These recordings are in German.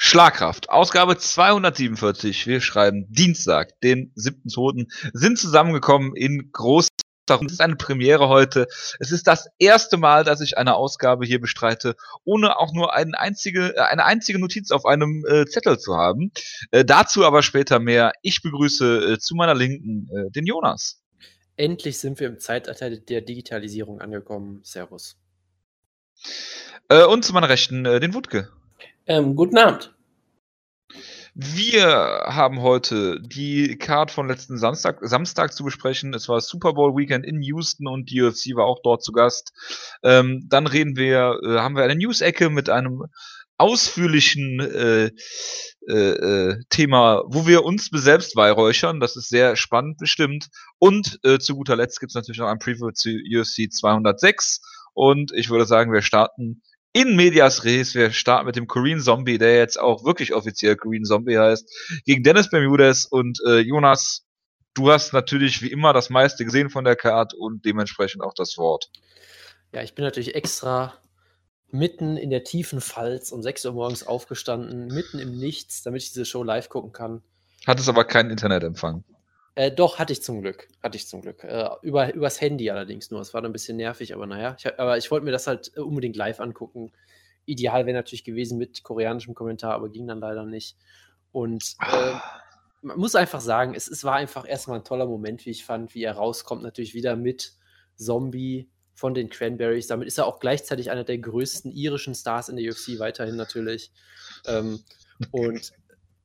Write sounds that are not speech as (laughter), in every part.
Schlagkraft, Ausgabe 247. Wir schreiben Dienstag, den 7.2. sind zusammengekommen in groß. Es ist eine Premiere heute. Es ist das erste Mal, dass ich eine Ausgabe hier bestreite, ohne auch nur eine einzige, äh, eine einzige Notiz auf einem äh, Zettel zu haben. Äh, dazu aber später mehr. Ich begrüße äh, zu meiner Linken äh, den Jonas. Endlich sind wir im Zeitalter der Digitalisierung angekommen. Servus. Äh, und zu meiner Rechten den Wutke. Ähm, guten Abend. Wir haben heute die Card von letzten Samstag, Samstag zu besprechen. Es war Super Bowl Weekend in Houston und die UFC war auch dort zu Gast. Ähm, dann reden wir, äh, haben wir eine News-Ecke mit einem ausführlichen äh, äh, äh, Thema, wo wir uns selbst weihräuchern. Das ist sehr spannend bestimmt. Und äh, zu guter Letzt gibt es natürlich noch ein Preview zu UFC 206. Und ich würde sagen, wir starten in Medias Res. Wir starten mit dem Korean Zombie, der jetzt auch wirklich offiziell Korean Zombie heißt, gegen Dennis Bermudez und äh, Jonas. Du hast natürlich wie immer das meiste gesehen von der Card und dementsprechend auch das Wort. Ja, ich bin natürlich extra mitten in der tiefen Pfalz um 6 Uhr morgens aufgestanden, mitten im Nichts, damit ich diese Show live gucken kann. Hat es aber keinen Internetempfang. Äh, doch, hatte ich zum Glück. Hatte ich zum Glück. Äh, über, übers Handy allerdings nur. Es war dann ein bisschen nervig, aber naja. Ich, aber ich wollte mir das halt äh, unbedingt live angucken. Ideal wäre natürlich gewesen mit koreanischem Kommentar, aber ging dann leider nicht. Und äh, man muss einfach sagen, es, es war einfach erstmal ein toller Moment, wie ich fand, wie er rauskommt. Natürlich wieder mit Zombie von den Cranberries. Damit ist er auch gleichzeitig einer der größten irischen Stars in der UFC, weiterhin natürlich. Ähm, und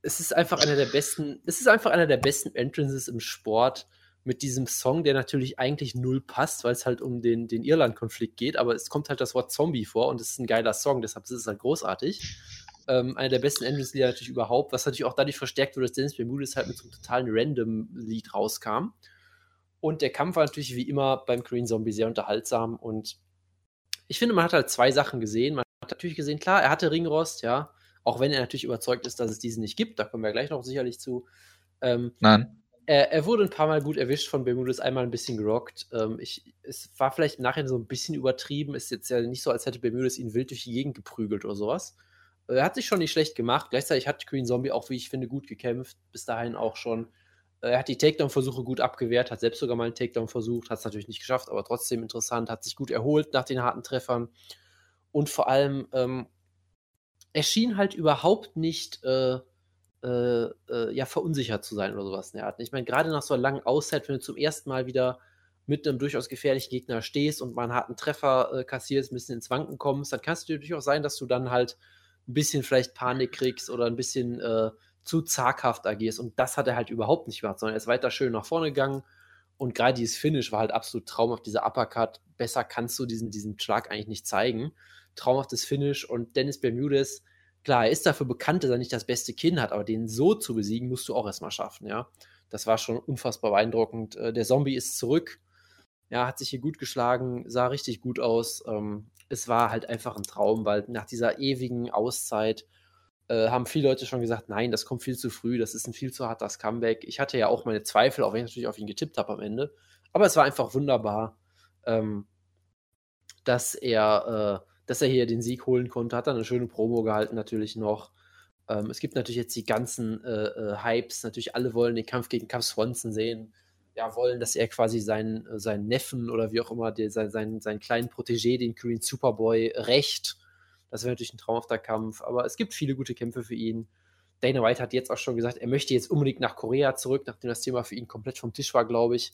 es ist einfach einer der besten, es ist einfach einer der besten Entrances im Sport mit diesem Song, der natürlich eigentlich null passt, weil es halt um den, den Irland-Konflikt geht, aber es kommt halt das Wort Zombie vor und es ist ein geiler Song, deshalb ist es halt großartig. Ähm, einer der besten Entrances-Lieder natürlich überhaupt, was natürlich auch dadurch verstärkt wurde, dass Dennis Bermudez halt mit so einem totalen Random-Lied rauskam. Und der Kampf war natürlich wie immer beim Korean Zombie sehr unterhaltsam und ich finde, man hat halt zwei Sachen gesehen. Man hat natürlich gesehen, klar, er hatte Ringrost, ja, auch wenn er natürlich überzeugt ist, dass es diesen nicht gibt. Da kommen wir gleich noch sicherlich zu. Ähm, Nein. Er, er, wurde ein paar Mal gut erwischt von Bermudez, einmal ein bisschen gerockt. Ähm, ich, es war vielleicht im Nachhinein so ein bisschen übertrieben. Ist jetzt ja nicht so, als hätte Bermudez ihn wild durch die Gegend geprügelt oder sowas. Äh, er hat sich schon nicht schlecht gemacht. Gleichzeitig hat Queen Zombie auch, wie ich finde, gut gekämpft. Bis dahin auch schon. Äh, er hat die Takedown-Versuche gut abgewehrt, hat selbst sogar mal einen Takedown versucht, hat es natürlich nicht geschafft, aber trotzdem interessant, hat sich gut erholt nach den harten Treffern. Und vor allem ähm, er schien halt überhaupt nicht äh, äh, äh, ja, verunsichert zu sein oder sowas in der Art. Ich meine, gerade nach so einer langen Auszeit, wenn du zum ersten Mal wieder mit einem durchaus gefährlichen Gegner stehst und mal einen Treffer äh, kassierst, ein bisschen ins Wanken kommst, dann kann es natürlich auch sein, dass du dann halt ein bisschen vielleicht Panik kriegst oder ein bisschen äh, zu zaghaft agierst. Und das hat er halt überhaupt nicht gemacht, sondern er ist weiter schön nach vorne gegangen. Und gerade dieses Finish war halt absolut traumhaft, dieser Uppercut. Besser kannst du diesen, diesen Schlag eigentlich nicht zeigen traumhaftes Finish und Dennis Bermudez, klar, er ist dafür bekannt, dass er nicht das beste Kinn hat, aber den so zu besiegen, musst du auch erstmal schaffen, ja. Das war schon unfassbar beeindruckend. Äh, der Zombie ist zurück, ja, hat sich hier gut geschlagen, sah richtig gut aus. Ähm, es war halt einfach ein Traum, weil nach dieser ewigen Auszeit äh, haben viele Leute schon gesagt, nein, das kommt viel zu früh, das ist ein viel zu hartes Comeback. Ich hatte ja auch meine Zweifel, auch wenn ich natürlich auf ihn getippt habe am Ende. Aber es war einfach wunderbar, ähm, dass er äh, dass er hier den Sieg holen konnte. Hat dann eine schöne Promo gehalten, natürlich noch. Ähm, es gibt natürlich jetzt die ganzen äh, äh, Hypes. Natürlich alle wollen den Kampf gegen Cass Swanson sehen. Ja, wollen, dass er quasi seinen, äh, seinen Neffen oder wie auch immer, der, sein, seinen, seinen kleinen Protégé, den Korean Superboy, rächt. Das wäre natürlich ein traumhafter Kampf. Aber es gibt viele gute Kämpfe für ihn. Dana White hat jetzt auch schon gesagt, er möchte jetzt unbedingt nach Korea zurück, nachdem das Thema für ihn komplett vom Tisch war, glaube ich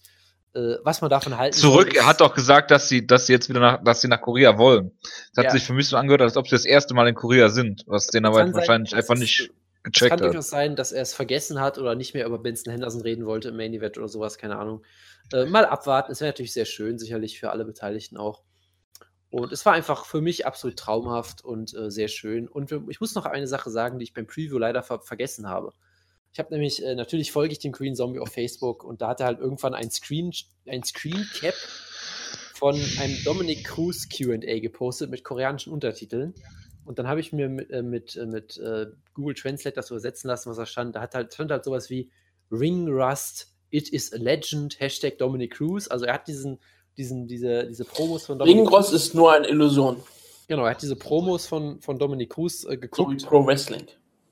äh, was man davon halten Zurück, soll, er hat doch gesagt, dass sie, dass sie jetzt wieder nach, dass sie nach Korea wollen. Das hat sich für mich so angehört, als ob sie das erste Mal in Korea sind, was den aber wahrscheinlich sein, einfach nicht gecheckt hat. Es kann durchaus sein, dass er es vergessen hat oder nicht mehr über Benson Henderson reden wollte im Main Event oder sowas, keine Ahnung. Äh, mal abwarten, es wäre natürlich sehr schön, sicherlich für alle Beteiligten auch. Und es war einfach für mich absolut traumhaft und äh, sehr schön. Und ich muss noch eine Sache sagen, die ich beim Preview leider ver vergessen habe. Ich habe nämlich, äh, natürlich folge ich dem Green Zombie auf Facebook und da hat er halt irgendwann ein Screen, ein Screen Cap von einem Dominic Cruz QA gepostet mit koreanischen Untertiteln. Und dann habe ich mir mit, äh, mit, äh, mit äh, Google Translate das übersetzen lassen, was da stand. Da hat halt, stand halt sowas wie Ring Rust, It is a Legend, Hashtag Dominic Cruz. Also er hat diesen, diesen, diese, diese Promos von Dominic Ring Rust ist nur eine Illusion. Genau, er hat diese Promos von, von Dominic Cruz äh, geguckt. So Pro Wrestling.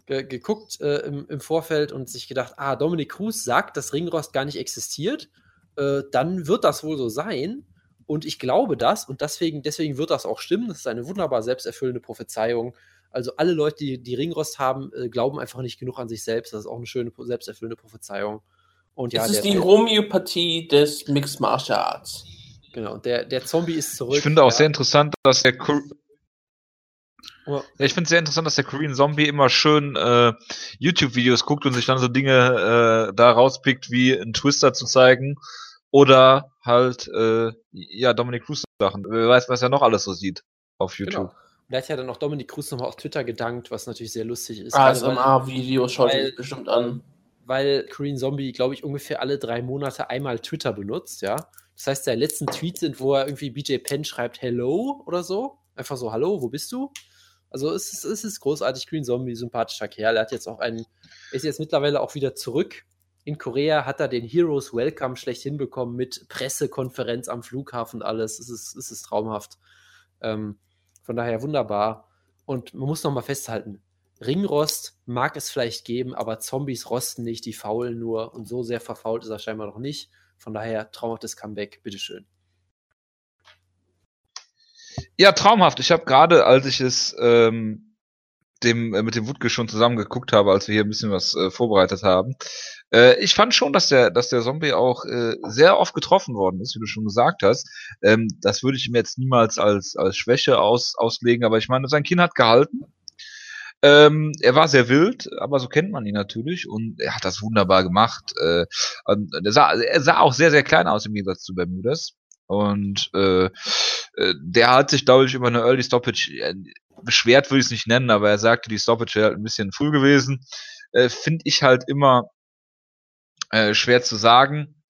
Ge geguckt äh, im, im, Vorfeld und sich gedacht, ah, Dominik Cruz sagt, dass Ringrost gar nicht existiert, äh, dann wird das wohl so sein. Und ich glaube das und deswegen, deswegen wird das auch stimmen. Das ist eine wunderbar selbsterfüllende Prophezeiung. Also alle Leute, die, die Ringrost haben, äh, glauben einfach nicht genug an sich selbst. Das ist auch eine schöne, selbsterfüllende Prophezeiung. Und ja, das ist der, die Homöopathie des Mixed Martial Arts. Genau, der, der Zombie ist zurück. Ich finde auch ja. sehr interessant, dass der ja, ich finde es sehr interessant, dass der Korean Zombie immer schön äh, YouTube-Videos guckt und sich dann so Dinge äh, da rauspickt, wie einen Twister zu zeigen oder halt, äh, ja, Dominic Cruz Sachen. Wer weiß, was er noch alles so sieht auf genau. YouTube. Genau. Da hat ja dann auch Dominik Cruz nochmal auf Twitter gedankt, was natürlich sehr lustig ist. ASMR-Videos schaut sich bestimmt an. Weil Korean Zombie, glaube ich, ungefähr alle drei Monate einmal Twitter benutzt, ja. Das heißt, seine letzten Tweets sind, wo er irgendwie BJ Penn schreibt Hello oder so. Einfach so, Hallo, wo bist du? Also es ist, es ist großartig. Green Zombie, sympathischer Kerl. Er hat jetzt auch einen, ist jetzt mittlerweile auch wieder zurück. In Korea hat er den Heroes Welcome schlecht hinbekommen mit Pressekonferenz am Flughafen alles. Es ist, es ist traumhaft. Ähm, von daher wunderbar. Und man muss noch mal festhalten, Ringrost mag es vielleicht geben, aber Zombies rosten nicht, die faulen nur. Und so sehr verfault ist er scheinbar noch nicht. Von daher traumhaftes Comeback, bitteschön. Ja, traumhaft. Ich habe gerade, als ich es ähm, dem, äh, mit dem Wutke schon zusammen geguckt habe, als wir hier ein bisschen was äh, vorbereitet haben, äh, ich fand schon, dass der, dass der Zombie auch äh, sehr oft getroffen worden ist, wie du schon gesagt hast. Ähm, das würde ich ihm jetzt niemals als, als Schwäche aus, auslegen, aber ich meine, sein Kinn hat gehalten. Ähm, er war sehr wild, aber so kennt man ihn natürlich und er hat das wunderbar gemacht. Äh, er, sah, er sah auch sehr, sehr klein aus im Gegensatz zu Bermudas. Und äh, äh, der hat sich, glaube ich, über eine Early Stoppage äh, beschwert, würde ich es nicht nennen, aber er sagte, die Stoppage wäre halt ein bisschen früh gewesen. Äh, Finde ich halt immer äh, schwer zu sagen.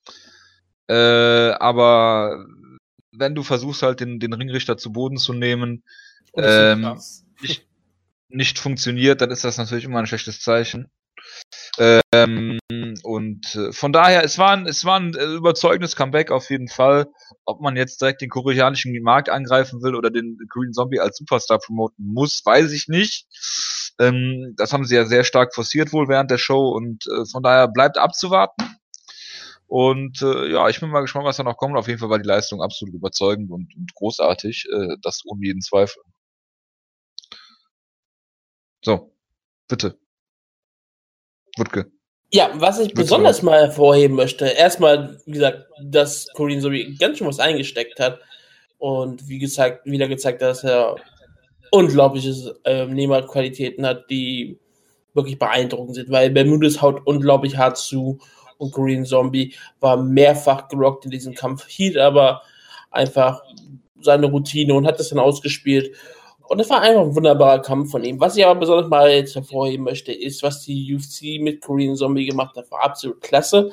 Äh, aber wenn du versuchst halt den, den Ringrichter zu Boden zu nehmen, ähm, nicht, nicht funktioniert, dann ist das natürlich immer ein schlechtes Zeichen. Ähm, und äh, von daher, es war ein, es war ein äh, überzeugendes Comeback auf jeden Fall. Ob man jetzt direkt den koreanischen Markt angreifen will oder den Green Zombie als Superstar promoten muss, weiß ich nicht. Ähm, das haben sie ja sehr stark forciert wohl während der Show und äh, von daher bleibt abzuwarten. Und äh, ja, ich bin mal gespannt, was da noch kommt. Auf jeden Fall war die Leistung absolut überzeugend und, und großartig, äh, das ohne jeden Zweifel. So, bitte. Wutke. Ja, was ich besonders mal hervorheben möchte, erstmal, wie gesagt, dass Corinne so ganz schön was eingesteckt hat und wie gesagt, wieder gezeigt, dass er unglaubliche äh, Nehmerqualitäten hat, die wirklich beeindruckend sind, weil Bermudes haut unglaublich hart zu und Korean Zombie war mehrfach gerockt in diesem Kampf, hielt aber einfach seine Routine und hat das dann ausgespielt und es war einfach ein wunderbarer Kampf von ihm. Was ich aber besonders mal jetzt hervorheben möchte, ist, was die UFC mit Korean Zombie gemacht hat, war absolut klasse.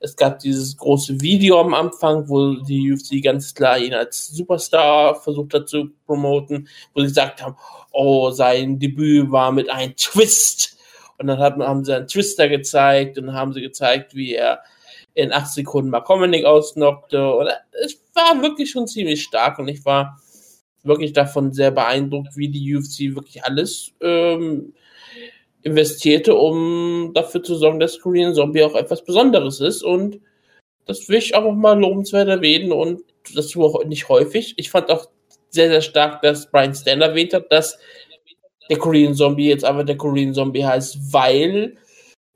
Es gab dieses große Video am Anfang, wo die UFC ganz klar ihn als Superstar versucht hat zu promoten, wo sie gesagt haben, oh, sein Debüt war mit einem Twist. Und dann haben sie einen Twister gezeigt und haben sie gezeigt, wie er in acht Sekunden mal Comedy ausnockte. Und es war wirklich schon ziemlich stark und ich war wirklich davon sehr beeindruckt, wie die UFC wirklich alles ähm, investierte, um dafür zu sorgen, dass Korean Zombie auch etwas Besonderes ist. Und das will ich auch mal lobenswert erwähnen und das auch nicht häufig. Ich fand auch sehr, sehr stark, dass Brian Stan erwähnt hat, dass der Korean Zombie jetzt aber der Korean Zombie heißt, weil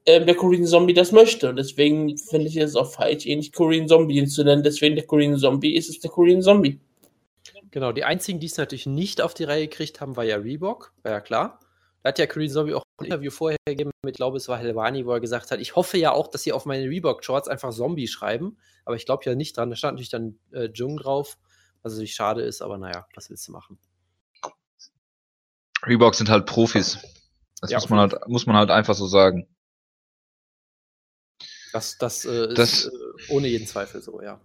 ähm, der Korean Zombie das möchte. Und deswegen finde ich es auch falsch, ihn nicht Korean Zombie zu nennen. Deswegen der Korean Zombie ist es der Korean Zombie. Genau, die einzigen, die es natürlich nicht auf die Reihe gekriegt haben, war ja Reebok, war ja klar. Da hat ja Korean Zombie auch ein Interview vorher gegeben mit, ich glaube, es war Helwani, wo er gesagt hat, ich hoffe ja auch, dass sie auf meine Reebok-Shorts einfach Zombie schreiben. Aber ich glaube ja nicht dran. Da stand natürlich dann äh, Jung drauf, was natürlich schade ist, aber naja, was willst du machen? Reebok sind halt Profis. Das ja, muss, man halt, muss man halt einfach so sagen. Das, das, äh, das ist äh, ohne jeden Zweifel so, ja.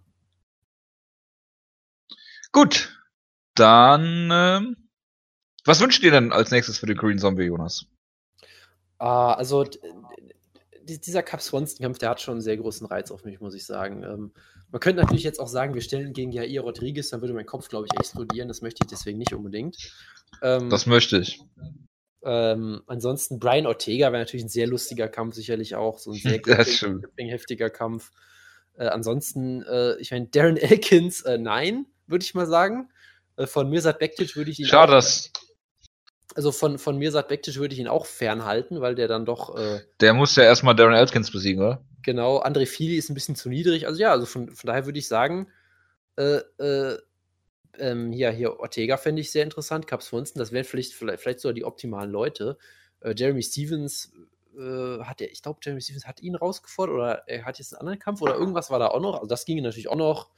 Gut, dann, ähm, was wünscht ihr denn als nächstes für den Green Zombie, Jonas? Ah, also dieser Cap Swanson-Kampf, der hat schon einen sehr großen Reiz auf mich, muss ich sagen. Ähm, man könnte natürlich jetzt auch sagen, wir stellen gegen Jair Rodriguez, dann würde mein Kopf, glaube ich, explodieren. Das möchte ich deswegen nicht unbedingt. Ähm, das möchte ich. Ähm, ansonsten Brian Ortega wäre natürlich ein sehr lustiger Kampf, sicherlich auch. So ein (laughs) sehr heftiger Kampf. Äh, ansonsten, äh, ich meine, Darren Elkins, äh, nein, würde ich mal sagen. Äh, von Mirsad Bektic würde ich ihn. Schade, dass. Also von, von Mirsad Bektic würde ich ihn auch fernhalten, weil der dann doch. Äh, der muss ja erstmal Darren Elkins besiegen, oder? Genau, André Fili ist ein bisschen zu niedrig. Also ja, also von, von daher würde ich sagen, äh, ähm, hier, hier Ortega fände ich sehr interessant, Caps Swanson, das wären vielleicht, vielleicht, vielleicht sogar die optimalen Leute. Äh, Jeremy Stevens äh, hat er, ich glaube, Jeremy Stevens hat ihn rausgefordert oder er hat jetzt einen anderen Kampf oder irgendwas war da auch noch. Also das ginge natürlich auch noch.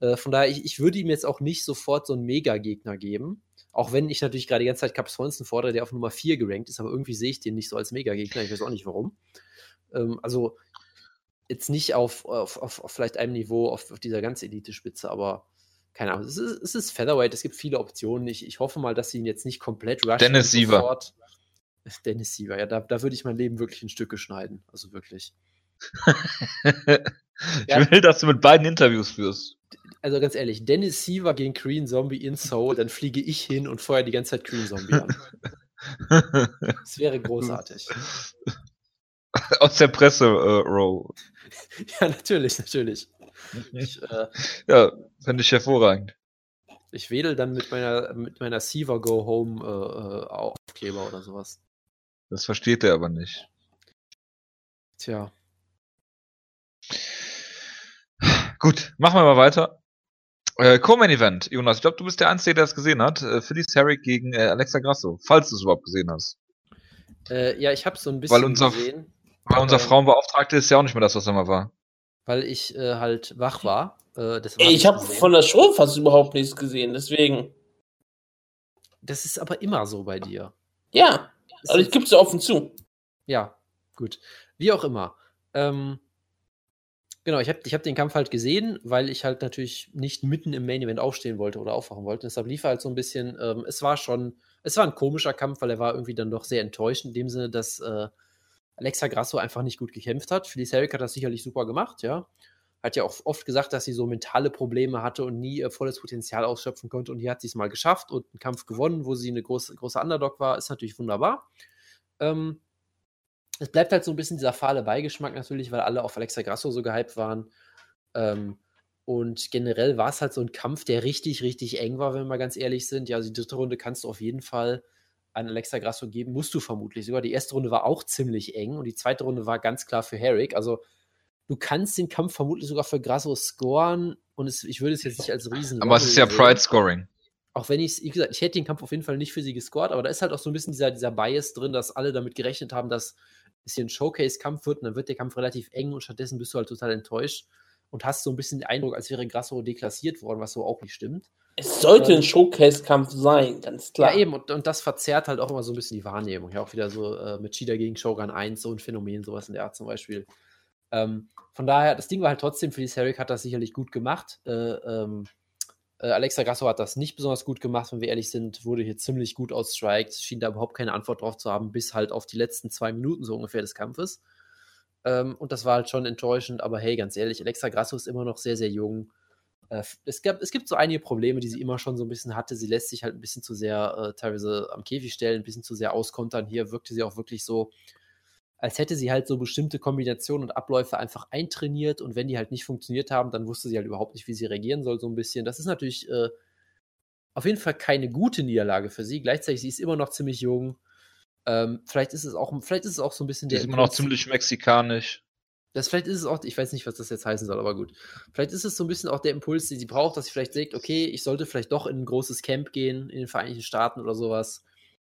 Äh, von daher, ich, ich würde ihm jetzt auch nicht sofort so einen Mega-Gegner geben. Auch wenn ich natürlich gerade die ganze Zeit Cap Swanson fordere, der auf Nummer 4 gerankt ist, aber irgendwie sehe ich den nicht so als Mega-Gegner. Ich weiß auch nicht warum. Ähm, also jetzt nicht auf, auf, auf, auf, vielleicht einem Niveau auf, auf dieser ganz Elite-Spitze, aber keine Ahnung, es ist, es ist Featherweight, es gibt viele Optionen. Ich, ich hoffe mal, dass sie ihn jetzt nicht komplett rushen. Dennis Siever. (laughs) Dennis Siever, ja, da, da würde ich mein Leben wirklich in Stücke schneiden. Also wirklich. (laughs) ich ja. will, dass du mit beiden Interviews führst. Also ganz ehrlich, Dennis Siever gegen Green Zombie in Soul, dann fliege ich hin und feuer die ganze Zeit Green Zombie an. (laughs) das wäre großartig. (laughs) Aus der Presse-Row. Äh, (laughs) ja, natürlich, natürlich. Ich, äh, ja, fände ich hervorragend. Ich wedel dann mit meiner, mit meiner Siva Go Home äh, äh, Aufkleber oder sowas. Das versteht er aber nicht. Tja. Gut, machen wir mal weiter. Äh, Co-Main Event, Jonas. Ich glaube, du bist der Einzige, der das gesehen hat. Äh, Phyllis Herrick gegen äh, Alexa Grasso, falls du es überhaupt gesehen hast. Äh, ja, ich habe so ein bisschen weil unser, gesehen. Weil unser Frauenbeauftragte ist ja auch nicht mehr das, was er mal war weil ich äh, halt wach war. Äh, ich habe von der Show fast überhaupt nichts gesehen, deswegen. Das ist aber immer so bei dir. Ja, also ich gebe es offen zu. Ja, gut. Wie auch immer. Ähm, genau, ich habe ich hab den Kampf halt gesehen, weil ich halt natürlich nicht mitten im Main Event aufstehen wollte oder aufwachen wollte. Deshalb lief er halt so ein bisschen. Ähm, es war schon, es war ein komischer Kampf, weil er war irgendwie dann doch sehr enttäuschend, in dem Sinne, dass äh, Alexa Grasso einfach nicht gut gekämpft hat. Felice Herrick hat das sicherlich super gemacht, ja. Hat ja auch oft gesagt, dass sie so mentale Probleme hatte und nie ihr volles Potenzial ausschöpfen konnte. Und hier hat sie es mal geschafft und einen Kampf gewonnen, wo sie eine große, große Underdog war. Ist natürlich wunderbar. Ähm, es bleibt halt so ein bisschen dieser fahle Beigeschmack natürlich, weil alle auf Alexa Grasso so gehypt waren. Ähm, und generell war es halt so ein Kampf, der richtig, richtig eng war, wenn wir mal ganz ehrlich sind. Ja, also die dritte Runde kannst du auf jeden Fall an Alexa Grasso geben, musst du vermutlich sogar. Die erste Runde war auch ziemlich eng und die zweite Runde war ganz klar für Herrick. Also du kannst den Kampf vermutlich sogar für Grasso scoren und es, ich würde es jetzt nicht als riesen. Aber es ist ja Pride Scoring. Auch wenn ich, wie gesagt, ich hätte den Kampf auf jeden Fall nicht für sie gescored, aber da ist halt auch so ein bisschen dieser, dieser Bias drin, dass alle damit gerechnet haben, dass ein Showcase-Kampf wird und dann wird der Kampf relativ eng und stattdessen bist du halt total enttäuscht und hast so ein bisschen den Eindruck, als wäre Grasso deklassiert worden, was so auch nicht stimmt. Es sollte ein Showcase-Kampf sein, ganz klar. Ja, eben, und, und, das verzerrt halt auch immer so ein bisschen die Wahrnehmung. Ja, auch wieder so äh, mit Cheetah gegen Shogun 1, so ein Phänomen, sowas in der Art zum Beispiel. Ähm, von daher, das Ding war halt trotzdem, Felice Herrick hat das sicherlich gut gemacht. Äh, ähm, äh, Alexa Grasso hat das nicht besonders gut gemacht, wenn wir ehrlich sind, wurde hier ziemlich gut ausstriked, schien da überhaupt keine Antwort drauf zu haben, bis halt auf die letzten zwei Minuten so ungefähr des Kampfes. Ähm, und das war halt schon enttäuschend, aber hey, ganz ehrlich, Alexa Grasso ist immer noch sehr, sehr jung äh, es, gab, es gibt so einige Probleme, die sie immer schon so ein bisschen hatte. Sie lässt sich halt ein bisschen zu sehr äh, teilweise am Käfig stellen, ein bisschen zu sehr auskontern. Hier wirkte sie auch wirklich so, als hätte sie halt so bestimmte Kombinationen und Abläufe einfach eintrainiert und wenn die halt nicht funktioniert haben, dann wusste sie halt überhaupt nicht, wie sie reagieren soll, so ein bisschen. Das ist natürlich äh, auf jeden Fall keine gute Niederlage für sie. Gleichzeitig, sie ist immer noch ziemlich jung. Ähm, vielleicht ist es auch, vielleicht ist es auch so ein bisschen der. Sie ist immer noch ziemlich mexikanisch. Das vielleicht ist es auch, ich weiß nicht, was das jetzt heißen soll, aber gut. Vielleicht ist es so ein bisschen auch der Impuls, den sie braucht, dass sie vielleicht sagt, okay, ich sollte vielleicht doch in ein großes Camp gehen in den Vereinigten Staaten oder sowas.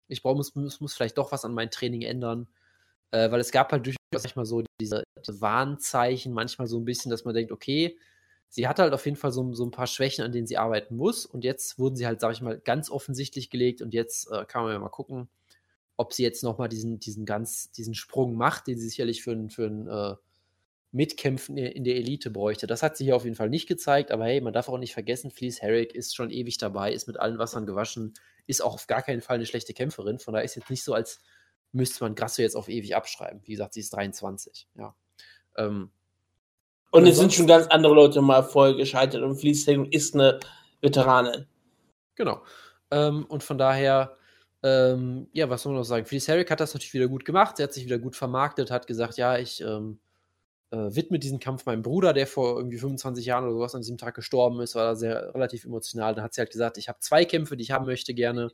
Ich brauche, muss, muss, muss vielleicht doch was an meinem Training ändern. Äh, weil es gab halt durchaus manchmal so diese, diese, Warnzeichen, manchmal so ein bisschen, dass man denkt, okay, sie hat halt auf jeden Fall so, so, ein paar Schwächen, an denen sie arbeiten muss. Und jetzt wurden sie halt, sag ich mal, ganz offensichtlich gelegt. Und jetzt äh, kann man ja mal gucken, ob sie jetzt nochmal diesen, diesen ganz, diesen Sprung macht, den sie sicherlich für, für ein äh, Mitkämpfen in der Elite bräuchte. Das hat sie hier auf jeden Fall nicht gezeigt, aber hey, man darf auch nicht vergessen, Fleece Herrick ist schon ewig dabei, ist mit allen Wassern gewaschen, ist auch auf gar keinen Fall eine schlechte Kämpferin. Von daher ist jetzt nicht so, als müsste man Grasso jetzt auf ewig abschreiben. Wie gesagt, sie ist 23. Ja. Ähm, und es sind schon ganz andere Leute mal vorher gescheitert und Fleece Herrick ist eine Veteranin. Genau. Ähm, und von daher Ähm, ja, was soll man noch sagen? Felice Herrick hat das natürlich wieder gut gemacht. Sie hat sich wieder gut vermarktet, hat gesagt, ja, ich ähm, äh, widme diesen Kampf meinem Bruder, der vor irgendwie 25 Jahren oder sowas an diesem Tag gestorben ist, war da sehr relativ emotional. Dann hat sie halt gesagt, ich habe zwei Kämpfe, die ich haben möchte gerne.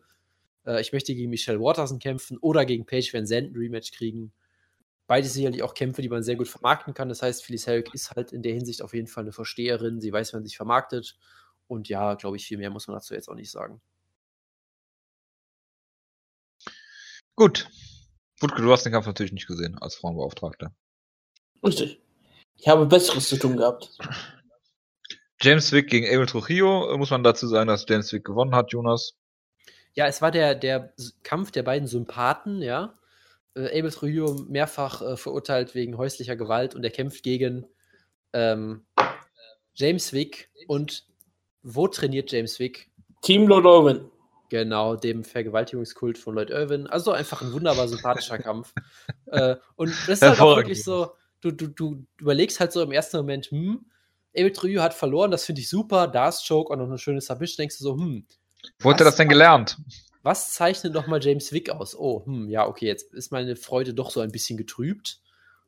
Äh, ich möchte gegen Michelle Watterson kämpfen oder gegen Paige Van Zandt ein Rematch kriegen. Beide sicherlich auch Kämpfe, die man sehr gut vermarkten kann. Das heißt, Felice Herrick ist halt in der Hinsicht auf jeden Fall eine Versteherin. Sie weiß, wie man sich vermarktet. Und ja, glaube ich, viel mehr muss man dazu jetzt auch nicht sagen. Gut. Wutke, du hast den Kampf natürlich nicht gesehen als Frauenbeauftragter. Richtig. Ich habe Besseres zu tun gehabt. James Wick gegen Abel Trujillo. Muss man dazu sagen, dass James Wick gewonnen hat, Jonas? Ja, es war der, der Kampf der beiden Sympathen, ja. Äh, Abel Trujillo mehrfach äh, verurteilt wegen häuslicher Gewalt und er kämpft gegen ähm, James Wick. Und wo trainiert James Wick? Team Lord Owen. Genau, dem Vergewaltigungskult von Lloyd Irwin. Also einfach ein wunderbar sympathischer (laughs) Kampf. Äh, und das ist halt auch wirklich so, du, du, du überlegst halt so im ersten Moment, hm, Abel Trujillo hat verloren, das finde ich super, da ist Choke und noch eine schöne Submission, denkst du so, hm. Wo hat er das denn gelernt? Was zeichnet nochmal James Wick aus? Oh, hm, ja, okay, jetzt ist meine Freude doch so ein bisschen getrübt.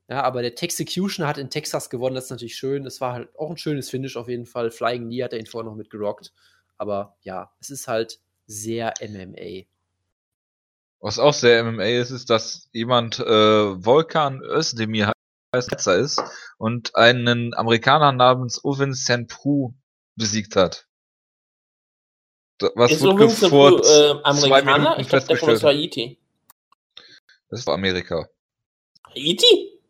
Ja, aber der Texecution hat in Texas gewonnen, das ist natürlich schön. Es war halt auch ein schönes Finish auf jeden Fall. Flying Knee hat er ihn vorher noch mitgerockt. Aber ja, es ist halt sehr MMA. Was auch sehr MMA ist, ist, dass jemand äh, Volkan Özdemir heißt ist und einen Amerikaner namens Owen Senpru besiegt hat. Was ist wird vor äh, Amerikaner? Ich dachte, der kommt aus Haiti. Das ist Amerika. Haiti?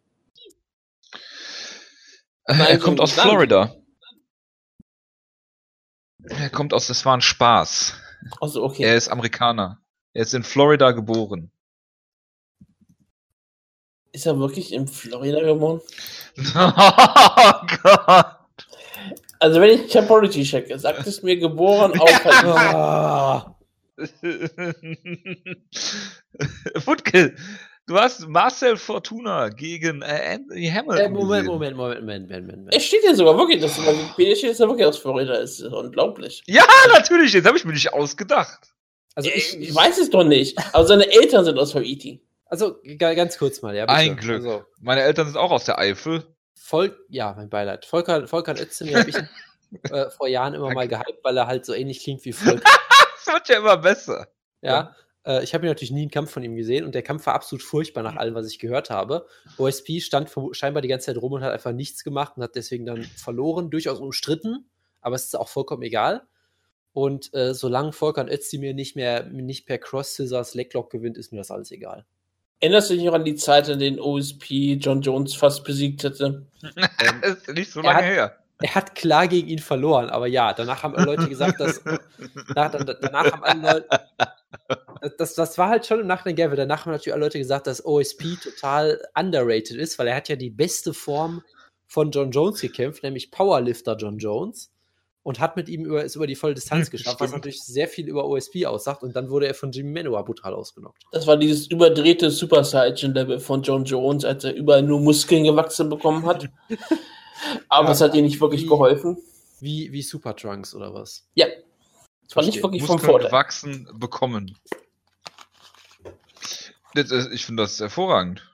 Nein, er kommt aus Florida. Er kommt aus, das war ein Spaß. Also, okay. Er ist Amerikaner. Er ist in Florida geboren. Ist er wirklich in Florida geboren? (laughs) oh Gott. Also wenn ich Champology checke, sagt es mir geboren auf. (laughs) (laughs) Wutke, du hast Marcel Fortuna gegen äh, Anthony Hamilton. Äh, Moment, Moment, Moment, Moment, Moment, Moment. Es steht ja sogar wirklich, dass Wikipedia steht, dass er wirklich aus Florida ist. unglaublich. Ja, natürlich, jetzt habe ich mir nicht ausgedacht. Also ich, ich, weiß es doch nicht. Aber seine Eltern sind aus Haiti. Also ganz kurz mal, ja. Bitte. Ein Glück. Also, Meine Eltern sind auch aus der Eifel. Voll, ja, mein Beileid. Volker, Volker Özdemir habe ich (laughs) äh, vor Jahren immer mal gehypt, weil er halt so ähnlich klingt wie Volker. (laughs) das wird ja immer besser. Ja, ja. Äh, ich habe natürlich nie einen Kampf von ihm gesehen und der Kampf war absolut furchtbar nach allem, was ich gehört habe. OSP stand scheinbar die ganze Zeit rum und hat einfach nichts gemacht und hat deswegen dann verloren, durchaus umstritten, aber es ist auch vollkommen egal. Und äh, solange Volkan Özdemir nicht mehr nicht per Cross Scissors Leglock gewinnt, ist mir das alles egal. Erinnerst du dich noch an die Zeit, in denen OSP John Jones fast besiegt hätte? ähm, das (laughs) ist nicht so lange hat, her. Er hat klar gegen ihn verloren, aber ja, danach haben Leute gesagt, dass (laughs) nach, danach haben alle Leute, das, das war halt schon im Nachhinein weil danach haben natürlich alle Leute gesagt, dass OSP total underrated ist, weil er hat ja die beste Form von John Jones gekämpft, nämlich Powerlifter John Jones und hat mit ihm über, ist über die volle Distanz hm, geschafft, was natürlich sehr viel über OSP aussagt. Und dann wurde er von Jimmy Manuwa brutal ausgenockt. Das war dieses überdrehte Super Saiyan-Level von John Jones, als er überall nur Muskeln gewachsen bekommen hat. (laughs) Aber ja, es hat ihm nicht wirklich wie, geholfen. Wie, wie Super Trunks oder was? Ja. Das war nicht wirklich Muskeln vom Vorteil. gewachsen bekommen. Ich finde das hervorragend.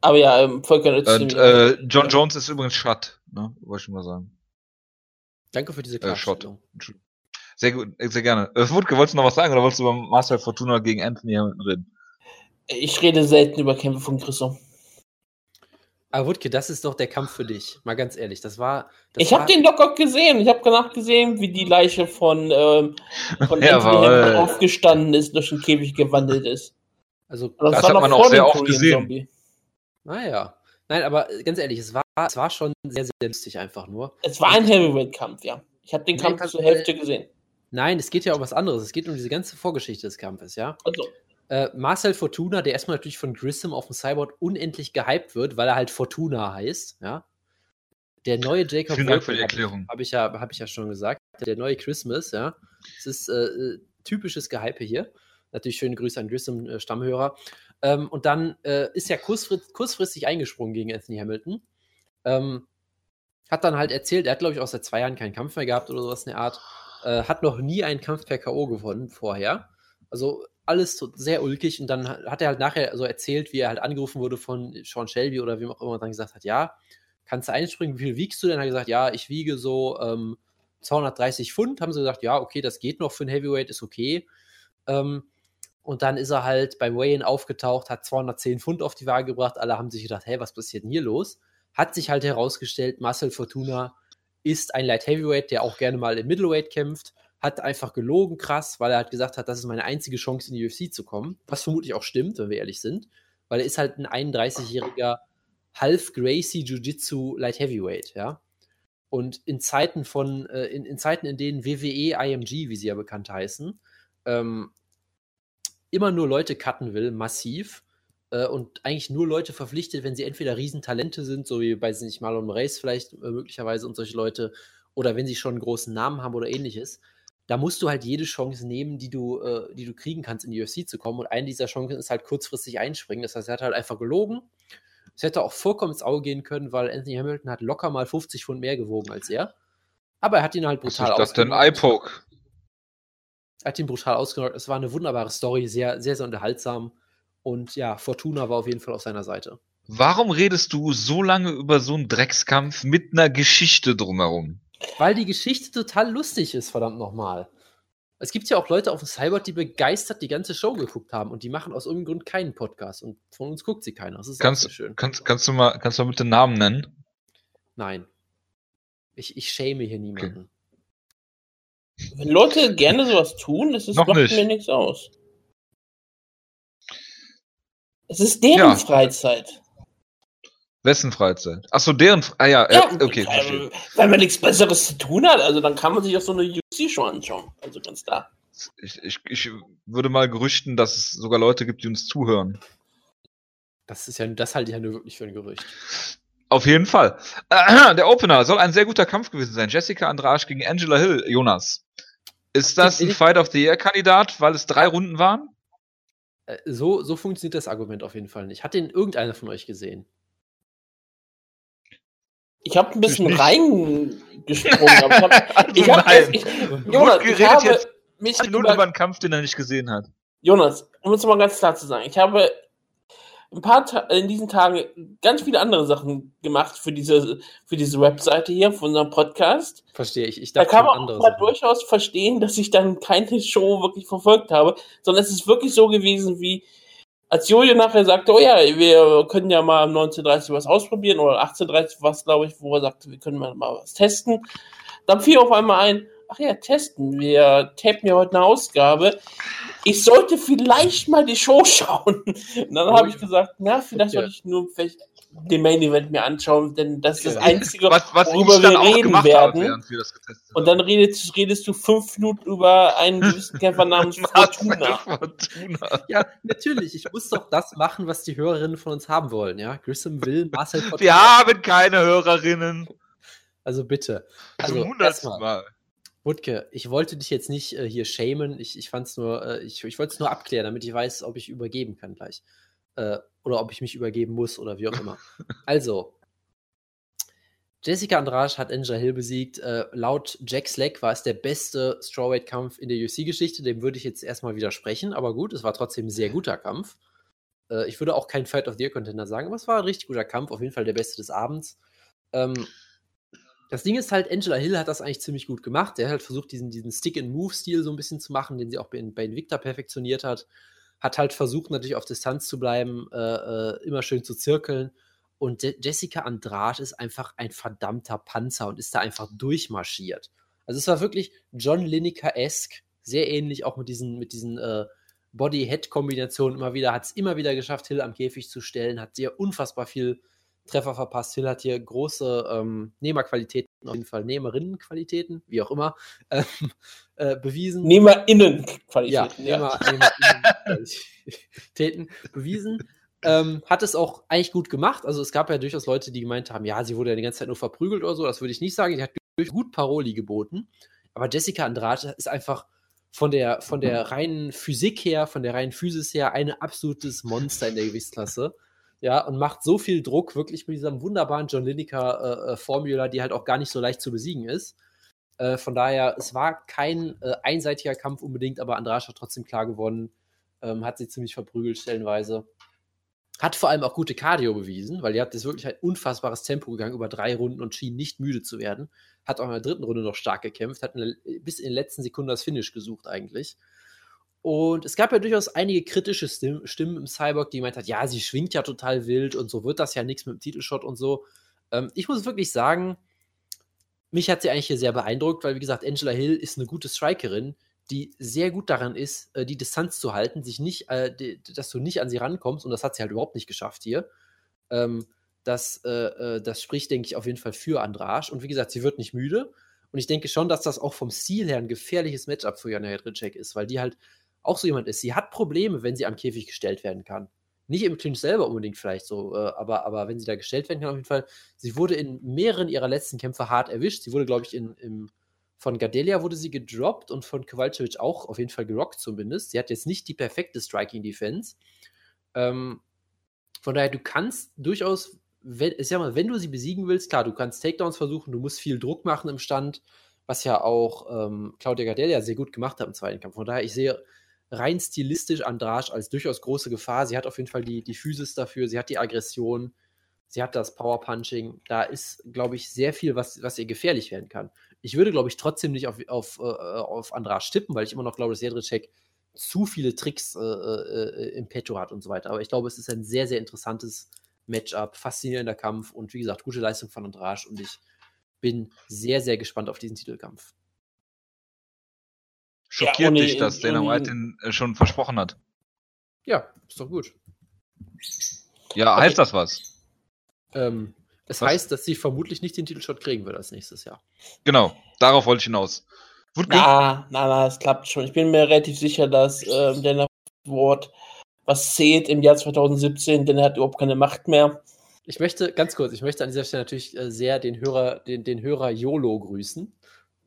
Aber ja, ähm, Volker Und äh, John Jones ist übrigens Schatt, ne? Wollte ich mal sagen. Danke für diese Klarstellung. Äh, sehr gut, sehr gerne. Äh, Wutke, wolltest du noch was sagen oder wolltest du über Marcel Fortuna gegen Anthony Hamilton reden? Ich rede selten über Kämpfe von Chriso. Aber Wutke, das ist doch der Kampf für dich. Mal ganz ehrlich, das war. Das ich habe den locker gesehen. Ich habe danach gesehen, wie die Leiche von, ähm, von (laughs) Anthony Hamilton aufgestanden ist, durch den Käfig gewandelt ist. Also, das, das hat man auch sehr oft gesehen. Zombie. Naja. Nein, aber ganz ehrlich, es war, es war schon sehr, sehr lustig einfach nur. Es war ein Heavyweight-Kampf, ja. Ich habe den Kampf Nein, zur Hälfte gesehen. Nein, es geht ja um was anderes. Es geht um diese ganze Vorgeschichte des Kampfes, ja. Also. Äh, Marcel Fortuna, der erstmal natürlich von Grissom auf dem Cyborg unendlich gehypt wird, weil er halt Fortuna heißt, ja. Der neue Jacob Vielen Dank für die Erklärung. Habe ich, ja, hab ich ja schon gesagt. Der neue Christmas, ja. Es ist äh, äh typisches Gehype hier. Natürlich schöne Grüße an Grissom, äh, Stammhörer. Ähm, und dann äh, ist er kurzfristig, kurzfristig eingesprungen gegen Anthony Hamilton. Ähm, hat dann halt erzählt, er hat, glaube ich, auch seit zwei Jahren keinen Kampf mehr gehabt oder sowas in der Art. Äh, hat noch nie einen Kampf per K.O. gewonnen vorher. Also alles so sehr ulkig und dann hat er halt nachher so erzählt, wie er halt angerufen wurde von Sean Shelby oder wem auch immer und dann gesagt hat, ja, kannst du einspringen, wie viel wiegst du denn? Dann hat er gesagt, ja, ich wiege so ähm, 230 Pfund. Haben sie gesagt, ja, okay, das geht noch für ein Heavyweight, ist okay. Ähm, und dann ist er halt beim Weigh-In aufgetaucht, hat 210 Pfund auf die Waage gebracht. Alle haben sich gedacht, hey, was passiert denn hier los? Hat sich halt herausgestellt, Marcel Fortuna ist ein Light Heavyweight, der auch gerne mal im Middleweight kämpft. Hat einfach gelogen, krass, weil er halt gesagt hat, das ist meine einzige Chance in die UFC zu kommen. Was vermutlich auch stimmt, wenn wir ehrlich sind. Weil er ist halt ein 31-jähriger Half Gracie Jiu-Jitsu Light Heavyweight, ja. Und in Zeiten von, äh, in, in Zeiten, in denen WWE, IMG, wie sie ja bekannt heißen, ähm, immer nur Leute cutten will, massiv, äh, und eigentlich nur Leute verpflichtet, wenn sie entweder Riesentalente sind, so wie bei nicht Marlon Moraes vielleicht äh, möglicherweise und solche Leute, oder wenn sie schon einen großen Namen haben oder ähnliches. Da musst du halt jede Chance nehmen, die du, äh, die du kriegen kannst, in die UFC zu kommen. Und eine dieser Chancen ist halt kurzfristig einspringen. Das heißt, er hat halt einfach gelogen. Es hätte auch vollkommen ins Auge gehen können, weil Anthony Hamilton hat locker mal 50 Pfund mehr gewogen als er. Aber er hat ihn halt brutal Was ist das denn iPoke? Er hat ihn brutal ausgenockt. Es war eine wunderbare Story, sehr, sehr, sehr unterhaltsam. Und ja, Fortuna war auf jeden Fall auf seiner Seite. Warum redest du so lange über so einen Dreckskampf mit einer Geschichte drumherum? Weil die Geschichte total lustig ist, verdammt nochmal. Es gibt ja auch Leute auf dem Cyber, die begeistert die ganze Show geguckt haben und die machen aus irgendeinem Grund keinen Podcast und von uns guckt sie keiner. Das ist kannst, sehr schön. Kannst, kannst, du mal, kannst du mal bitte Namen nennen? Nein. Ich, ich schäme hier niemanden. Okay. Wenn Leute gerne sowas tun, das ist, macht nicht. mir nichts aus. Es ist deren Ja. Freizeit. Wessen Freizeit? Achso, deren. Ah ja, ja okay. weil, verstehe. weil man nichts Besseres zu tun hat, also dann kann man sich auch so eine UFC-Show anschauen. Also ganz klar. Ich, ich, ich würde mal gerüchten, dass es sogar Leute gibt, die uns zuhören. Das ist ja, das halte ich ja nur wirklich für ein Gerücht. Auf jeden Fall. Äh, der Opener soll ein sehr guter Kampf gewesen sein. Jessica Andrasch gegen Angela Hill, Jonas. Ist das ein Fight of the Year-Kandidat, weil es drei Runden waren? Äh, So, so funktioniert das Argument auf jeden Fall nicht. Hat den irgendeiner von euch gesehen? Ich habe ein bisschen reingesprungen, aber ich habe (laughs) Also ich hab, Jonas, ich habe mich über, über einen Kampf, den er nicht gesehen hat. Jonas, um es mal ganz klar zu sagen, ich habe ein paar Ta in diesen Tagen ganz viele andere Sachen gemacht für diese für diese Webseite hier von unserem Podcast. Verstehe ich. Ich Da dachte kann schon man auch mal durchaus verstehen, dass ich dann keine Show wirklich verfolgt habe, sondern es ist wirklich so gewesen, wie als Jojo nachher sagte, oh ja, wir können ja mal um 19.30 was ausprobieren oder 18.30 was, glaube ich, wo er sagte, wir können mal was testen. Dann fiel auf einmal ein, ach ja, testen, wir tapen ja heute eine Ausgabe. Ich sollte vielleicht mal die Show (laughs) schauen. Und dann Oh habe ich gesagt, na, vielleicht Ja. sollte ich nur vielleicht den Main Event mir anschauen, denn das ist das. Einzige, Was, was worüber ich dann wir auch reden werden. habe, wir Und dann redest, redest du fünf Minuten über einen gewissen Kämpfer namens (laughs) Fortuna. (laughs) Fortuna. Ja, natürlich. Ich muss doch das machen, was die Hörerinnen von uns haben wollen. Ja, Grissom will Marcel Fortuna. Wir haben keine Hörerinnen. Also bitte. Zum Also, hundertsten erstmal, Mal. Wutke, ich wollte dich jetzt nicht äh, hier shamen. Ich, ich fand's nur, äh, ich, ich wollte es nur abklären, damit ich weiß, ob ich übergeben kann gleich. Äh, oder ob ich mich übergeben muss oder wie auch immer. (laughs) also, Jessica Andrade hat Angela Hill besiegt. Äh, laut Jack Slack war es der beste Strawweight-Kampf in der UFC-Geschichte. Dem würde ich jetzt erstmal widersprechen, aber gut, es war trotzdem ein sehr guter Kampf. Äh, ich würde auch kein Fight of the Year-Contender sagen, aber es war ein richtig guter Kampf, auf jeden Fall der beste des Abends. Ähm, das Ding ist halt, Angela Hill hat das eigentlich ziemlich gut gemacht. Der hat halt versucht, diesen, diesen Stick-and-Move-Stil so ein bisschen zu machen, den sie auch bei, bei Invicta perfektioniert hat. Hat halt versucht, natürlich auf Distanz zu bleiben, äh, äh, immer schön zu zirkeln. Und Je Jessica Andrade ist einfach ein verdammter Panzer und ist da einfach durchmarschiert. Also es war wirklich John Lineker-esque, sehr ähnlich auch mit diesen, mit diesen äh, Body-Head-Kombinationen immer wieder, hat es immer wieder geschafft, Hill am Käfig zu stellen, hat sehr unfassbar viel Treffer verpasst. Hill hat hier große ähm, Nehmerqualitäten, auf jeden Fall Nehmerinnenqualitäten, wie auch immer, ähm, (laughs) äh, bewiesen. NehmerInnenqualitäten. Ja, Ja, Nehmer, Nehmerinnenqualitäten (laughs) bewiesen. Ähm, hat es auch eigentlich gut gemacht. Also es gab ja durchaus Leute, die gemeint haben, ja, sie wurde ja die ganze Zeit nur verprügelt oder so. Das würde ich nicht sagen. Sie hat durch gut Paroli geboten. Aber Jessica Andrade ist einfach von der, von der reinen Physik her, von der reinen Physis her, ein absolutes Monster in der Gewichtsklasse. Ja, und macht so viel Druck wirklich mit diesem wunderbaren John Lineker-Formula, die halt auch gar nicht so leicht zu besiegen ist. Äh, von daher, es war kein äh, einseitiger Kampf unbedingt, aber Andrade hat trotzdem klar gewonnen. Ähm, hat sie ziemlich verprügelt stellenweise. Hat vor allem auch gute Cardio bewiesen, weil die hat das wirklich ein unfassbares Tempo gegangen über drei Runden und schien nicht müde zu werden. Hat auch in der dritten Runde noch stark gekämpft, hat bis in den letzten Sekunden das Finish gesucht eigentlich. Und es gab ja durchaus einige kritische Stimmen im Cyborg, die meint hat, ja, sie schwingt ja total wild und so wird das ja nichts mit dem Titelshot und so. Ähm, ich muss wirklich sagen, mich hat sie eigentlich hier sehr beeindruckt, weil, wie gesagt, Angela Hill ist eine gute Strikerin, die sehr gut daran ist, äh, die Distanz zu halten, sich nicht, äh, die, dass du nicht an sie rankommst, und das hat sie halt überhaupt nicht geschafft hier. Ähm, das, äh, äh das spricht, denke ich, auf jeden Fall für Andrasch. Und wie gesagt, sie wird nicht müde. Und ich denke schon, dass das auch vom Stil her ein gefährliches Matchup für Jana Hedricek ist, weil die halt auch so jemand ist. Sie hat Probleme, wenn sie am Käfig gestellt werden kann. Nicht im Clinch selber unbedingt vielleicht so, äh, aber, aber wenn sie da gestellt werden kann, auf jeden Fall. Sie wurde in mehreren ihrer letzten Kämpfe hart erwischt. Sie wurde, glaube ich, in, im, von Gardelia wurde sie gedroppt und von Kowalczyk auch auf jeden Fall gerockt zumindest. Sie hat jetzt nicht die perfekte Striking-Defense. Ähm, von daher, du kannst durchaus, wenn, ich sag mal, wenn du sie besiegen willst, klar, du kannst Takedowns versuchen, du musst viel Druck machen im Stand, was ja auch ähm, Claudia Gardelia sehr gut gemacht hat im zweiten Kampf. Von daher, ich sehe rein stilistisch Andrasch als durchaus große Gefahr. Sie hat auf jeden Fall die, die Physis dafür, sie hat die Aggression, sie hat das Powerpunching. Da ist, glaube ich, sehr viel, was, was ihr gefährlich werden kann. Ich würde, glaube ich, trotzdem nicht auf, auf, äh, auf Andrasch tippen, weil ich immer noch glaube, dass Jedrzejczyk zu viele Tricks äh, äh, im Petto hat und so weiter. Aber ich glaube, es ist ein sehr, sehr interessantes Matchup, faszinierender Kampf und wie gesagt, gute Leistung von Andrasch und ich bin sehr, sehr gespannt auf diesen Titelkampf. Schockiert ja, dich, dass Dana White den äh, schon versprochen hat? Ja, ist doch gut. Ja, okay. heißt das was? Ähm, es was? heißt, dass sie vermutlich nicht den Titelshot kriegen wird als nächstes Jahr. Genau, darauf wollte ich hinaus. Wutke? Na, na, na, es klappt schon. Ich bin mir relativ sicher, dass ähm, Dana Ward was zählt im Jahr 2017, denn er hat überhaupt keine Macht mehr. Ich möchte, ganz kurz, ich möchte an dieser Stelle natürlich äh, sehr den Hörer, den, den Hörer YOLO grüßen.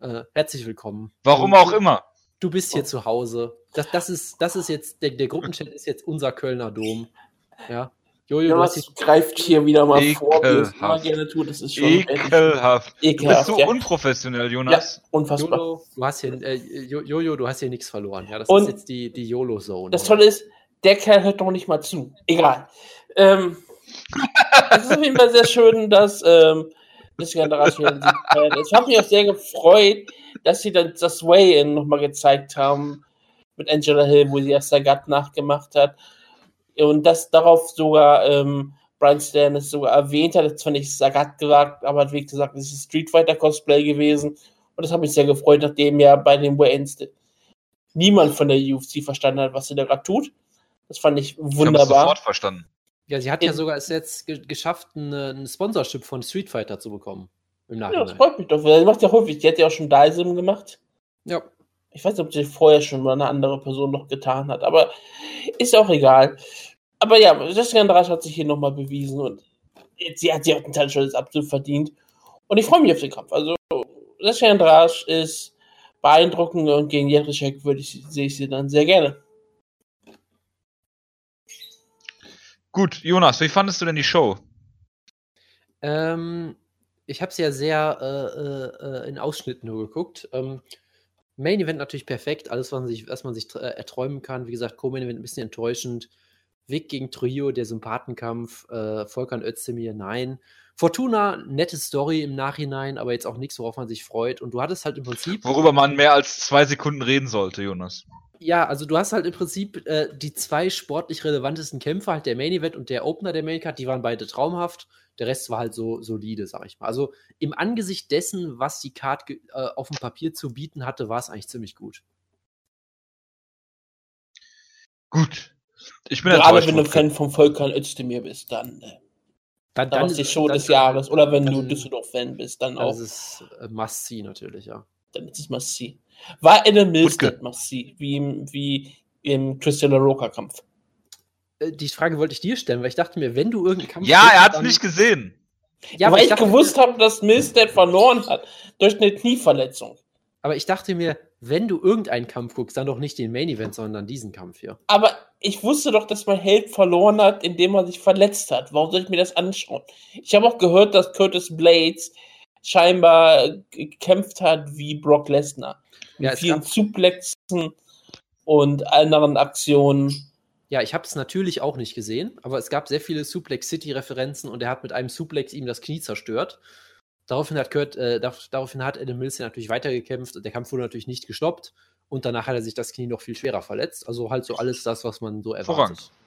Äh, herzlich willkommen. Warum auch immer du bist hier oh. zu Hause. Das, das, ist, das ist jetzt, der, der Gruppenchat ist jetzt unser Kölner Dom. Ja. Jojo, ja, was greift hier wieder mal Ekelhaft. vor, wie es immer gerne tut. Das ist schon Ekelhaft. Ekelhaft. Du bist so ja. unprofessionell, Jonas. Ja, unfassbar. Jojo, du hast hier, äh, Jojo, du hast hier nichts verloren. Ja, das Und ist jetzt die, die YOLO-Zone. Das Tolle ist, der Kerl hört doch nicht mal zu. Egal. Ähm, (laughs) es ist auf jeden Fall sehr schön, dass ähm, das Generation Ich habe mich auch sehr gefreut, dass sie dann das Way-In nochmal gezeigt haben mit Angela Hill, wo sie erst Sagat nachgemacht hat. Und dass darauf sogar ähm, Brian Stan es sogar erwähnt hat, das zwar nicht Sagat gesagt, aber hat wie gesagt, es ist Street Fighter Cosplay gewesen. Und das hat mich sehr gefreut, nachdem ja bei den Way-Ins niemand von der UFC verstanden hat, was sie da gerade tut. Das fand ich wunderbar. Ich sofort verstanden. Ja, sie hat ja sogar es jetzt ge geschafft, ein Sponsorship von Street Fighter zu bekommen. Im Nachhinein. Ja, das freut mich doch. Sie macht ja häufig. Sie hat ja auch schon Daisim gemacht. Ja. Ich weiß nicht, ob sie vorher schon mal eine andere Person noch getan hat, aber ist auch egal. Aber ja, Jessica Andrade hat sich hier nochmal bewiesen und sie hat sich auch den Teil schon absolut verdient. Und ich freue mich auf den Kampf. Also, Jessica Andrade ist beeindruckend und gegen Jerichek würde ich, sehe ich sie dann sehr gerne. Gut, Jonas, wie fandest du denn die Show? Ähm, ich habe es ja sehr äh, äh, in Ausschnitten nur geguckt. Ähm, Main Event natürlich perfekt, alles, was man sich, was man sich äh, erträumen kann. Wie gesagt, Co-Main Event ein bisschen enttäuschend. Weg gegen Trio, der Sympathenkampf. Äh, Volkan Özdemir, nein. Fortuna, nette Story im Nachhinein, aber jetzt auch nichts, worauf man sich freut. Und du hattest halt im Prinzip. Worüber man mehr als zwei Sekunden reden sollte, Jonas. Ja, also du hast halt im Prinzip äh, die zwei sportlich relevantesten Kämpfe, halt der Main Event und der Opener der Main Card, die waren beide traumhaft. Der Rest war halt so solide, sag ich mal. Also im Angesicht dessen, was die Card äh, auf dem Papier zu bieten hatte, war es eigentlich ziemlich gut. Gut. Ich bin Gerade wenn du Fan vom Volkan Özdemir bist, dann. Äh, dann, dann, dann ist die Show des Jahres. Oder wenn du Düsseldorf-Fan bist, dann, dann auch. Das ist äh, Must-See natürlich, ja. Dann ist es Must-See. War Adam Milstead Must-See, wie, wie im Christian LaRocca-Kampf. Äh, die Frage wollte ich dir stellen, weil ich dachte mir, wenn du irgendeinen Kampf. Ja, er hat es nicht gesehen. Ja, weil ich, ich gewusst habe, dass Milstead verloren hat durch eine Knieverletzung. Aber ich dachte mir, wenn du irgendeinen Kampf guckst, dann doch nicht den Main Event, sondern diesen Kampf hier. Aber ich wusste doch, dass mein Held verloren hat, indem er sich verletzt hat. Warum soll ich mir das anschauen? Ich habe auch gehört, dass Curtis Blades scheinbar gekämpft hat wie Brock Lesnar. Mit ja, vielen Suplexen und anderen Aktionen. Ja, ich habe es natürlich auch nicht gesehen, aber es gab sehr viele Suplex City-Referenzen und er hat mit einem Suplex ihm das Knie zerstört. Daraufhin hat, Kurt, äh, daraufhin hat Adam Mills natürlich weitergekämpft und der Kampf wurde natürlich nicht gestoppt. Und danach hat er sich das Knie noch viel schwerer verletzt. Also halt so alles das, was man so erwartet. Voran.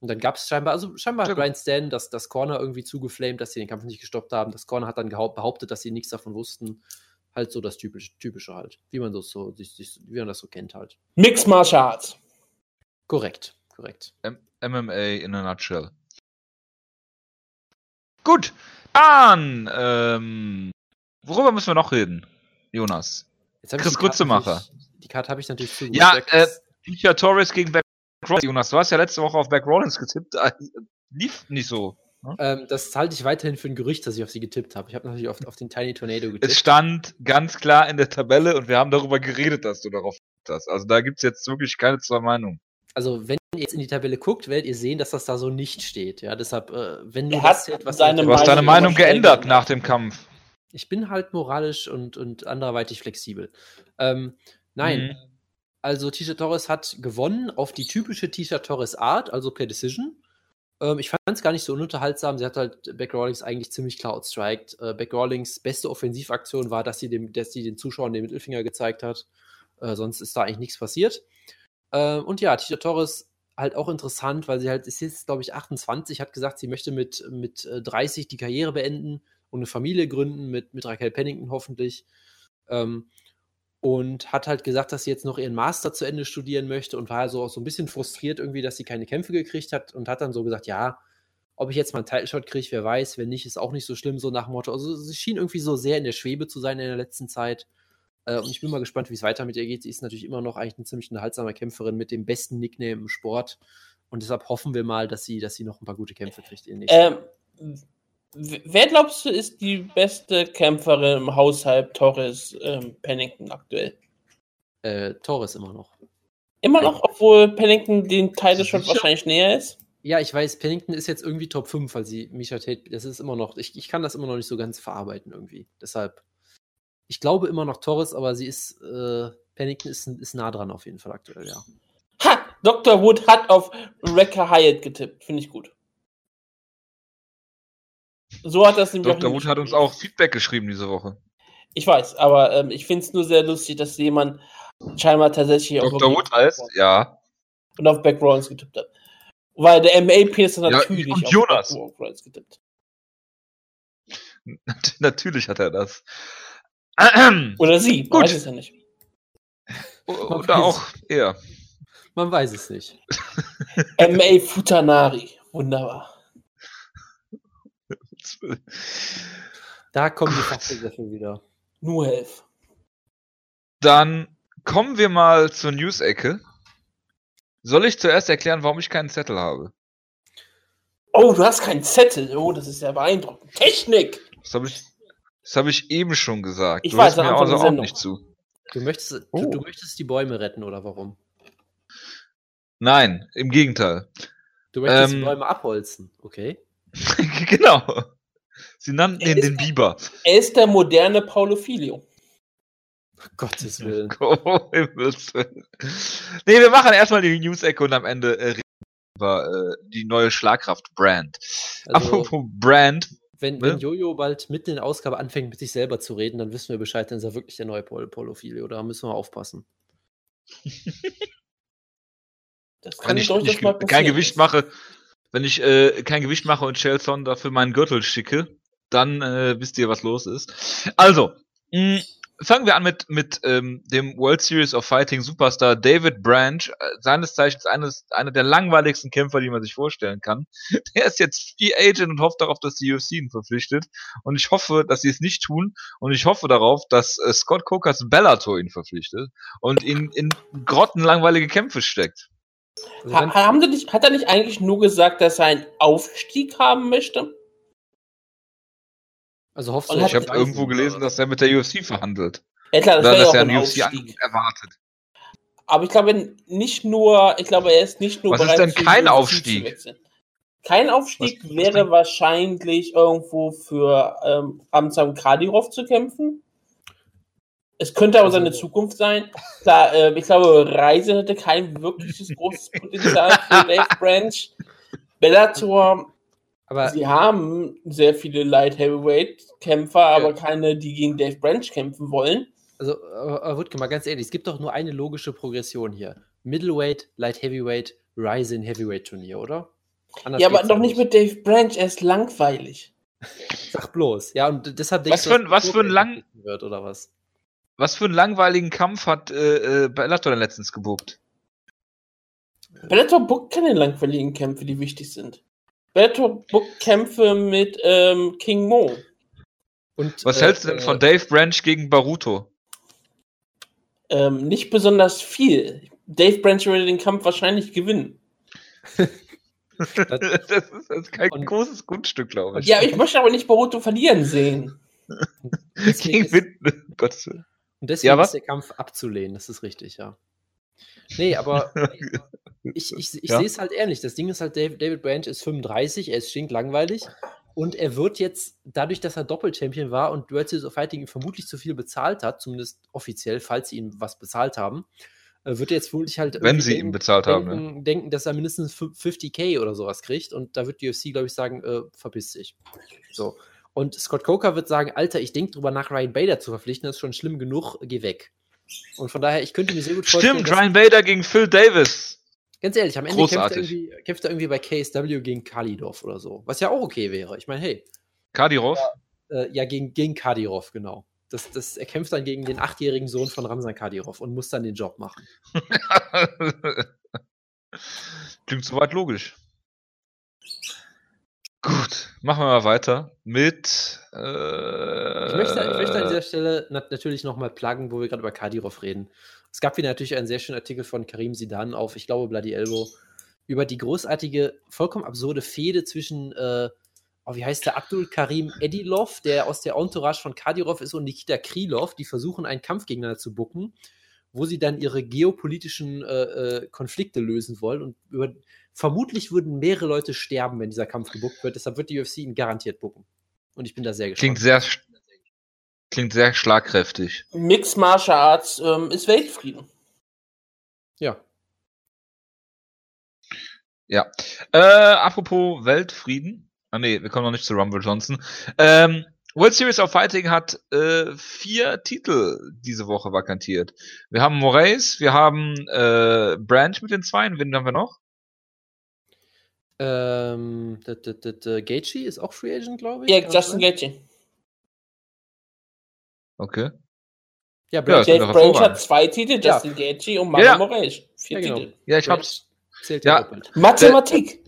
Und dann gab es scheinbar, also scheinbar hat Brian Stan das, das Corner irgendwie zugeflamed, dass sie den Kampf nicht gestoppt haben. Das Corner hat dann behauptet, dass sie nichts davon wussten. Halt so das typische, typische halt. Wie man, das so, wie man das so kennt halt. Mixed Martial Arts. Korrekt, korrekt. M MMA in a nutshell. Gut, dann, ähm, worüber müssen wir noch reden, Jonas? Chris Grützemacher. Die Karte habe ich natürlich zu. Ja, äh, Torres gegen Back Rollins. Jonas, du hast ja letzte Woche auf Back Rollins getippt. Äh, lief nicht so. Ne? Ähm, das halte ich weiterhin für ein Gerücht, dass ich auf sie getippt habe. Ich habe natürlich auf, auf, den Tiny Tornado getippt. Es stand ganz klar in der Tabelle und wir haben darüber geredet, dass du darauf hast. Also da gibt es jetzt wirklich keine zwei Meinungen. Also wenn ihr jetzt in die Tabelle guckt, werdet ihr sehen, dass das da so nicht steht. Ja, deshalb, äh, wenn du hast was deine du hast deine Meinung geändert nach dem Kampf. Ich bin halt moralisch und, und anderweitig flexibel. Ähm, nein, mhm. Also Tisha Torres hat gewonnen auf die typische Tisha Torres Art, also per Decision. Ähm, ich fand es gar nicht so ununterhaltsam. Sie hat halt Beck Rawlings eigentlich ziemlich klar outstriked. Äh, Beck Rawlings beste Offensivaktion war, dass sie, dem, dass sie den Zuschauern den Mittelfinger gezeigt hat. Äh, sonst ist da eigentlich nichts passiert. Äh, und ja, Tisha Torres halt auch interessant, weil sie halt, ist jetzt, glaube ich, 28, hat gesagt, sie möchte mit, mit 30 äh, die Karriere beenden und eine Familie gründen, mit, mit Raquel Pennington hoffentlich. Ähm, und hat halt gesagt, dass sie jetzt noch ihren Master zu Ende studieren möchte und war also auch so ein bisschen frustriert irgendwie, dass sie keine Kämpfe gekriegt hat und hat dann so gesagt, ja, ob ich jetzt mal einen Title Shot kriege, wer weiß, wenn nicht, ist auch nicht so schlimm, so nach dem Motto. Also sie schien irgendwie so sehr in der Schwebe zu sein in der letzten Zeit. Äh, und ich bin mal gespannt, wie es weiter mit ihr geht. Sie ist natürlich immer noch eigentlich eine ziemlich unterhaltsame Kämpferin mit dem besten Nickname im Sport. Und deshalb hoffen wir mal, dass sie, dass sie noch ein paar gute Kämpfe kriegt in ähm, Wer glaubst du ist die beste Kämpferin im Haushalt Torres ähm, Pennington aktuell? Äh, Torres immer noch. Immer noch, obwohl Pennington den Title Shot wahrscheinlich näher ist? Ja, ich weiß, Pennington ist jetzt irgendwie Top 5, weil sie Misha Tate, das ist immer noch, ich, ich kann das immer noch nicht so ganz verarbeiten irgendwie. Deshalb, ich glaube immer noch Torres, aber sie ist, äh, Pennington ist, ist nah dran auf jeden Fall aktuell, ja. Ha! Dr. Wood hat auf Wrecker Hyatt getippt. Finde ich gut. So hat das nämlich Dr. Wood hat uns auch Feedback geschrieben diese Woche. Ich weiß, aber ähm, ich finde es nur sehr lustig, dass jemand scheinbar tatsächlich Dr. auf Dr. Wood heißt, ja. Und auf Back Rollins getippt hat. Weil der MAP ist natürlich ja, und auf Jonas. Back Rollins getippt. (laughs) natürlich hat er das. (clears throat) Oder sie, man Gut. weiß es ja nicht. Oder auch er. Man weiß es nicht. MA Futanari, wunderbar. Da kommen die Fachbegriffe wieder. Nur elf. Dann kommen wir mal zur News-Ecke. Soll ich zuerst erklären, warum ich keinen Zettel habe? Oh, du hast keinen Zettel. Oh, das ist ja beeindruckend. Technik! Das habe ich, hab ich eben schon gesagt. Ich du weiß mir also auch nicht zu. Du möchtest, oh. du, du möchtest die Bäume retten, oder warum? Nein, im Gegenteil. Du möchtest ähm, die Bäume abholzen, okay? (laughs) genau. Sie nannten ihn den Biber. Er ist der moderne Paulo Filio. Gottes Willen. (laughs) Oh, nee, wir machen erstmal die News-Ecke und am Ende äh, über äh, die neue Schlagkraft-Brand. Also, Apropos Brand. Wenn, ne? wenn Jojo bald mitten in der Ausgabe anfängt, mit sich selber zu reden, dann wissen wir Bescheid, dann ist er wirklich der neue Paulo, Paulo Filio. Da müssen wir aufpassen. (laughs) das kann ich, ich kein Gewicht mache, wenn ich äh, kein Gewicht mache und Shelson dafür meinen Gürtel schicke, dann äh, wisst ihr, was los ist. Also, mh, mm, fangen wir an mit, mit ähm, dem World Series of Fighting Superstar David Branch, äh, seines Zeichens eines, einer der langweiligsten Kämpfer, die man sich vorstellen kann. (laughs) Der ist jetzt Free Agent und hofft darauf, dass die UFC ihn verpflichtet. Und ich hoffe, dass sie es nicht tun. Und ich hoffe darauf, dass äh, Scott Cokers Bellator ihn verpflichtet und ihn in grottenlangweilige Kämpfe steckt. Ha haben Sie nicht, hat er nicht eigentlich nur gesagt, dass er einen Aufstieg haben möchte? Also hoffst du, ich habe irgendwo gelesen, dass er mit der UFC verhandelt. Ja klar, das Oder dass er einen UFC erwartet. Aber ich glaube nicht nur, ich glaube, er ist nicht nur Was ist denn kein Aufstieg? Kein Aufstieg was, wäre wahrscheinlich irgendwo für ähm, Ramzan Kadirov zu kämpfen. Es könnte aber seine Zukunft sein. Klar, äh, ich glaube, Reise hätte kein wirkliches großes Potenzial für (laughs) Dave Branch. Bellator, Aber sie haben sehr viele Light Heavyweight Kämpfer, aber Ja. keine, die gegen Dave Branch kämpfen wollen. Also, aber, aber Wutke, mal ganz ehrlich, es gibt doch nur eine logische Progression hier. Middleweight, Light Heavyweight, Ryzen Heavyweight Turnier, oder? Anders ja, aber doch nicht mit Dave Branch, er ist langweilig. (laughs) Sag bloß. Ja, und deshalb Was du, für ein- dass was für ein lang- wird, oder was? Was für einen langweiligen Kampf hat äh, äh, Bellator denn letztens gebucht? Bellator bookt keine langweiligen Kämpfe, die wichtig sind. Bellator bookt Kämpfe mit ähm, King Mo. Und, Was äh, hältst du denn äh, von Dave Branch gegen Baruto? Ähm, nicht besonders viel. Dave Branch würde den Kampf wahrscheinlich gewinnen. (laughs) das, ist, das ist kein Und- großes Grundstück, glaube ich. Ja, ich möchte aber nicht Boruto verlieren sehen. (laughs) deswegen gegen ist, Wind. Gottes Willen. und deswegen Ja, ist der Kampf abzulehnen, das ist richtig, ja. Nee, aber (laughs) ich, ich, ich Ja. sehe es halt ehrlich. Das Ding ist halt, David, Branch ist 35, er ist stinklangweilig. Und er wird jetzt, dadurch, dass er Doppelchampion war und World Series of Fighting ihm vermutlich zu viel bezahlt hat, zumindest offiziell, falls sie ihm was bezahlt haben, äh, wird er jetzt vermutlich halt. Wenn sie ihn bezahlt haben. denken, Ne? denken, dass er mindestens fü- 50k oder sowas kriegt. Und da wird die UFC, glaube ich, sagen, äh, verpiss dich. So. Und Scott Coker wird sagen, Alter, ich denke drüber nach, Ryan Bader zu verpflichten, das ist schon schlimm genug, geh weg. Und von daher, ich könnte mir sehr gut vorstellen, Stimmt, Ryan Bader gegen Phil Davis. Ganz ehrlich, am Ende kämpft er, kämpft er irgendwie bei KSW gegen Kalidov oder so. Was ja auch okay wäre. Ich meine, hey, Kadirov. äh, ja, gegen, gegen Kadirov, genau. Das, das, er kämpft dann gegen den achtjährigen Sohn von Ramsan Kadirov und muss dann den Job machen. (laughs) Klingt soweit logisch. Gut, machen wir mal weiter mit. Äh, Ich möchte, ich möchte an dieser Stelle nat natürlich nochmal pluggen, wo wir gerade über Kadirov reden. Es gab wieder natürlich einen sehr schönen Artikel von Karim Sidan auf, ich glaube, Bloody Elbow, über die großartige, vollkommen absurde Fehde zwischen, äh, oh, wie heißt der, Abdul Karim Edilov, der aus der Entourage von Kadirov ist, und Nikita Krylov, die versuchen, einen Kampf gegeneinander zu bucken, wo sie dann ihre geopolitischen äh, äh, Konflikte lösen wollen. Und über, vermutlich würden mehrere Leute sterben, wenn dieser Kampf gebuckt wird. Deshalb wird die UFC ihn garantiert bucken. Und ich bin da sehr gespannt. klingt sehr, klingt sehr schlagkräftig. Mixed Martial Arts ähm, ist Weltfrieden. Ja. Ja. Äh, apropos Weltfrieden. Ah nee, wir kommen noch nicht zu Rumble Johnson. Ähm, World Series of Fighting hat äh, vier Titel diese Woche vakantiert. Wir haben Moraes, wir haben äh, Branch mit den Zweien, wen haben wir noch? Ähm, d -d -d -d Gaethje ist auch Free Agent, glaube ich. Ja, Justin? Gaethje. Okay. Ja, Ja, Branch doch Branch hat zwei Titel, Ja. Justin Gaethje und Mama Ja, ja. Moraes. Vier Ja, genau. Titel. Ja, ich hab's. Zählt Ja. ja. Mathematik.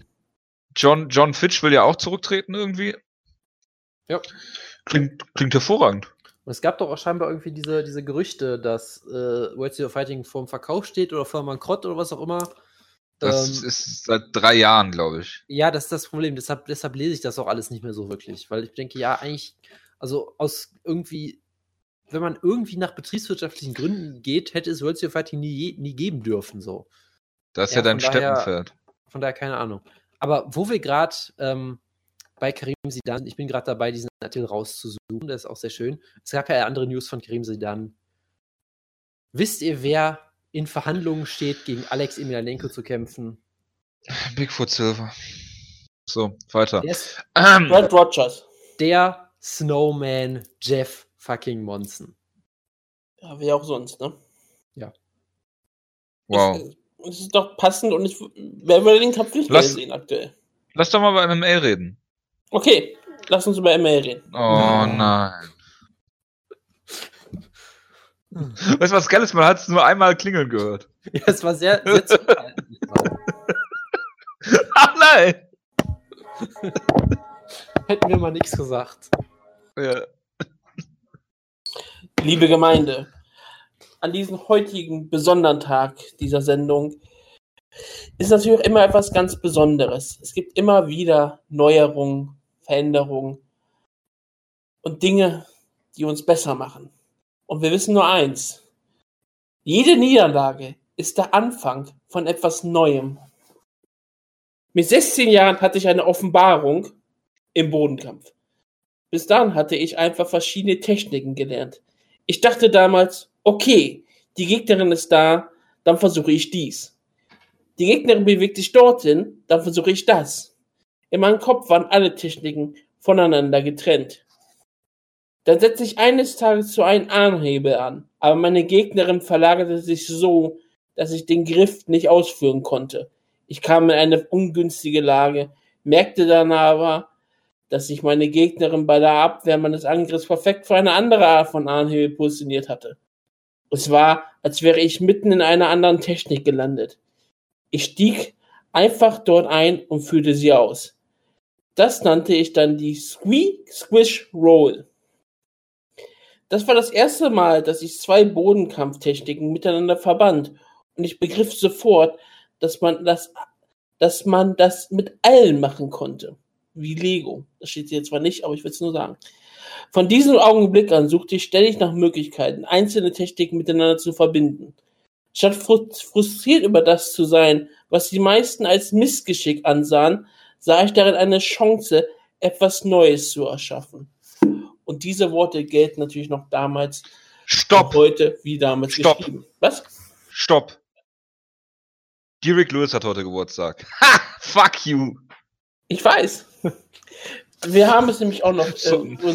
John, John Fitch will ja auch zurücktreten irgendwie. Ja. Klingt, klingt hervorragend. Und es gab doch auch scheinbar irgendwie diese, diese Gerüchte, dass äh, World Series of Fighting vorm Verkauf steht oder vor Bankrott oder was auch immer. Das Ähm, ist seit drei Jahren, glaube ich. Ja, das ist das Problem. Deshalb, deshalb lese ich das auch alles nicht mehr so wirklich. Weil ich denke, ja, eigentlich, also aus irgendwie, wenn man irgendwie nach betriebswirtschaftlichen Gründen geht, hätte es World Series of Fighting nie, nie geben dürfen. So. Das ist Ja, ja, dein daher- Steppenpferd. Von daher keine Ahnung. Aber wo wir gerade ähm, bei Karim Sidan, ich bin gerade dabei, diesen Artikel rauszusuchen, der ist auch sehr schön. Es gab ja andere News von Karim Sidan. Wisst ihr, wer in Verhandlungen steht, gegen Alex Emelianenko zu kämpfen? (laughs) Bigfoot Silver. So, weiter. Der ist Ähm, Brad Rogers. der Snowman Jeff fucking Monson. Ja, wie auch sonst, ne? wow. Es, es ist doch passend und ich, wer würde den Kampf nicht Lass- sehen aktuell? Lass doch mal bei MMA reden. Okay, lass uns über ML reden. Oh nein. Weißt du, was geil ist? Man hat es nur einmal klingeln gehört. Ja, es war sehr, sehr. (laughs) Ach nein! Hätten wir mal nichts gesagt. Ja. Liebe Gemeinde, an diesem heutigen besonderen Tag dieser Sendung ist natürlich auch immer etwas ganz Besonderes. Es gibt immer wieder Neuerungen, Veränderungen und Dinge, die uns besser machen. Und wir wissen nur eins. Jede Niederlage ist der Anfang von etwas Neuem. Mit 16 Jahren hatte ich eine Offenbarung im Bodenkampf. Bis dann hatte ich einfach verschiedene Techniken gelernt. Ich dachte damals, okay, die Gegnerin ist da, dann versuche ich dies. Die Gegnerin bewegt sich dorthin, dann versuche ich das. In meinem Kopf waren alle Techniken voneinander getrennt. Dann setze ich eines Tages zu einem Armhebel an, aber meine Gegnerin verlagerte sich so, dass ich den Griff nicht ausführen konnte. Ich kam in eine ungünstige Lage, merkte dann aber, dass sich meine Gegnerin bei der Abwehr meines Angriffs perfekt für eine andere Art von Armhebel positioniert hatte. Es war, als wäre ich mitten in einer anderen Technik gelandet. Ich stieg einfach dort ein und führte sie aus. Das nannte ich dann die Squeak Squish Roll. Das war das erste Mal, dass ich zwei Bodenkampftechniken miteinander verband und ich begriff sofort, dass man das, dass man das mit allen machen konnte. Wie Lego. Das steht hier zwar nicht, aber ich will es nur sagen. Von diesem Augenblick an suchte ich ständig nach Möglichkeiten, einzelne Techniken miteinander zu verbinden. Statt frustriert über das zu sein, was die meisten als Missgeschick ansahen, sah ich darin eine Chance, etwas Neues zu erschaffen. Und diese Worte gelten natürlich noch damals, Stopp! heute wie damals Stopp. geschrieben. Was? Stopp! Derek Lewis hat heute Geburtstag. (laughs) Ha! Fuck you! Ich weiß. Wir haben es nämlich auch noch, äh,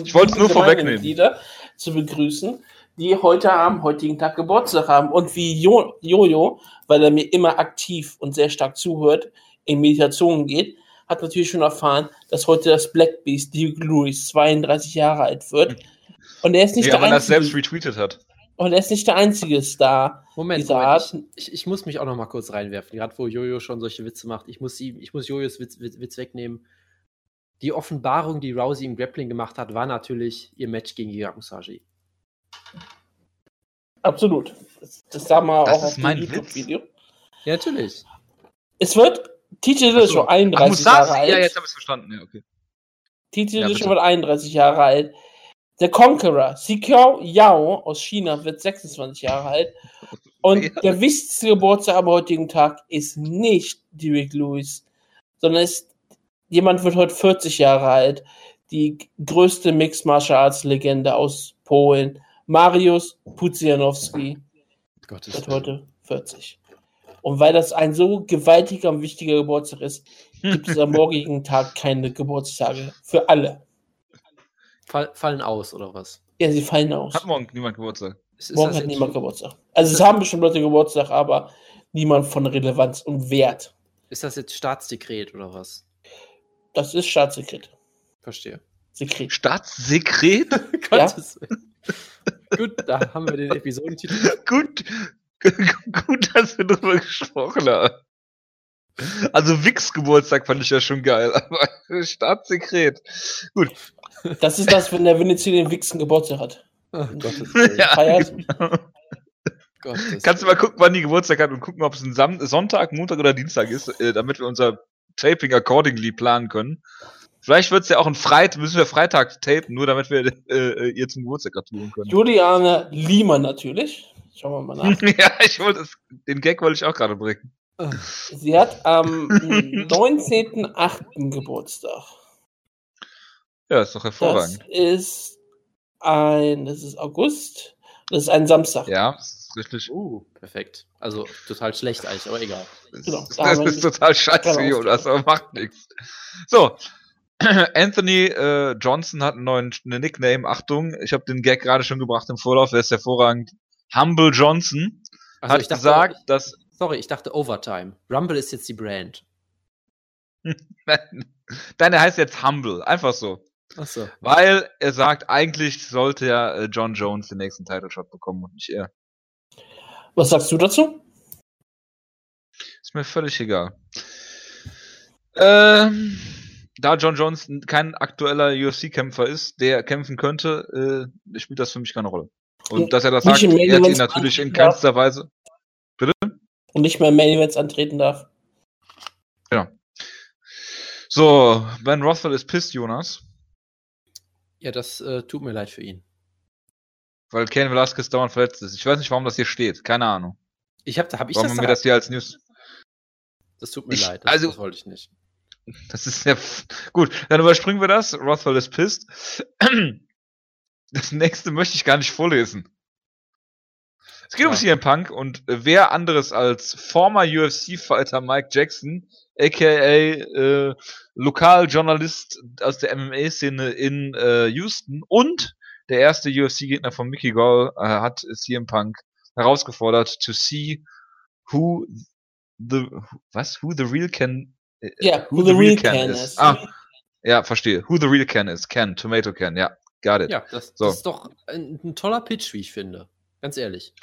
ich wollte es nur vorwegnehmen. Mitglieder zu begrüßen, die heute am heutigen Tag Geburtstag haben. Und wie Jo- Jojo, weil er mir immer aktiv und sehr stark zuhört, in Meditationen geht, hat natürlich schon erfahren, dass heute das Black Beast, Duke Lewis, 32 Jahre alt wird. Und er ist nicht Ja, der er einzige. selbst retweetet hat. Und er ist nicht der einzige Star. Moment, Dieser Moment Art. ich, ich, ich muss mich auch noch mal kurz reinwerfen, gerade wo Jojo schon solche Witze macht. Ich muss, ihm, ich muss Jojos Witz, Witz, Witz wegnehmen. Die Offenbarung, die Rousey im Grappling gemacht hat, war natürlich ihr Match gegen Musashi. Absolut. Das, das sah man Das auch ist auf dem mein YouTube-Video. Ja, natürlich. Es wird TJ Dillashaw Ach, 31 Jahre alt. Ja, jetzt habe ich es verstanden. Ja, okay. TJ Ja, bitte. wird 31 Jahre alt. Der Conqueror, Sikiao Yao aus China, wird 26 Jahre alt. Und (laughs) Ja. der wichtigste Geburtstag am heutigen Tag ist nicht Derek Lewis, sondern ist, jemand wird heute 40 Jahre alt. Die größte Mixed Martial Arts Legende aus Polen, Mariusz Pudzianowski, Gottes wird heute 40. Und weil das ein so gewaltiger und wichtiger Geburtstag ist, gibt es am (laughs) morgigen Tag keine Geburtstage für alle. Fall, fallen aus, oder was? Ja, sie fallen aus. Hat morgen niemand Geburtstag. Ist, Morgen hat niemand Geburtstag. Also es haben bestimmt Leute Geburtstag, aber niemand von Relevanz und Wert. Ist das jetzt Staatsdekret oder was? Das ist Staatssekret. Verstehe. Sekret. Staatssekret? (laughs) Gottes. Gut, da haben wir den Episodentitel. (laughs) gut, (laughs) gut, dass wir drüber gesprochen haben. Also Wix Geburtstag fand ich ja schon geil, (laughs) aber Staatssekret. Gut. Das ist das, wenn der Venezuela den Wichsen Geburtstag hat. Oh. (laughs) Ja, genau. Kannst du mal gucken, wann die Geburtstag hat und gucken, ob es ein Sam Sonntag, Montag oder Dienstag ist, äh, damit wir unser Taping accordingly planen können. Vielleicht wird es ja auch ein Freitag, müssen wir Freitag tapen, nur damit wir äh, ihr zum Geburtstag gratulieren können. Juliane Lima natürlich. Schauen wir mal (laughs) nach. ja, ich wollte den Gag wollte ich auch gerade bringen. Sie hat am (laughs) 19.08. Geburtstag. Ja, ist doch Das hervorragend. ist ein, das ist August. Das ist ein Samstag. Ja, das ist richtig. Uh, perfekt. Also total schlecht eigentlich, aber egal. Das, Genau, das ist total scheiße. Jonas, aber macht nichts. So. (clears throat) Anthony äh, Johnson hat einen neuen Nickname. Achtung, ich habe den Gag gerade schon gebracht im Vorlauf, der ist hervorragend. Humble Johnson Also hat ich dachte, gesagt, dass sorry, ich dachte Overtime. Rumble ist jetzt die Brand. (laughs) Deine heißt jetzt Humble, einfach so. Achso. Weil er sagt, eigentlich sollte ja äh, John Jones den nächsten Title Shot bekommen und nicht er. Was sagst du dazu? Ist mir völlig egal. Ähm, da John Jones kein aktueller UFC-Kämpfer ist, der kämpfen könnte, äh, spielt das für mich keine Rolle. Und dass er das Nicht sagt, Main ehrt ihn natürlich in antreten darf. keinster Weise. Und nicht mehr im Main Events antreten darf. So, Ben Rothwell ist pissed, Jonas, Ja, das äh, tut mir leid für ihn. weil Ken Velasquez dauernd verletzt ist. Ich weiß nicht, warum das hier steht. Keine Ahnung. Ich hab, hab ich warum das, man mir da? das hier als News. Das tut mir Ich- leid. Das, also- das wollte ich nicht. (laughs) Das ist ja gut. Dann überspringen wir das. Rothwell ist pissed. (clears throat) Das nächste möchte ich gar nicht vorlesen. Es geht ja. um CM Punk und wer anderes als former UFC-Fighter Mike Jackson, aka äh, Lokaljournalist aus der MMA-Szene in äh, Houston und der erste UFC-Gegner von Mickey Gall äh, hat CM Punk herausgefordert to see who the was who the real can äh, ja who, who the, the, real, can, can is. is. Ah, ja, verstehe. Who the real can is. Can, Tomato Can, ja. Got it. Ja, das, so. das ist doch ein, ein, toller Pitch, wie ich finde. Ganz ehrlich.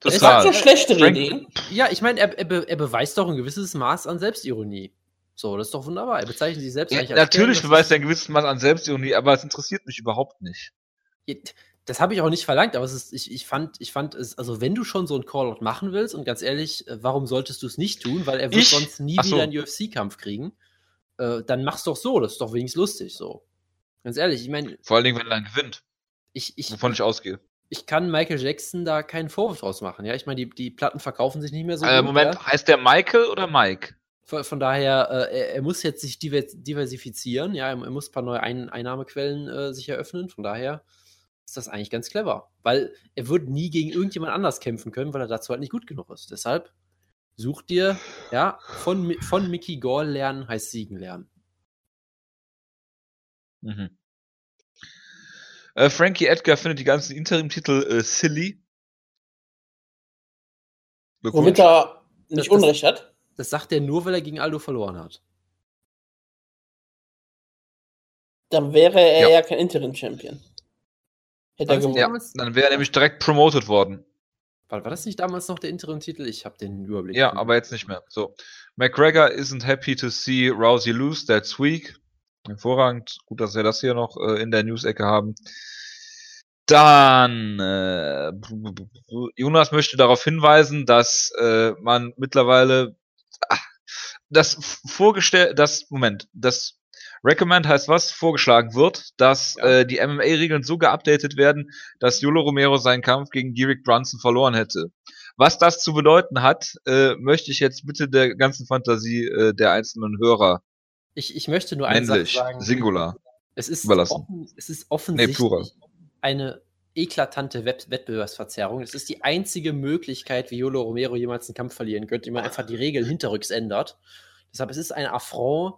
Das es hat so schlechtere Frank Ideen. Ja, ich meine, er, er, be, er, beweist doch ein gewisses Maß an Selbstironie. So, das ist doch wunderbar. Er bezeichnet sich selbst ja, eigentlich als Natürlich Fan, beweist er ein gewisses Maß an Selbstironie, aber es interessiert mich überhaupt nicht. Das habe ich auch nicht verlangt, aber es ist, ich, ich, fand, ich fand es, also wenn du schon so ein Callout machen willst, und ganz ehrlich, äh, warum solltest du es nicht tun? Weil er wird ich? sonst nie so. wieder einen UFC-Kampf kriegen. Äh, dann mach's doch so, das ist doch wenigstens lustig so. Ganz ehrlich, ich meine. Vor allen Dingen, wenn er dann gewinnt. Ich, ich, wovon ich ausgehe. Ich kann Michael Jackson da keinen Vorwurf draus machen. Ja, ich meine, die, die Platten verkaufen sich nicht mehr so. Äh, gut, Moment, ja? heißt der Michael oder Mike? Von, von daher, äh, er, er, muss jetzt sich diversifizieren. Ja, er, er muss ein paar neue Ein Einnahmequellen äh, sich eröffnen. Von daher ist das eigentlich ganz clever. Weil er wird nie gegen irgendjemand anders kämpfen können, weil er dazu halt nicht gut genug ist. Deshalb such dir, ja, von, von Mickey Gore lernen heißt siegen lernen. Mhm. Äh, Frankie Edgar findet die ganzen Interim-Titel äh, silly. Womit er nicht das, Unrecht hat. Das sagt er nur, weil er gegen Aldo verloren hat. Dann wäre er ja, ja kein Interim-Champion. Hätte er gewonnen. Ja, dann wäre er nämlich direkt promoted worden. War, war das nicht damals noch der Interim-Titel? Ich habe den Überblick. Ja, aber jetzt nicht mehr. So. McGregor isn't happy to see Rousey lose, that's weak. Hervorragend. Gut, dass wir das hier noch äh, in der News-Ecke haben. Dann äh, Jonas möchte darauf hinweisen, dass äh, man mittlerweile ach, das vorgestellt, das Moment, das Recommend heißt was? Vorgeschlagen wird, dass ja. äh, die MMA-Regeln so geupdatet werden, dass Yolo Romero seinen Kampf gegen Derek Brunson verloren hätte. Was das zu bedeuten hat, äh, möchte ich jetzt bitte der ganzen Fantasie äh, der einzelnen Hörer ich, ich möchte nur eins sagen. Singular. Es ist, offen, es ist offensichtlich nee, eine eklatante Wett Wettbewerbsverzerrung. Es ist die einzige Möglichkeit, wie Yolo Romero jemals einen Kampf verlieren könnte, indem man einfach die Regeln hinterrücks ändert. Deshalb es ist ein Affront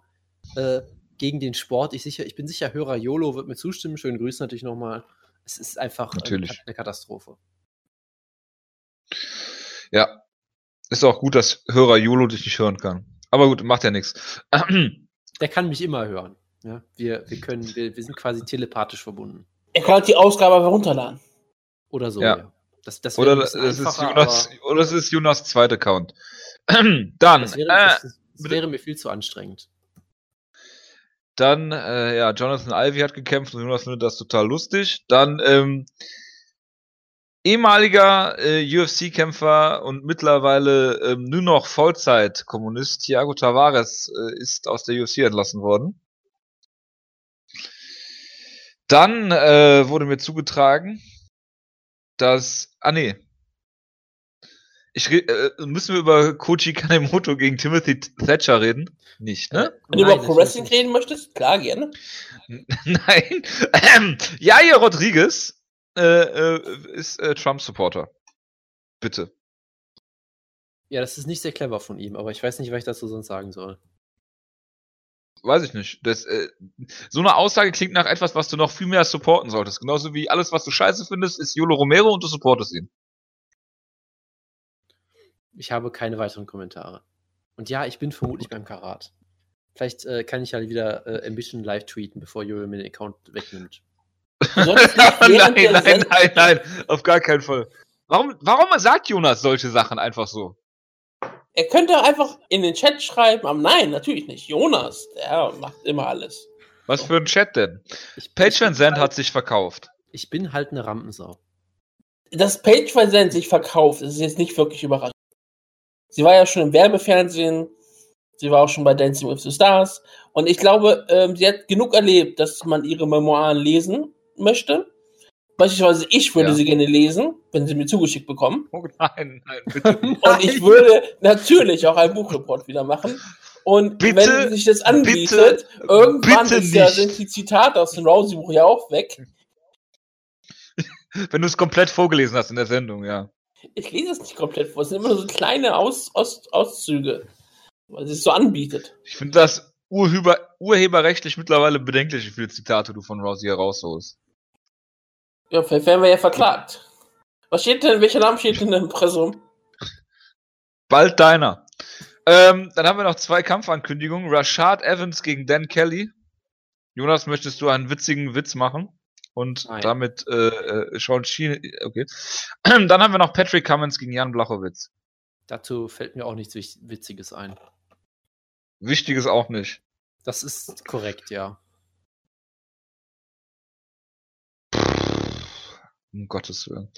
äh, gegen den Sport. Ich, sicher, ich bin sicher, Hörer Yolo wird mir zustimmen. Schönen Grüßen natürlich nochmal. Es ist einfach natürlich. eine Katastrophe. Ja. Ist auch gut, dass Hörer Yolo dich nicht hören kann. Aber gut, macht ja nichts. (clears throat) Der kann mich immer hören. Ja, wir, wir können, wir, wir sind quasi telepathisch verbunden. Er kann halt die Ausgabe herunterladen. Oder so, ja. ja. Das, das oder, das ist Jonas, oder das ist Jonas zweiter Account. (clears throat) Dann. Das wäre, äh, das, das wäre mir viel zu anstrengend. Dann, äh, ja, Jonathan Ivy hat gekämpft und Jonas findet das total lustig. Dann, ähm, ehemaliger äh, UFC-Kämpfer und mittlerweile ähm, nur noch Vollzeit-Kommunist Thiago Tavares äh, ist aus der UFC entlassen worden. Dann äh, wurde mir zugetragen, dass. Ah nee. Ich, äh, müssen wir über Koji Kanemoto gegen Timothy Thatcher reden? Nicht, ne? Wenn du über Pro Wrestling reden möchtest, klar, gerne. (laughs) Nein. Ähm, Jair Rodriguez äh, äh, ist äh, Trump-Supporter. Bitte. Ja, das ist nicht sehr clever von ihm, aber ich weiß nicht, was ich dazu sonst sagen soll. Weiß ich nicht. Das, äh, so eine Aussage klingt nach etwas, was du noch viel mehr supporten solltest. Genauso wie alles, was du scheiße findest, ist Yolo Romero und du supportest ihn. Ich habe keine weiteren Kommentare. Und ja, ich bin vermutlich beim Karat. Vielleicht äh, kann ich ja wieder äh, Ambition live tweeten, bevor Yolo mir den Account wegnimmt. (laughs) nein, nein, nein, nein, auf gar keinen Fall. Warum, warum sagt Jonas solche Sachen einfach so? Er könnte einfach in den Chat schreiben, aber nein, natürlich nicht. Jonas, der macht immer alles. Was für ein Chat denn? Page Van Zandt hat sich verkauft. Ich bin halt eine Rampensau. Dass Page Van Zandt sich verkauft, ist jetzt nicht wirklich überraschend. Sie war ja schon im Werbefernsehen, sie war auch schon bei Dancing with the Stars und ich glaube, ähm, sie hat genug erlebt, dass man ihre Memoiren lesen möchte. Beispielsweise ich würde ja. sie gerne lesen, wenn sie mir zugeschickt bekommen. Oh nein, nein, bitte. (laughs) Und ich würde natürlich auch einen Buchreport wieder machen. Und bitte, wenn sich das anbietet, bitte, irgendwann bitte ja, sind die Zitate aus dem Rousey-Buch ja auch weg. (laughs) Wenn du es komplett vorgelesen hast in der Sendung, ja. Ich lese es nicht komplett vor. Es sind immer nur so kleine Aus, Aus, Auszüge, weil es sich so anbietet. Ich finde das urheber, urheberrechtlich mittlerweile bedenklich, wie viele Zitate du von Rousey herausholst. Ja, vielleicht werden wir ja verklagt. Was steht denn, welcher Name steht denn im Impressum? Bald deiner. Ähm, dann haben wir noch zwei Kampfankündigungen. Rashad Evans gegen Dan Kelly. Jonas, möchtest du einen witzigen Witz machen? Und Nein. damit äh, äh, Sean Sheen, okay. (clears throat) Dann haben wir noch Patrick Cummins gegen Jan Blachowitz. Dazu fällt mir auch nichts Witziges ein. Wichtiges auch nicht. Das ist korrekt, ja. Um Gottes Willen.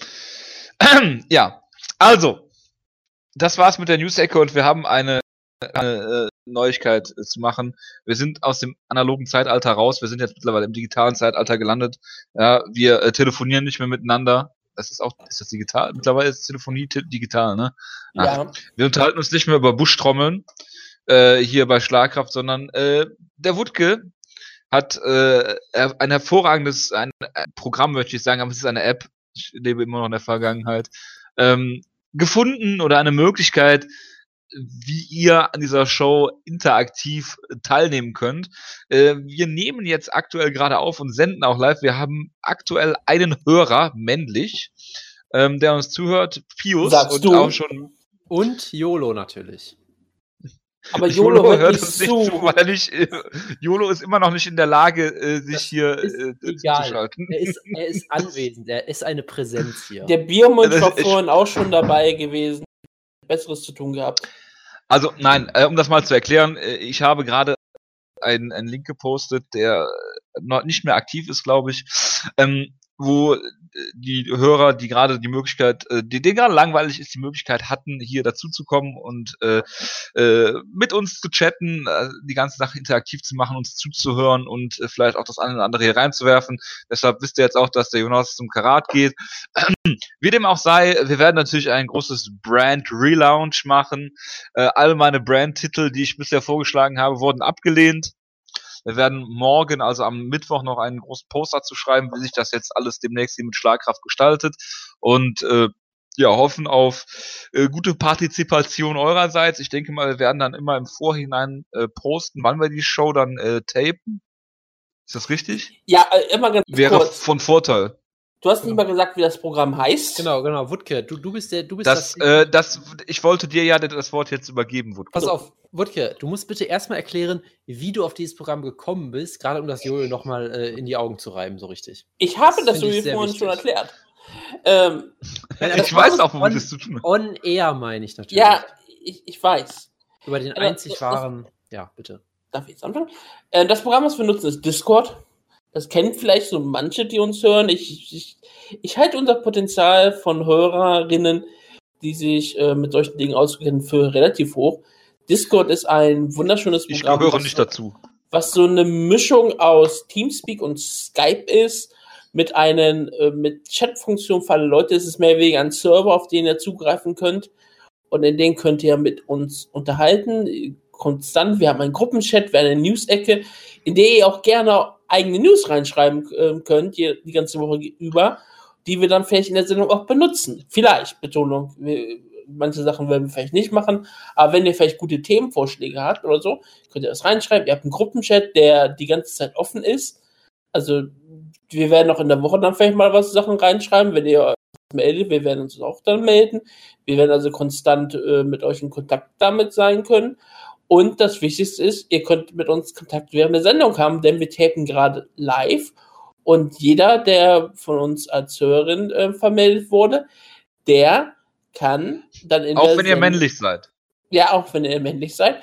(clears throat) ja, also, das war's mit der News-Ecke und wir haben eine, eine äh, Neuigkeit äh, zu machen. Wir sind aus dem analogen Zeitalter raus, wir sind jetzt mittlerweile im digitalen Zeitalter gelandet. Ja, wir äh, telefonieren nicht mehr miteinander. Das ist auch, ist das digital? Mittlerweile ist Telefonie digital, ne? Ach, Ja. Wir unterhalten uns nicht mehr über Buschtrommeln äh, hier bei Schlagkraft, sondern äh, der Wutke hat äh, er- ein hervorragendes ein, ein Programm, möchte ich sagen, aber es ist eine App. Ich lebe immer noch in der Vergangenheit. Ähm, gefunden oder eine Möglichkeit, wie ihr an dieser Show interaktiv teilnehmen könnt. Äh, wir nehmen jetzt aktuell gerade auf und senden auch live. Wir haben aktuell einen Hörer, männlich, ähm, der uns zuhört, Pius, Sagst und du? auch schon Und YOLO natürlich. Aber YOLO hört nicht uns zu. weil er nicht, äh, YOLO ist immer noch nicht in der Lage, äh, sich Das hier ist äh, zuzuschalten. Er ist, er ist (laughs) anwesend, er ist eine Präsenz hier. Der Biermund war vorhin auch schon dabei gewesen. Besseres zu tun gehabt. Also nein, äh, um das mal zu erklären, äh, ich habe gerade einen, einen Link gepostet, der noch nicht mehr aktiv ist, glaube ich, ähm, wo äh, die Hörer, die gerade die Möglichkeit, äh, die, denen gerade langweilig ist, die Möglichkeit hatten, hier dazuzukommen und äh, äh, mit uns zu chatten, äh, die ganze Sache interaktiv zu machen, uns zuzuhören und äh, vielleicht auch das eine oder andere hier reinzuwerfen. Deshalb wisst ihr jetzt auch, dass der Jonas zum Karat geht. (clears throat) Wie dem auch sei, wir werden natürlich ein großes Brand Relaunch machen. Äh, all meine Brand-Titel, die ich bisher vorgeschlagen habe, wurden abgelehnt. Wir werden morgen, also am Mittwoch, noch einen großen Poster zu schreiben, wie sich das jetzt alles demnächst hier mit Schlagkraft gestaltet. Und äh, ja, hoffen auf äh, gute Partizipation eurerseits. Ich denke mal, wir werden dann immer im Vorhinein äh, posten, wann wir die Show dann äh, tapen. Ist das richtig? Ja, äh, immer ganz Wäre kurz. von Vorteil. Du hast nicht mal gesagt, wie das Programm heißt. Genau, genau, Wutke, du, du bist der, du bist Das, äh, das, ich wollte dir ja das Wort jetzt übergeben, Wutke. Pass auf, Wutke, du musst bitte erstmal erklären, wie du auf dieses Programm gekommen bist, gerade um das Jojo nochmal äh, in die Augen zu reiben, so richtig. Ich habe Das das, sehr vorhin schon erklärt. Ähm, (laughs) das Ich weiß auch, womit es zu tun hat. On Air meine ich natürlich. ja, ich, ich weiß. Über den einzig das- wahren. Ja, bitte. Darf ich jetzt anfangen? Äh, das Programm, was wir nutzen, ist Discord. Das kennen vielleicht so manche, die uns hören. Ich, ich, ich halte unser Potenzial von Hörerinnen, die sich äh, mit solchen Dingen auskennen, für relativ hoch. Discord ist ein wunderschönes Ich Programm, gehöre was, nicht dazu. was so eine Mischung aus Teamspeak und Skype ist, mit einen äh, mit Chatfunktion für alle Leute. Es ist mehr wegen ein Server, auf den ihr zugreifen könnt. Und in den könnt ihr mit uns unterhalten, konstant. Wir haben einen Gruppenchat, wir haben eine News-Ecke, in der ihr auch gerne eigene News reinschreiben äh, könnt, die, die ganze Woche über, die wir dann vielleicht in der Sendung auch benutzen. Vielleicht, Betonung. Wir, manche Sachen werden wir vielleicht nicht machen, aber wenn ihr vielleicht gute Themenvorschläge habt oder so, könnt ihr das reinschreiben. Ihr habt einen Gruppenchat, der die ganze Zeit offen ist. Also, wir werden auch in der Woche dann vielleicht mal was Sachen reinschreiben, wenn ihr euch meldet. Wir werden uns auch dann melden. Wir werden also konstant äh, mit euch in Kontakt damit sein können. Und das Wichtigste ist, ihr könnt mit uns Kontakt während der Sendung haben, denn wir tapen gerade live. Und jeder, der von uns als Hörerin äh, vermeldet wurde, der kann dann in Auch der wenn ihr männlich seid. ja, auch wenn ihr männlich seid,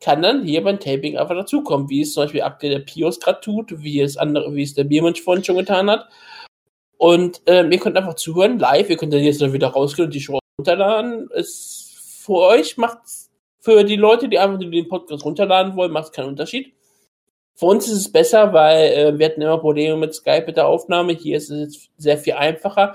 kann dann hier beim Taping einfach dazukommen, wie es zum Beispiel aktuell der Pios gerade tut, wie es andere, wie es der Biermensch vorhin schon getan hat. Und ähm, ihr könnt einfach zuhören, live, ihr könnt dann jetzt wieder rausgehen und die Show runterladen. Es für euch macht für die Leute, die einfach den Podcast runterladen wollen, macht es keinen Unterschied. Für uns ist es besser, weil äh, wir hatten immer Probleme mit Skype mit der Aufnahme. Hier ist es jetzt sehr viel einfacher.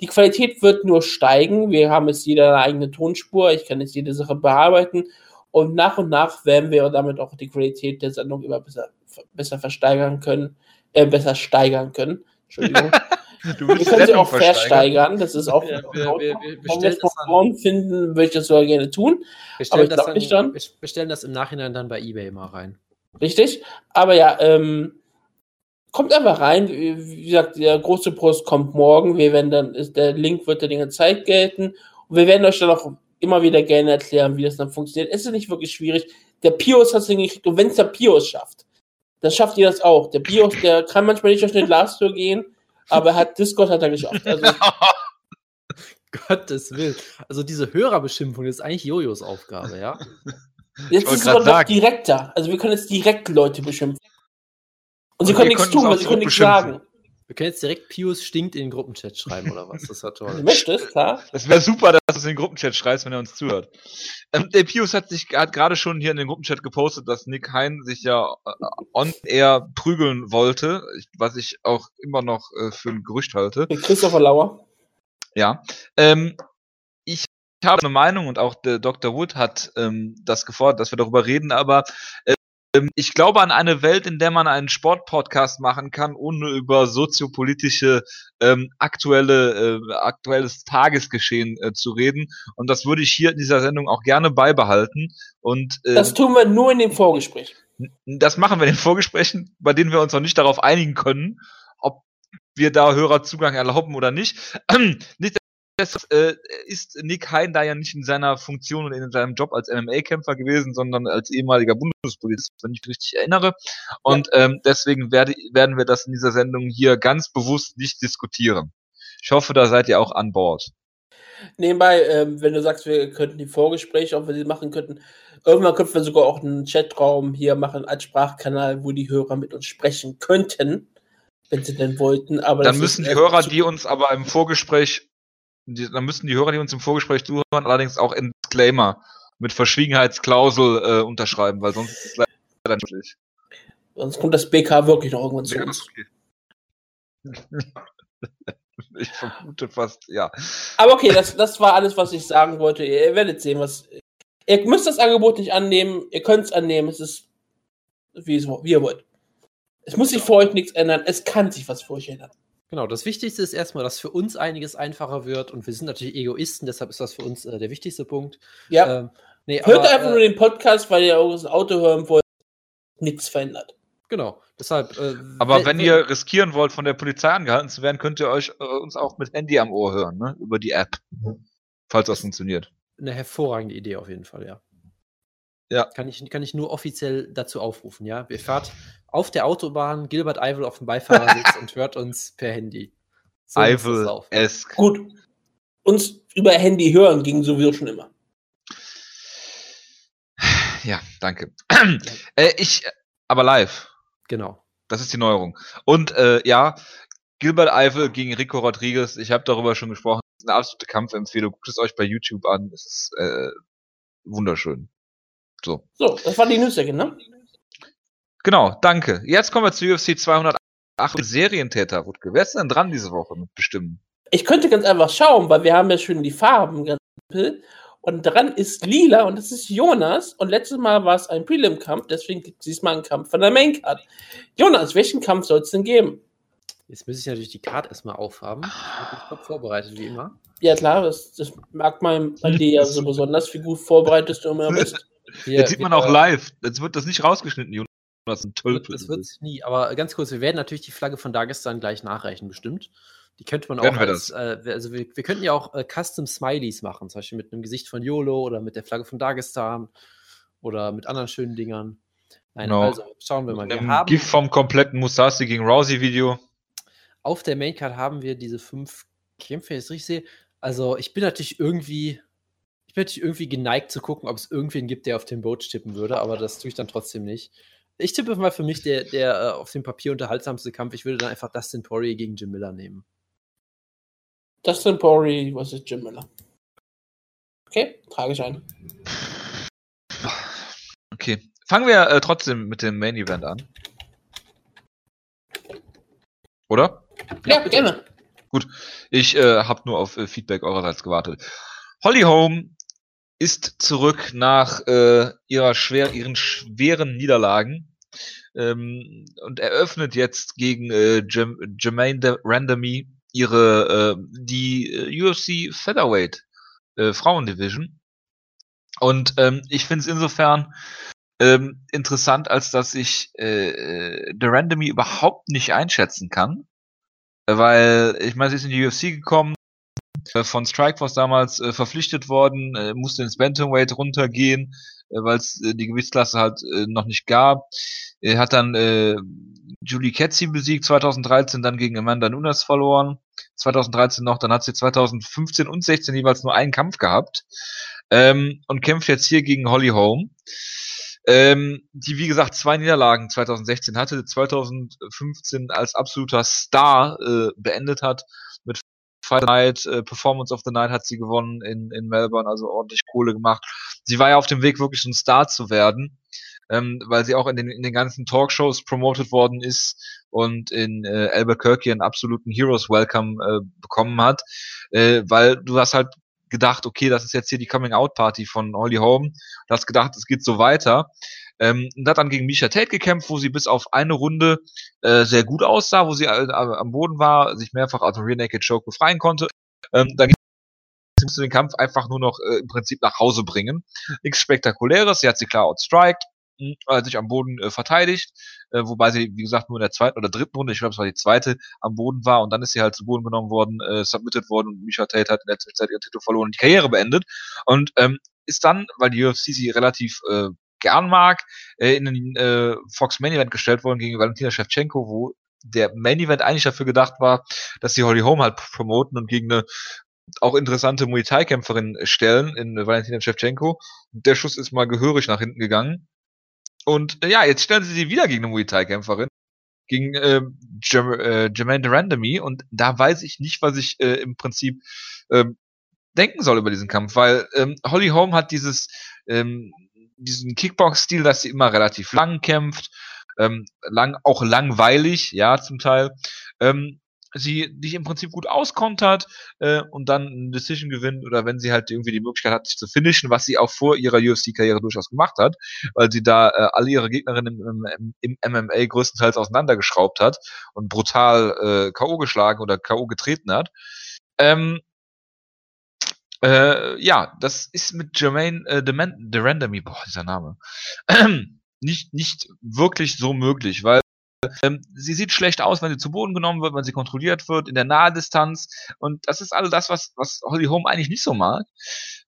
Die Qualität wird nur steigen. Wir haben jetzt jeder eine eigene Tonspur. Ich kann jetzt jede Sache bearbeiten. Und nach und nach werden wir damit auch die Qualität der Sendung immer besser, besser versteigern können, äh, besser steigern können. Entschuldigung. (laughs) Du wir können sie auch versteigern. Das ist auch. Ja, wir, wir, wir bestellen das dann, finden, würde ich das sogar gerne tun. Aber ich das dann, nicht dann. Wir bestellen das im Nachhinein dann bei eBay mal rein. Richtig. Aber ja, ähm, kommt einfach rein. Wie gesagt, der große Post kommt morgen. Wir werden dann, der Link wird dann die ganze Zeit gelten. Und wir werden euch dann auch immer wieder gerne erklären, wie das dann funktioniert. Es ist nicht wirklich schwierig. Der Pios hat es hingekriegt. Und wenn es der Pios schafft, dann schafft ihr das auch. Der Pios, der kann manchmal nicht auf eine Glastür gehen, aber er hat Discord hat er geschafft. Also, (laughs) Gottes Willen. Also diese Hörerbeschimpfung ist eigentlich Jojos Aufgabe, ja? Jetzt ist es aber noch direkter. Also wir können jetzt direkt Leute beschimpfen. Und, sie können nichts tun, weil sie können nichts sagen. Wir können jetzt direkt Pius stinkt in den Gruppenchat schreiben oder was? Das war toll. Du möchtest, klar. Das wäre super, dass du es in den Gruppenchat schreibst, wenn er uns zuhört. Ähm, der Pius hat sich hat gerade schon hier in den Gruppenchat gepostet, dass Nick Hein sich ja äh, on air prügeln wollte, was ich auch immer noch äh, für ein Gerücht halte. Mit Christopher Lauer. Ja. Ähm, ich habe eine Meinung und auch der Dr. Wood hat ähm, das gefordert, dass wir darüber reden, aber äh, ich glaube an eine Welt, in der man einen Sportpodcast machen kann, ohne über soziopolitische ähm, aktuelle äh, aktuelles Tagesgeschehen äh, zu reden. Und das würde ich hier in dieser Sendung auch gerne beibehalten. Und äh, das tun wir nur in dem Vorgespräch. Das machen wir in den Vorgesprächen, bei denen wir uns noch nicht darauf einigen können, ob wir da Hörerzugang erlauben oder nicht. (clears throat) nicht Deshalb äh, ist Nick Hein da ja nicht in seiner Funktion und in seinem Job als MMA-Kämpfer gewesen, sondern als ehemaliger Bundespolizist, wenn ich mich richtig erinnere. Und ja. ähm, deswegen werde, werden wir das in dieser Sendung hier ganz bewusst nicht diskutieren. Ich hoffe, da seid ihr auch an Bord. Nebenbei, ähm, wenn du sagst, wir könnten die Vorgespräche, ob wir sie machen könnten, irgendwann könnten wir sogar auch einen Chatraum hier machen als Sprachkanal, wo die Hörer mit uns sprechen könnten, wenn sie denn wollten. Aber dann müssen die Hörer, die uns aber im Vorgespräch die, dann müssten die Hörer, die uns im Vorgespräch zuhören, allerdings auch in Disclaimer mit Verschwiegenheitsklausel äh, unterschreiben, weil sonst ist es leider nicht. Sonst kommt das BK wirklich noch irgendwann zu uns. Okay. (laughs) ich vermute fast, ja. Aber okay, das, das war alles, was ich sagen wollte. Ihr werdet sehen, was. Ihr müsst das Angebot nicht annehmen, ihr könnt es annehmen, es ist wie, es, wie ihr wollt. Es muss sich für euch nichts ändern, es kann sich was für euch ändern. Genau, das Wichtigste ist erstmal, dass für uns einiges einfacher wird und wir sind natürlich Egoisten, deshalb ist das für uns äh, der wichtigste Punkt. Ja. Ähm, nee, Hört aber, einfach äh, nur den Podcast, weil ihr auch das Auto hören wollt, nichts verändert. Genau, deshalb. Äh, aber wenn, ihr riskieren wollt, von der Polizei angehalten zu werden, könnt ihr euch äh, uns auch mit Handy am Ohr hören, ne? Über die App. Falls das funktioniert. Eine hervorragende Idee auf jeden Fall, ja. Ja. Kann ich, kann ich nur offiziell dazu aufrufen, ja. Ihr fahrt auf der Autobahn Gilbert Eivel auf dem Beifahrersitz (laughs) und hört uns per Handy. So Eivel es. Gut. Uns über Handy hören ging sowieso schon immer. Ja, danke. (clears throat) äh, ich, aber live. Genau. Das ist die Neuerung. Und äh, ja, Gilbert Eivel gegen Rico Rodriguez, ich habe darüber schon gesprochen. Das ist eine absolute Kampfempfehlung. Guckt es euch bei YouTube an. Es ist äh, wunderschön. So. So, das war die Newsdecke, ne? Genau, danke. Jetzt kommen wir zu UFC 208 Serientäter, Rutke. Wer ist denn dran diese Woche mit bestimmen? Ich könnte ganz einfach schauen, weil wir haben ja schon die Farben ganz simpel. Und dran ist lila und das ist Jonas. Und letztes Mal war es ein Prelim-Kampf, deswegen gibt es diesmal einen Kampf von der Main-Card. Jonas, welchen Kampf soll es denn geben? Jetzt muss ich natürlich die Karte erstmal aufhaben. Ich bin top vorbereitet, wie immer. Ja, klar, das, das mag man bei dir ja so besonders, wie gut vorbereitet du immer bist. Hier, Jetzt sieht man auch live. Jetzt wird das nicht rausgeschnitten, Jonas. Das wird es nie. Aber ganz kurz, wir werden natürlich die Flagge von Dagestan gleich nachreichen, bestimmt. Die könnte man auch als, äh, also wir, wir, könnten ja auch äh, Custom Smileys machen, zum Beispiel mit einem Gesicht von YOLO oder mit der Flagge von Dagestan oder mit anderen schönen Dingern. Nein, no. also schauen wir mal. Wir haben Gift vom kompletten Musashi gegen Rousey Video. Auf der Maincard haben wir diese fünf Kämpfe, jetzt richtig sehe. Also ich bin natürlich irgendwie, ich bin natürlich irgendwie geneigt zu gucken, ob es irgendwen gibt, der auf den Boot tippen würde, aber das tue ich dann trotzdem nicht. Ich tippe mal für mich der, der äh, auf dem Papier unterhaltsamste Kampf. Ich würde dann einfach Dustin Poirier gegen Jim Miller nehmen. Dustin Poirier was ist Jim Miller. Okay, trage ich ein. Okay. Fangen wir äh, trotzdem mit dem Main Event an. Oder? Ja, ja gerne. Gut, ich äh, habe nur auf äh, Feedback eurerseits gewartet. Holly Holm ist zurück nach äh, ihrer schwer, ihren schweren Niederlagen ähm, und eröffnet jetzt gegen äh, Jermaine Randomy ihre äh, die äh, UFC Featherweight äh, Frauendivision. Und ähm, ich finde es insofern ähm, interessant, als dass ich äh, äh The Randomy überhaupt nicht einschätzen kann. Weil, ich meine, sie ist in die UFC gekommen, äh, von Strikeforce damals äh, verpflichtet worden, äh, musste ins Bantamweight runtergehen, äh, weil es äh, die Gewichtsklasse halt äh, noch nicht gab. Er hat dann äh, Julie Ketzi besiegt 2013, dann gegen Amanda Nunes verloren. 2013 noch, dann hat sie 2015 und 16 jeweils nur einen Kampf gehabt ähm, und kämpft jetzt hier gegen Holly Holm. Ähm, die wie gesagt zwei Niederlagen 2016 hatte, 2015 als absoluter Star äh, beendet hat Fight Night, äh, Performance of the Night hat sie gewonnen in, in Melbourne, also ordentlich Kohle gemacht. Sie war ja auf dem Weg, wirklich ein Star zu werden, ähm, weil sie auch in den, in den ganzen Talkshows promoted worden ist und in äh, Albuquerque einen absoluten Heroes Welcome äh, bekommen hat, äh, weil du hast halt gedacht, okay, das ist jetzt hier die Coming-out-Party von Holly Holm. Du hast gedacht, es geht so weiter. Ähm, und hat dann gegen Misha Tate gekämpft, wo sie bis auf eine Runde äh, sehr gut aussah, wo sie äh, am Boden war, sich mehrfach aus dem Rear Naked Choke befreien konnte. Ähm, dann musste den Kampf einfach nur noch äh, im Prinzip nach Hause bringen. Nichts Spektakuläres, sie hat sie klar outstriked, äh, sich am Boden äh, verteidigt, äh, wobei sie, wie gesagt, nur in der zweiten oder dritten Runde, ich glaube, es war die zweite, am Boden war und dann ist sie halt zu Boden genommen worden, äh, submitted worden und Misha Tate hat in der Zwischenzeit ihren Titel verloren und die Karriere beendet und ähm, ist dann, weil die UFC sie relativ äh, gern mag, äh, in den äh, Fox Main Event gestellt worden gegen Valentina Shevchenko, wo der Main Event eigentlich dafür gedacht war, dass sie Holly Holm halt promoten und gegen eine auch interessante Muay Thai Kämpferin stellen in Valentina Shevchenko. Der Schuss ist mal gehörig nach hinten gegangen. Und äh, ja, jetzt stellen sie sie wieder gegen eine Muay Thai Kämpferin gegen äh, äh, Jermaine Randomy und da weiß ich nicht, was ich äh, im Prinzip ähm, denken soll über diesen Kampf, weil ähm, Holly Holm hat dieses ähm, diesen Kickbox-Stil, dass sie immer relativ lang kämpft, ähm, lang, auch langweilig, ja, zum Teil. Ähm, sie dich im Prinzip gut auskontert äh, und dann ein Decision gewinnt oder wenn sie halt irgendwie die Möglichkeit hat, sich zu finishen, was sie auch vor ihrer UFC-Karriere durchaus gemacht hat, weil sie da äh, alle ihre Gegnerinnen im, im, im MMA größtenteils auseinandergeschraubt hat und brutal äh, K.O. geschlagen oder K.O. getreten hat. Ähm, äh, ja, das ist mit Jermaine äh, Durandamy, boah, dieser Name, (clears throat) nicht, nicht wirklich so möglich, weil ähm, sie sieht schlecht aus, wenn sie zu Boden genommen wird, wenn sie kontrolliert wird, in der Nahdistanz. Und das ist alles das, was, was Holly Holm eigentlich nicht so mag.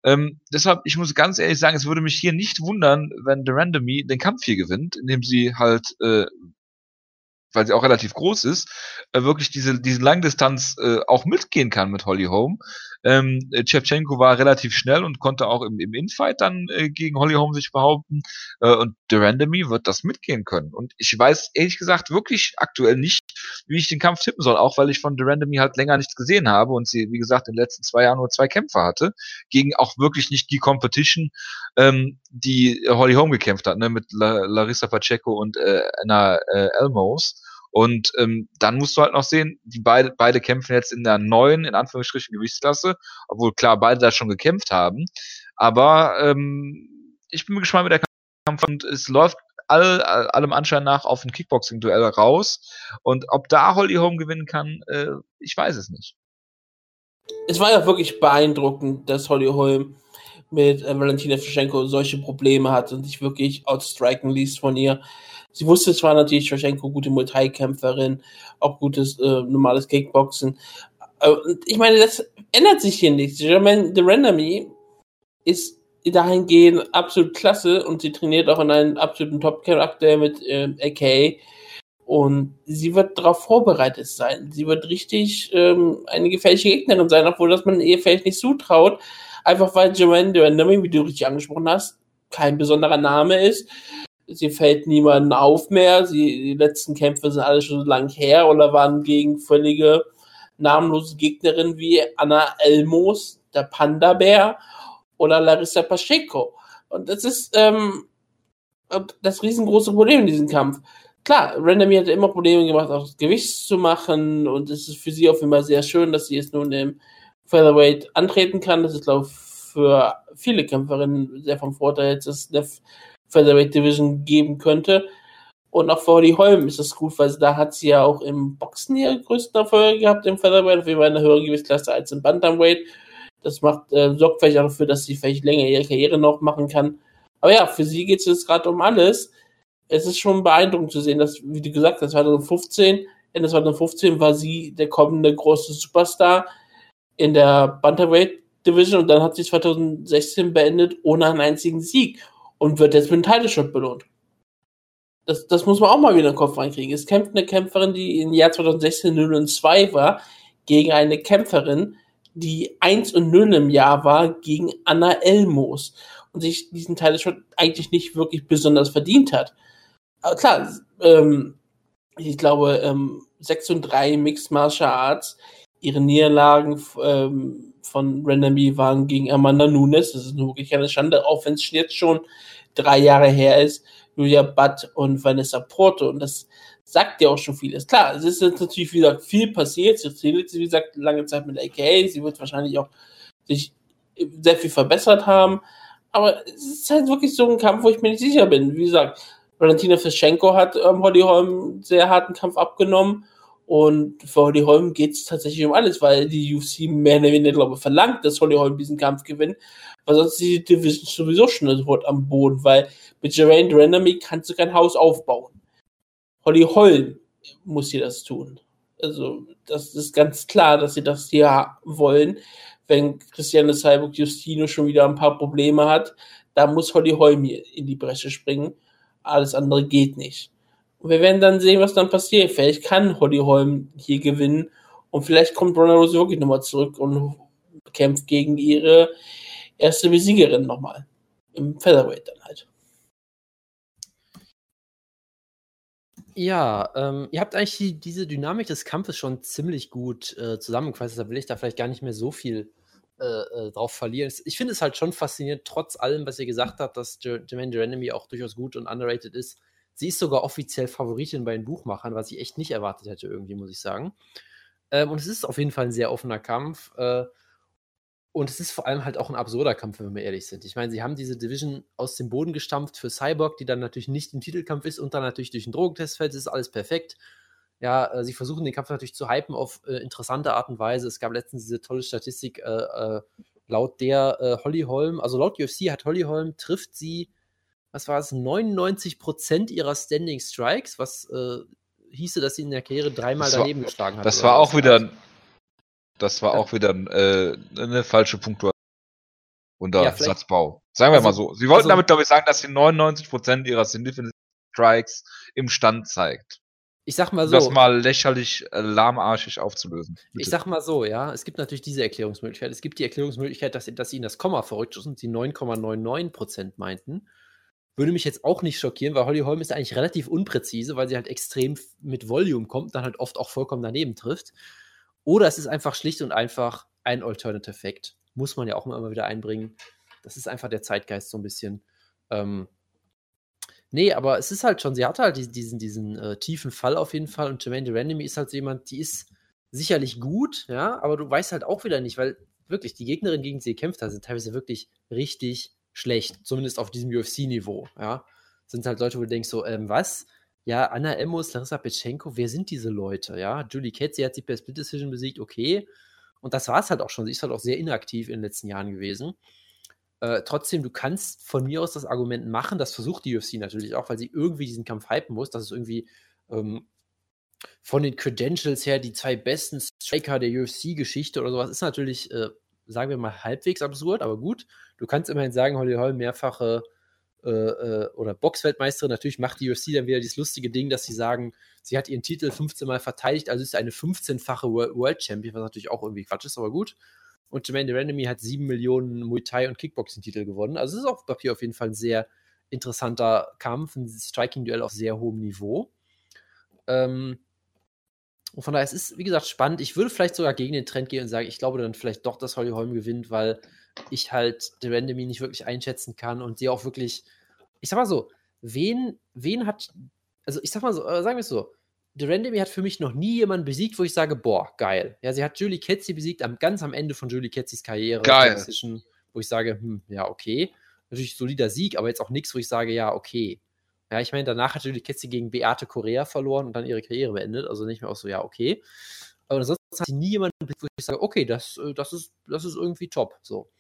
Ähm, deshalb, ich muss ganz ehrlich sagen, es würde mich hier nicht wundern, wenn Durandamy den Kampf hier gewinnt, indem sie halt äh, weil sie auch relativ groß ist, äh, wirklich diese, diese Langdistanz äh, auch mitgehen kann mit Holly Holm. Ähm, Chevchenko war relativ schnell und konnte auch im, im Infight dann äh, gegen Holly Holm sich behaupten. Äh, und Durandamy wird das mitgehen können. Und ich weiß ehrlich gesagt wirklich aktuell nicht, wie ich den Kampf tippen soll, auch weil ich von Durandamy halt länger nichts gesehen habe und sie, wie gesagt, in den letzten zwei Jahren nur zwei Kämpfe hatte, gegen auch wirklich nicht die Competition, ähm, die Holly Holm gekämpft hat, ne, mit La Larissa Pacheco und äh, Anna äh, Elmos. Und ähm, dann musst du halt noch sehen, die beide, beide kämpfen jetzt in der neuen, in Anführungsstrichen, Gewichtsklasse, obwohl klar beide da schon gekämpft haben. Aber ähm, ich bin gespannt mit der Kampf und es läuft all, allem Anschein nach auf ein Kickboxing-Duell raus. Und ob da Holly Holm gewinnen kann, äh, ich weiß es nicht. Es war ja wirklich beeindruckend, dass Holly Holm mit äh, Valentina Fischenko solche Probleme hat und sich wirklich outstriken ließ von ihr. Sie wusste zwar natürlich Shevchenko gute Multikämpferin, auch gutes äh, normales Kickboxen. Äh, ich meine, das ändert sich hier nichts. Jermaine de Randomy ist dahingehend absolut klasse und sie trainiert auch in einem absoluten Top-Charakter mit äh, AK. Und sie wird darauf vorbereitet sein. Sie wird richtig ähm, eine gefährliche Gegnerin sein, obwohl das man ihr vielleicht nicht zutraut. Einfach weil Jermaine Randomy, wie du richtig angesprochen hast, kein besonderer Name ist sie fällt niemanden auf mehr. Sie, die letzten Kämpfe sind alle schon so lang her oder waren gegen völlige namenlose Gegnerinnen wie Anna Elmos, der Panda-Bär oder Larissa Pacheco. Und das ist ähm, das riesengroße Problem in diesem Kampf. Klar, Randomly hat immer Probleme gemacht, auch das Gewicht zu machen und es ist für sie jeden Fall sehr schön, dass sie jetzt nun im Featherweight antreten kann. Das ist, glaube ich, für viele Kämpferinnen sehr vom Vorteil. Jetzt ist eine Featherweight Division geben könnte. Und auch für Holly Holm ist das gut, weil da hat sie ja auch im Boxen ihre größten Erfolge gehabt im Featherweight, auf jeden Fall in einer höheren Gewichtsklasse als im Bantamweight. Das macht, äh, sorgt vielleicht auch dafür, dass sie vielleicht länger ihre Karriere noch machen kann. Aber ja, für sie geht es jetzt gerade um alles. Es ist schon beeindruckend zu sehen, dass, wie du gesagt hast, 2015, Ende 2015 war sie der kommende große Superstar in der Bantamweight Division und dann hat sie 2016 beendet ohne einen einzigen Sieg und wird jetzt mit einem Title Shot belohnt. Das, das muss man auch mal wieder in den Kopf reinkriegen. Es kämpft eine Kämpferin, die im Jahr 2016 0 und 2 war, gegen eine Kämpferin, die 1 und 0 im Jahr war, gegen Anna Elmos und sich diesen Title Shot eigentlich nicht wirklich besonders verdient hat. Aber klar, ähm, ich glaube, ähm, 6 und 3 Mixed Martial Arts, ihre Niederlagen ähm, von Randomly waren gegen Amanda Nunes. Das ist wirklich eine Schande, auch wenn es jetzt schon drei Jahre her ist. Julia Butt und Vanessa Porto. Und das sagt ja auch schon vieles. Klar, es ist jetzt natürlich, wie gesagt, viel passiert. Sie trainiert, wie gesagt, lange Zeit mit AKA. Sie wird wahrscheinlich auch sich sehr viel verbessert haben. Aber es ist halt wirklich so ein Kampf, wo ich mir nicht sicher bin. Wie gesagt, Valentina Fischenko hat ähm, Holly Holm einen sehr harten Kampf abgenommen. Und für Holly Holm geht es tatsächlich um alles, weil die UFC mehr oder weniger, glaube ich, verlangt, dass Holly Holm diesen Kampf gewinnt, weil sonst die Division sowieso schon sofort am Boden, weil mit Geraint Randomly kannst du kein Haus aufbauen. Holly Holm muss hier das tun. Also, das ist ganz klar, dass sie das hier wollen. Wenn Christiane Cyborg Justino schon wieder ein paar Probleme hat, da muss Holly Holm hier in die Bresche springen. Alles andere geht nicht. Und wir werden dann sehen, was dann passiert. Vielleicht kann Holly Holm hier gewinnen und vielleicht kommt Ronda Rose wirklich nochmal zurück und kämpft gegen ihre erste Besiegerin nochmal. Im Featherweight dann halt. Ja, ähm, ihr habt eigentlich die, diese Dynamik des Kampfes schon ziemlich gut äh, zusammengefasst, da will ich da vielleicht gar nicht mehr so viel äh, äh, drauf verlieren. Ich finde es halt schon faszinierend, trotz allem, was ihr gesagt habt, dass Jermaine Jeremy auch durchaus gut und underrated ist. Sie ist sogar offiziell Favoritin bei den Buchmachern, was ich echt nicht erwartet hätte, irgendwie, muss ich sagen. Ähm, und es ist auf jeden Fall ein sehr offener Kampf. Äh, und es ist vor allem halt auch ein absurder Kampf, wenn wir ehrlich sind. Ich meine, sie haben diese Division aus dem Boden gestampft für Cyborg, die dann natürlich nicht im Titelkampf ist und dann natürlich durch den Drogentest fällt. Das ist alles perfekt. Ja, äh, sie versuchen den Kampf natürlich zu hypen auf äh, interessante Art und Weise. Es gab letztens diese tolle Statistik, äh, äh laut der äh, Holly Holm, also laut UFC hat Holly Holm, trifft sie, was war es, 99% ihrer Standing Strikes, was äh, hieße, dass sie in der Karriere dreimal war, daneben geschlagen hat. Das war auch wieder das war auch wieder äh, eine falsche Punktuation. Unter ja, Satzbau. Sagen wir also, mal so. Sie wollten also, damit, glaube ich, sagen, dass sie 99% ihrer Significant Strikes im Stand zeigt. Ich sag mal so. das mal lächerlich äh, lahmarschig aufzulösen. Bitte. Ich sag mal so, ja. Es gibt natürlich diese Erklärungsmöglichkeit. Es gibt die Erklärungsmöglichkeit, dass, dass ihnen das Komma verrückt ist und sie 9,99% meinten. Würde mich jetzt auch nicht schockieren, weil Holly Holm ist eigentlich relativ unpräzise, weil sie halt extrem mit Volume kommt, dann halt oft auch vollkommen daneben trifft. Oder es ist einfach schlicht und einfach ein Alternative Fact. Muss man ja auch immer wieder einbringen. Das ist einfach der Zeitgeist so ein bisschen. Ähm, nee, aber es ist halt schon, sie hat halt diesen, diesen, diesen äh, tiefen Fall auf jeden Fall und Jermaine Randomy ist halt so jemand, die ist sicherlich gut, ja, aber du weißt halt auch wieder nicht, weil wirklich die Gegnerin, gegen sie gekämpft hat, sind teilweise wirklich richtig schlecht, zumindest auf diesem UFC-Niveau, ja. Sind halt Leute, wo du denkst so, ähm, was? ja, Anna Emos, Larissa Petschenko, wer sind diese Leute? Ja, Julie Ketzi hat sie per Split Decision besiegt, okay. Und das war es halt auch schon. Sie ist halt auch sehr inaktiv in den letzten Jahren gewesen. Äh, trotzdem, du kannst von mir aus das Argument machen, das versucht die UFC natürlich auch, weil sie irgendwie diesen Kampf hypen muss, dass es irgendwie ähm, von den Credentials her die zwei besten Striker der UFC-Geschichte oder sowas ist natürlich, äh, sagen wir mal, halbwegs absurd, aber gut. Du kannst immerhin sagen, Holly Holm mehrfache äh, äh, oder Boxweltmeisterin. Natürlich macht die UFC dann wieder dieses lustige Ding, dass sie sagen, sie hat ihren Titel 15 Mal verteidigt, also ist eine 15-fache World Champion, was natürlich auch irgendwie Quatsch ist, aber gut. Und Jermaine Randomy hat 7 Millionen Muay Thai und Kickboxing-Titel gewonnen. Also es ist auf Papier auf jeden Fall ein sehr interessanter Kampf, ein Striking-Duell auf sehr hohem Niveau. Ähm, und von daher, es ist, wie gesagt, spannend. Ich würde vielleicht sogar gegen den Trend gehen und sagen, ich glaube dann vielleicht doch, dass Holly Holm gewinnt, weil ich halt The Randomy nicht wirklich einschätzen kann und sie auch wirklich ich sag mal so, wen, wen hat, also ich sag mal so, äh, sagen wir es so, The Randomy hat für mich noch nie jemanden besiegt, wo ich sage, boah, geil. Ja, sie hat Julie Ketzi besiegt, am, ganz am Ende von Julie Ketzis Karriere. Geil. Wo ich sage, hm, ja, okay. Natürlich solider Sieg, aber jetzt auch nichts, wo ich sage, ja, okay. Ja, ich meine, danach hat die Ketze gegen Beate Korea verloren und dann ihre Karriere beendet. Also nicht mehr auch so, ja, okay. Aber ansonsten hat sie nie jemanden, wo ich sage, okay, das, äh, das, ist, das ist irgendwie top. So.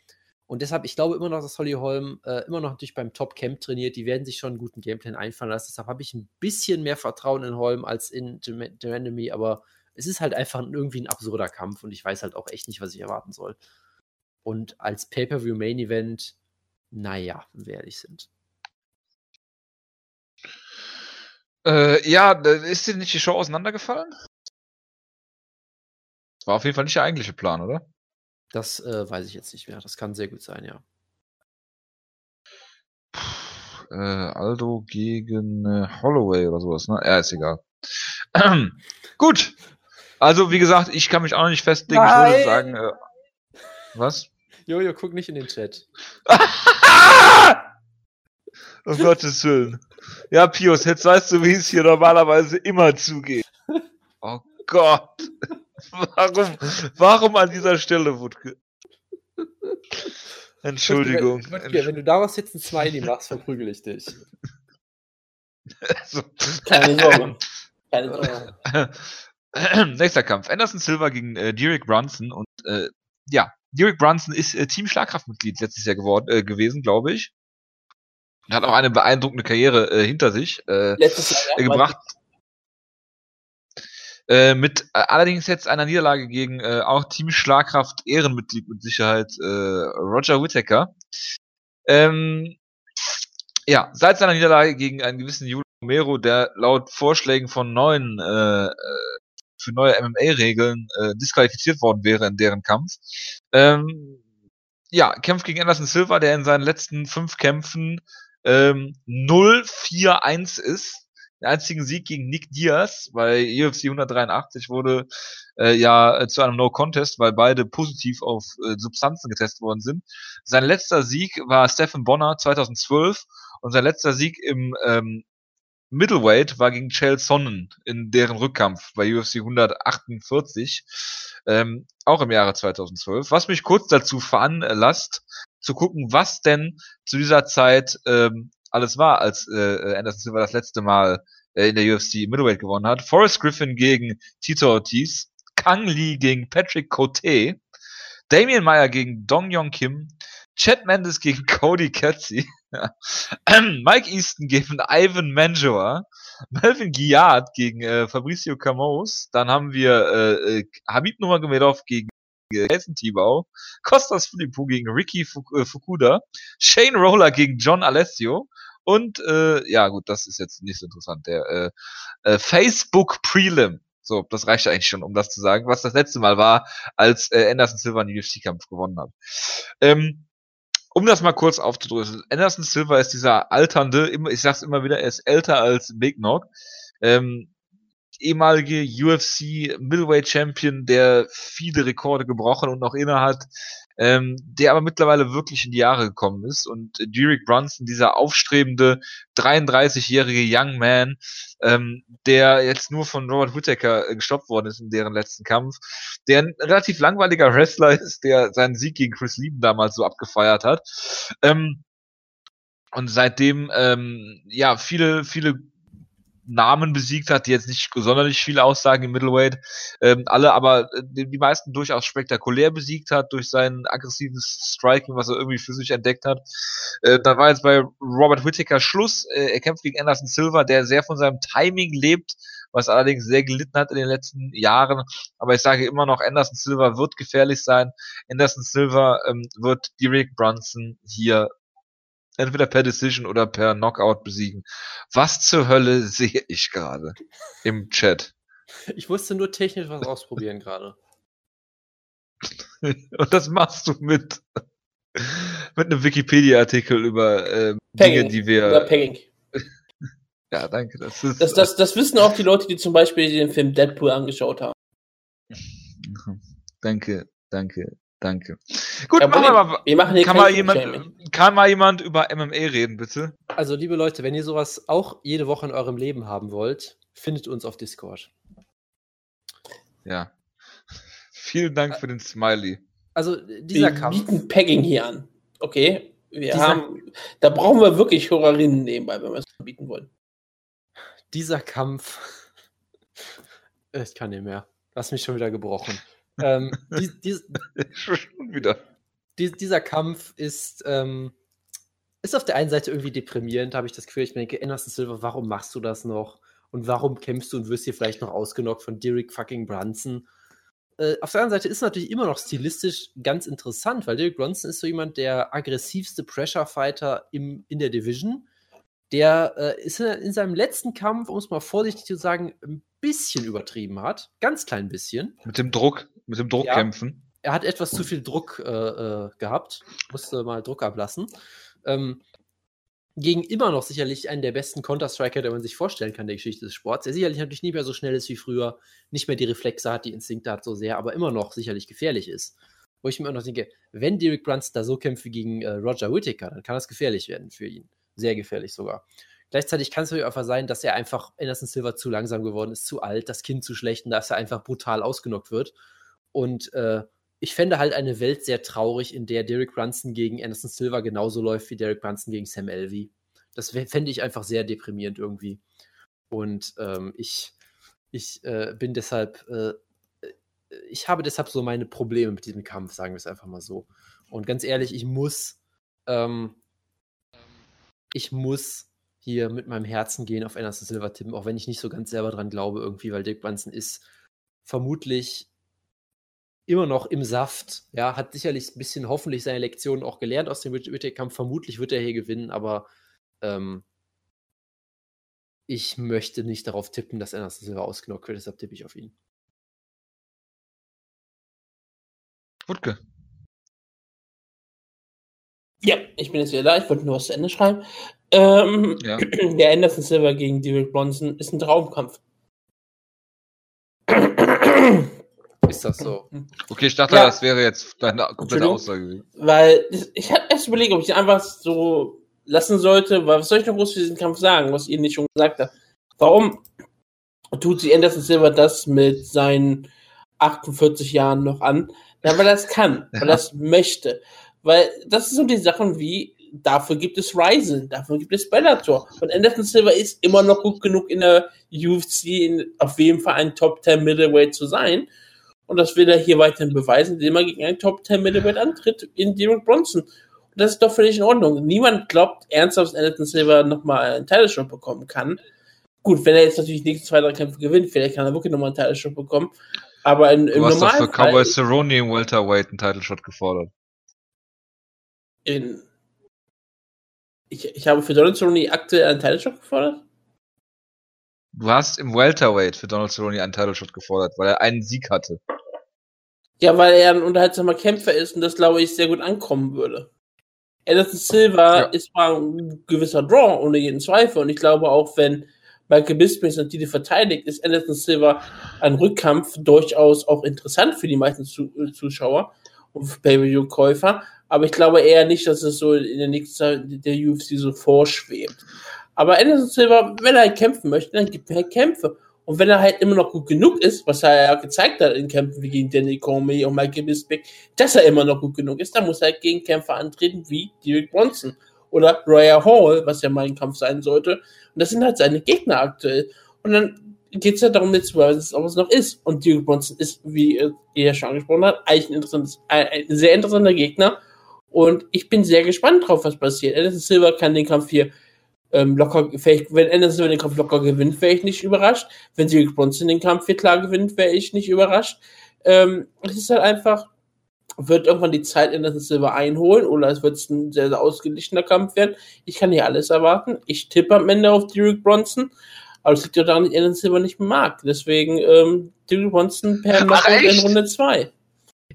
Und deshalb, ich glaube immer noch, dass Holly Holm äh, immer noch natürlich beim Top-Camp trainiert. Die werden sich schon einen guten Gameplan einfallen lassen. Deshalb habe ich ein bisschen mehr Vertrauen in Holm als in The Enemy. Aber es ist halt einfach irgendwie ein absurder Kampf und ich weiß halt auch echt nicht, was ich erwarten soll. Und als Pay-Per-View-Main-Event, naja, wenn wir ehrlich sind. Äh, ja, ist dir nicht die Show auseinandergefallen? Das war auf jeden Fall nicht der eigentliche Plan, oder? Das äh, weiß ich jetzt nicht mehr. Das kann sehr gut sein, ja. Puh, äh, Aldo gegen äh, Holloway oder sowas, ne? Ja, ist egal. (clears throat) gut. Also, wie gesagt, ich kann mich auch noch nicht festlegen. Nein. Ich würde sagen, äh, was? Jojo, guck nicht in den Chat. (laughs) (laughs) um Gottes Willen. Ja, Pius, jetzt weißt du, wie es hier normalerweise immer zugeht. Oh Gott. Warum, warum an dieser Stelle, Wutke? Entschuldigung. Wutke, Wutke, wenn du daraus jetzt ein Smiley machst, verprügel ich dich. so. Keine Sorge. Keine Sorge. (laughs) Nächster Kampf. Anderson Silva gegen äh, Derek Brunson. Und äh, ja, Derek Brunson ist äh, Team Schlagkraftmitglied letztes Jahr geworden, äh, gewesen, glaube ich. Hat auch eine beeindruckende Karriere äh, hinter sich äh, Jahr, ja, gebracht. Äh, mit äh, allerdings jetzt einer Niederlage gegen äh, auch Team Schlagkraft Ehrenmitglied mit Sicherheit äh, Roger Whittaker. Ähm, ja, seit seiner Niederlage gegen einen gewissen Julio Romero, der laut Vorschlägen von neuen äh, äh für neue MMA-Regeln äh, disqualifiziert worden wäre in deren Kampf. Ähm, ja, kämpft gegen Anderson Silva, der in seinen letzten fünf Kämpfen ähm, 0-4-1 ist den einzigen Sieg gegen Nick Diaz bei UFC 183 wurde äh, ja zu einem No Contest, weil beide positiv auf äh, Substanzen getestet worden sind. Sein letzter Sieg war Stephen Bonner 2012 und sein letzter Sieg im ähm, Middleweight war gegen Chael Sonnen in deren Rückkampf bei UFC 148, ähm, auch im Jahre 2012. Was mich kurz dazu veranlasst, zu gucken, was denn zu dieser Zeit ähm, alles war, als äh, Anderson Silva das letzte Mal äh, in der UFC Middleweight gewonnen hat. Forrest Griffin gegen Tito Ortiz, Kang Lee gegen Patrick Cote, Damian Meyer gegen Dong Yong Kim, Chad Mendes gegen (laughs) Cody Katzi, (clears throat) Mike Easton gegen Ivan Manjoa, Melvin Guillard gegen äh, Fabricio Camos, dann haben wir äh, äh Habib Nurmagomedov gegen Jason Tibau, Kostas Philippou gegen Ricky äh, Fukuda, Shane Roller gegen John Alessio und äh, ja gut, das ist jetzt nicht so interessant. Der äh, äh, Facebook Prelim. So, das reicht eigentlich schon, um das zu sagen, was das letzte Mal war, als äh, Anderson Silva einen UFC-Kampf gewonnen hat. Ähm, um das mal kurz aufzudröseln. Anderson Silva ist dieser alternde, ich sag's immer wieder, er ist älter als Big Knock. Ähm, ehemalige UFC Middleweight Champion, der viele Rekorde gebrochen und noch inne hat, ähm, der aber mittlerweile wirklich in die Jahre gekommen ist. Und Derek Brunson, dieser aufstrebende 33-jährige Young Man, ähm, der jetzt nur von Robert Whittaker äh, gestoppt worden ist in deren letzten Kampf, der ein relativ langweiliger Wrestler ist, der seinen Sieg gegen Chris Lieben damals so abgefeiert hat. Ähm, und seitdem ähm, ja viele viele Namen besiegt hat, die jetzt nicht sonderlich viele aussagen im Middleweight, ähm, alle aber äh, die meisten durchaus spektakulär besiegt hat durch sein aggressives Striking, was er irgendwie für sich entdeckt hat. Äh, da war jetzt bei Robert Whittaker Schluss. Äh, er kämpft gegen Anderson Silva, der sehr von seinem Timing lebt, was allerdings sehr gelitten hat in den letzten Jahren. Aber ich sage immer noch, Anderson Silva wird gefährlich sein. Anderson Silva ähm, wird Derek Brunson hier entweder per Decision oder per Knockout besiegen. Was zur Hölle sehe ich gerade im Chat? Ich musste nur technisch was ausprobieren gerade. (laughs) Und das machst du mit mit einem Wikipedia-Artikel über äh, Dinge, die wir. Über Pegging. (laughs) ja, danke. Das, ist, das, das, das wissen auch die Leute, die zum Beispiel den Film Deadpool angeschaut haben. (laughs) Danke, danke, Danke. Gut, ja, machen wir mal. Wir machen hier kann, mal jemand, kann mal jemand über MMA reden, bitte? Also, liebe Leute, wenn ihr sowas auch jede Woche in eurem Leben haben wollt, findet uns auf Discord. Ja. (laughs) Vielen Dank für den Smiley. Also, dieser wir Kampf. Wir bieten Pegging hier an. Okay. Wir haben, da brauchen wir wirklich Hörerinnen nebenbei, wenn wir es anbieten wollen. dieser Kampf. (laughs) ich kann nicht mehr. Du hast mich schon wieder gebrochen. Ähm, die, die, (laughs) schon wieder. Die, dieser Kampf ist, ähm, ist auf der einen Seite irgendwie deprimierend, habe ich das Gefühl. Ich denke, Anderson Silver, warum machst du das noch? Und warum kämpfst du und wirst hier vielleicht noch ausgenockt von Derek fucking Brunson? Äh, auf der anderen Seite ist es natürlich immer noch stilistisch ganz interessant, weil Derek Bronson ist so jemand, der aggressivste Pressure-Fighter in der Division. Der äh, ist in, in, seinem letzten Kampf, um es mal vorsichtig zu sagen, ein bisschen übertrieben hat. Ganz klein bisschen. Mit dem Druck, mit dem Druck ja. kämpfen. Er hat etwas zu viel Druck äh, äh gehabt. Musste mal Druck ablassen. Ähm, gegen immer noch sicherlich einen der besten Counter-Striker, der man sich vorstellen kann, der Geschichte des Sports. Der sicherlich natürlich nicht mehr so schnell ist wie früher, nicht mehr die Reflexe hat, die Instinkte hat so sehr, aber immer noch sicherlich gefährlich ist. Wo ich mir immer noch denke, wenn Derek Brunson da so kämpft wie gegen äh, Roger Whittaker, dann kann das gefährlich werden für ihn. Sehr gefährlich sogar. Gleichzeitig kann es natürlich einfach sein, dass er einfach Anderson Silver zu langsam geworden ist, zu alt, das Kind zu schlecht und dass er einfach brutal ausgenockt wird. Und äh, ich fände halt eine Welt sehr traurig, in der Derek Brunson gegen Anderson Silva genauso läuft wie Derek Brunson gegen Sam Elvey. Das fände ich einfach sehr deprimierend irgendwie. Und ähm, ich, ich äh, bin deshalb, äh, ich habe deshalb so meine Probleme mit diesem Kampf, sagen wir es einfach mal so. Und ganz ehrlich, ich muss, ähm, ich muss hier mit meinem Herzen gehen auf Anderson Silva tippen, auch wenn ich nicht so ganz selber dran glaube irgendwie, weil Derek Brunson ist vermutlich immer noch im Saft. Ja, hat sicherlich ein bisschen hoffentlich seine Lektionen auch gelernt aus dem Whittaker-Kampf. Vermutlich wird er hier gewinnen, aber ähm, ich möchte nicht darauf tippen, dass Anderson Silva ausgenockt wird, deshalb tippe ich auf ihn. Wutke. Ja, ich bin jetzt wieder da. Ich wollte nur was zu Ende schreiben. Ähm, ja. (clears throat) Der Anderson Silva gegen Derek Bronson ist ein Traumkampf. (clears throat) Ist das so? (clears throat) Okay, ich dachte, ja. das wäre jetzt deine komplette Aussage. Weil ich hatte erst überlegt, ob ich einfach so lassen sollte, weil was soll ich noch groß für diesen Kampf sagen, was ihr nicht schon gesagt habt? Warum tut sie Anderson Silver das mit seinen 48 Jahren noch an? Ja, weil er es kann, weil er es (laughs) möchte. Weil das sind so die Sachen wie, dafür gibt es Ryzen, dafür gibt es Bellator. Und Anderson Silver ist immer noch gut genug in der UFC, in, auf jeden Fall ein Top 10 Middleweight zu sein. Und das will er hier weiterhin beweisen, indem er gegen einen Top 10 Middleweight antritt in Derek Bronson. Und das ist doch völlig in Ordnung. Niemand glaubt ernsthaft, dass Anderson Silver nochmal einen Title bekommen kann. Gut, wenn er jetzt natürlich die nächsten zwei, drei Kämpfe gewinnt, vielleicht kann er wirklich nochmal einen Title bekommen. Aber in, im du hast doch für Cowboy Cerrone im Welterweight einen Title Shot gefordert. In, ich, ich habe für Donald Cerrone aktuell einen Title Shot gefordert? Du hast im Welterweight für Donald Cerrone einen Title Shot gefordert, weil er einen Sieg hatte. Ja, weil er ein unterhaltsamer Kämpfer ist und das, glaube ich, sehr gut ankommen würde. Anderson Silva ja. ist mal ein gewisser Draw, ohne jeden Zweifel. Und ich glaube auch, wenn Michael Bisping und die verteidigt, ist Anderson Silva ein Rückkampf durchaus auch interessant für die meisten Zuschauer und Pay-Per-View-Käufer. Aber ich glaube eher nicht, dass es so in der nächsten Zeit der UFC so vorschwebt. Aber Anderson Silva, wenn er halt kämpfen möchte, dann gibt er halt Kämpfe. Und wenn er halt immer noch gut genug ist, was er ja gezeigt hat in Kämpfen wie gegen Danny Comey und Michael Bisping, dass er immer noch gut genug ist, dann muss er halt gegen Kämpfer antreten wie Derek Bronson oder Royal Hall, was ja mein Kampf sein sollte. Und das sind halt seine Gegner aktuell. Und dann geht es ja darum, jetzt zu beweisen, ob es noch ist. Und Derek Bronson ist, wie ihr ja schon angesprochen habt, eigentlich ein, interessantes, ein sehr interessanter Gegner. Und ich bin sehr gespannt drauf, was passiert. Anderson Silver kann den Kampf hier ähm, locker, vielleicht, wenn Anderson den Kampf locker gewinnt, wäre ich nicht überrascht. Wenn Derek Bronson den Kampf hier klar gewinnt, wäre ich nicht überrascht. Ähm, es ist halt einfach, wird irgendwann die Zeit Anderson Silver einholen oder es wird ein sehr, sehr ausgeglichener Kampf werden. Ich kann hier alles erwarten. Ich tippe am Ende auf Derek Bronson. Aber es liegt ja daran, dass Anderson Silver nicht mag. Deswegen ähm, Derek Bronson per Knockout in Runde 2.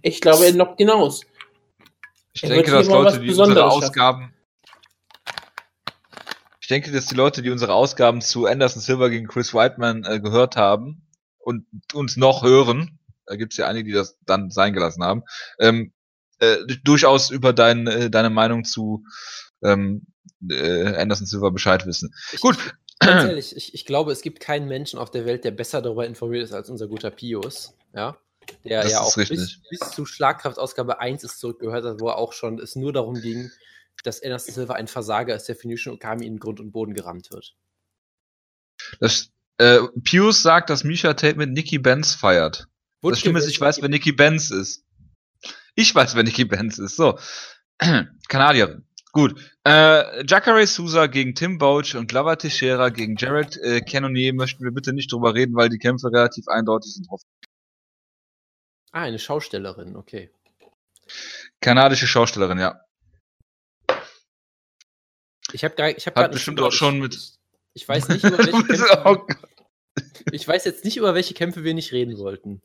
Ich glaube, er knockt hinaus. Ich denke, dass Leute, die unsere Ausgaben, denke, dass die Leute, die unsere Ausgaben zu Anderson Silver gegen Chris Whiteman äh, gehört haben und uns noch hören, da gibt es ja einige, die das dann sein gelassen haben, ähm, äh, durchaus über dein, äh, deine Meinung zu ähm, äh, Anderson Silver Bescheid wissen. Ich, Gut. Ganz ehrlich, ich, ich glaube, es gibt keinen Menschen auf der Welt, der besser darüber informiert ist als unser guter Pius. Ja. Der das ja auch bis, bis, zu Schlagkraftausgabe 1 ist zurückgehört hat, wo er auch schon es nur darum ging, dass Anderson Silva ein Versager ist, der Phoenician Okami in Grund und Boden gerammt wird. Das, äh, Pius sagt, dass Misha Tate mit Nikki Benz feiert. Wutke das Stimme ist, ich weiß, wer Nikki Benz ist. Ich weiß, wer Nikki Benz ist. So. (clears throat) Kanadierin. Gut. Äh, Jacare Souza gegen Tim Boach und Glover Teixeira gegen Jared äh, Cannonier möchten wir bitte nicht drüber reden, weil die Kämpfe relativ eindeutig sind. Ah, eine Schaustellerin, okay. Kanadische Schaustellerin, ja. Ich habe ich hab Hat bestimmt auch schon mit. Ich weiß nicht, über (laughs) welche Kämpfe. (laughs) ich weiß jetzt nicht, über welche Kämpfe wir nicht reden wollten.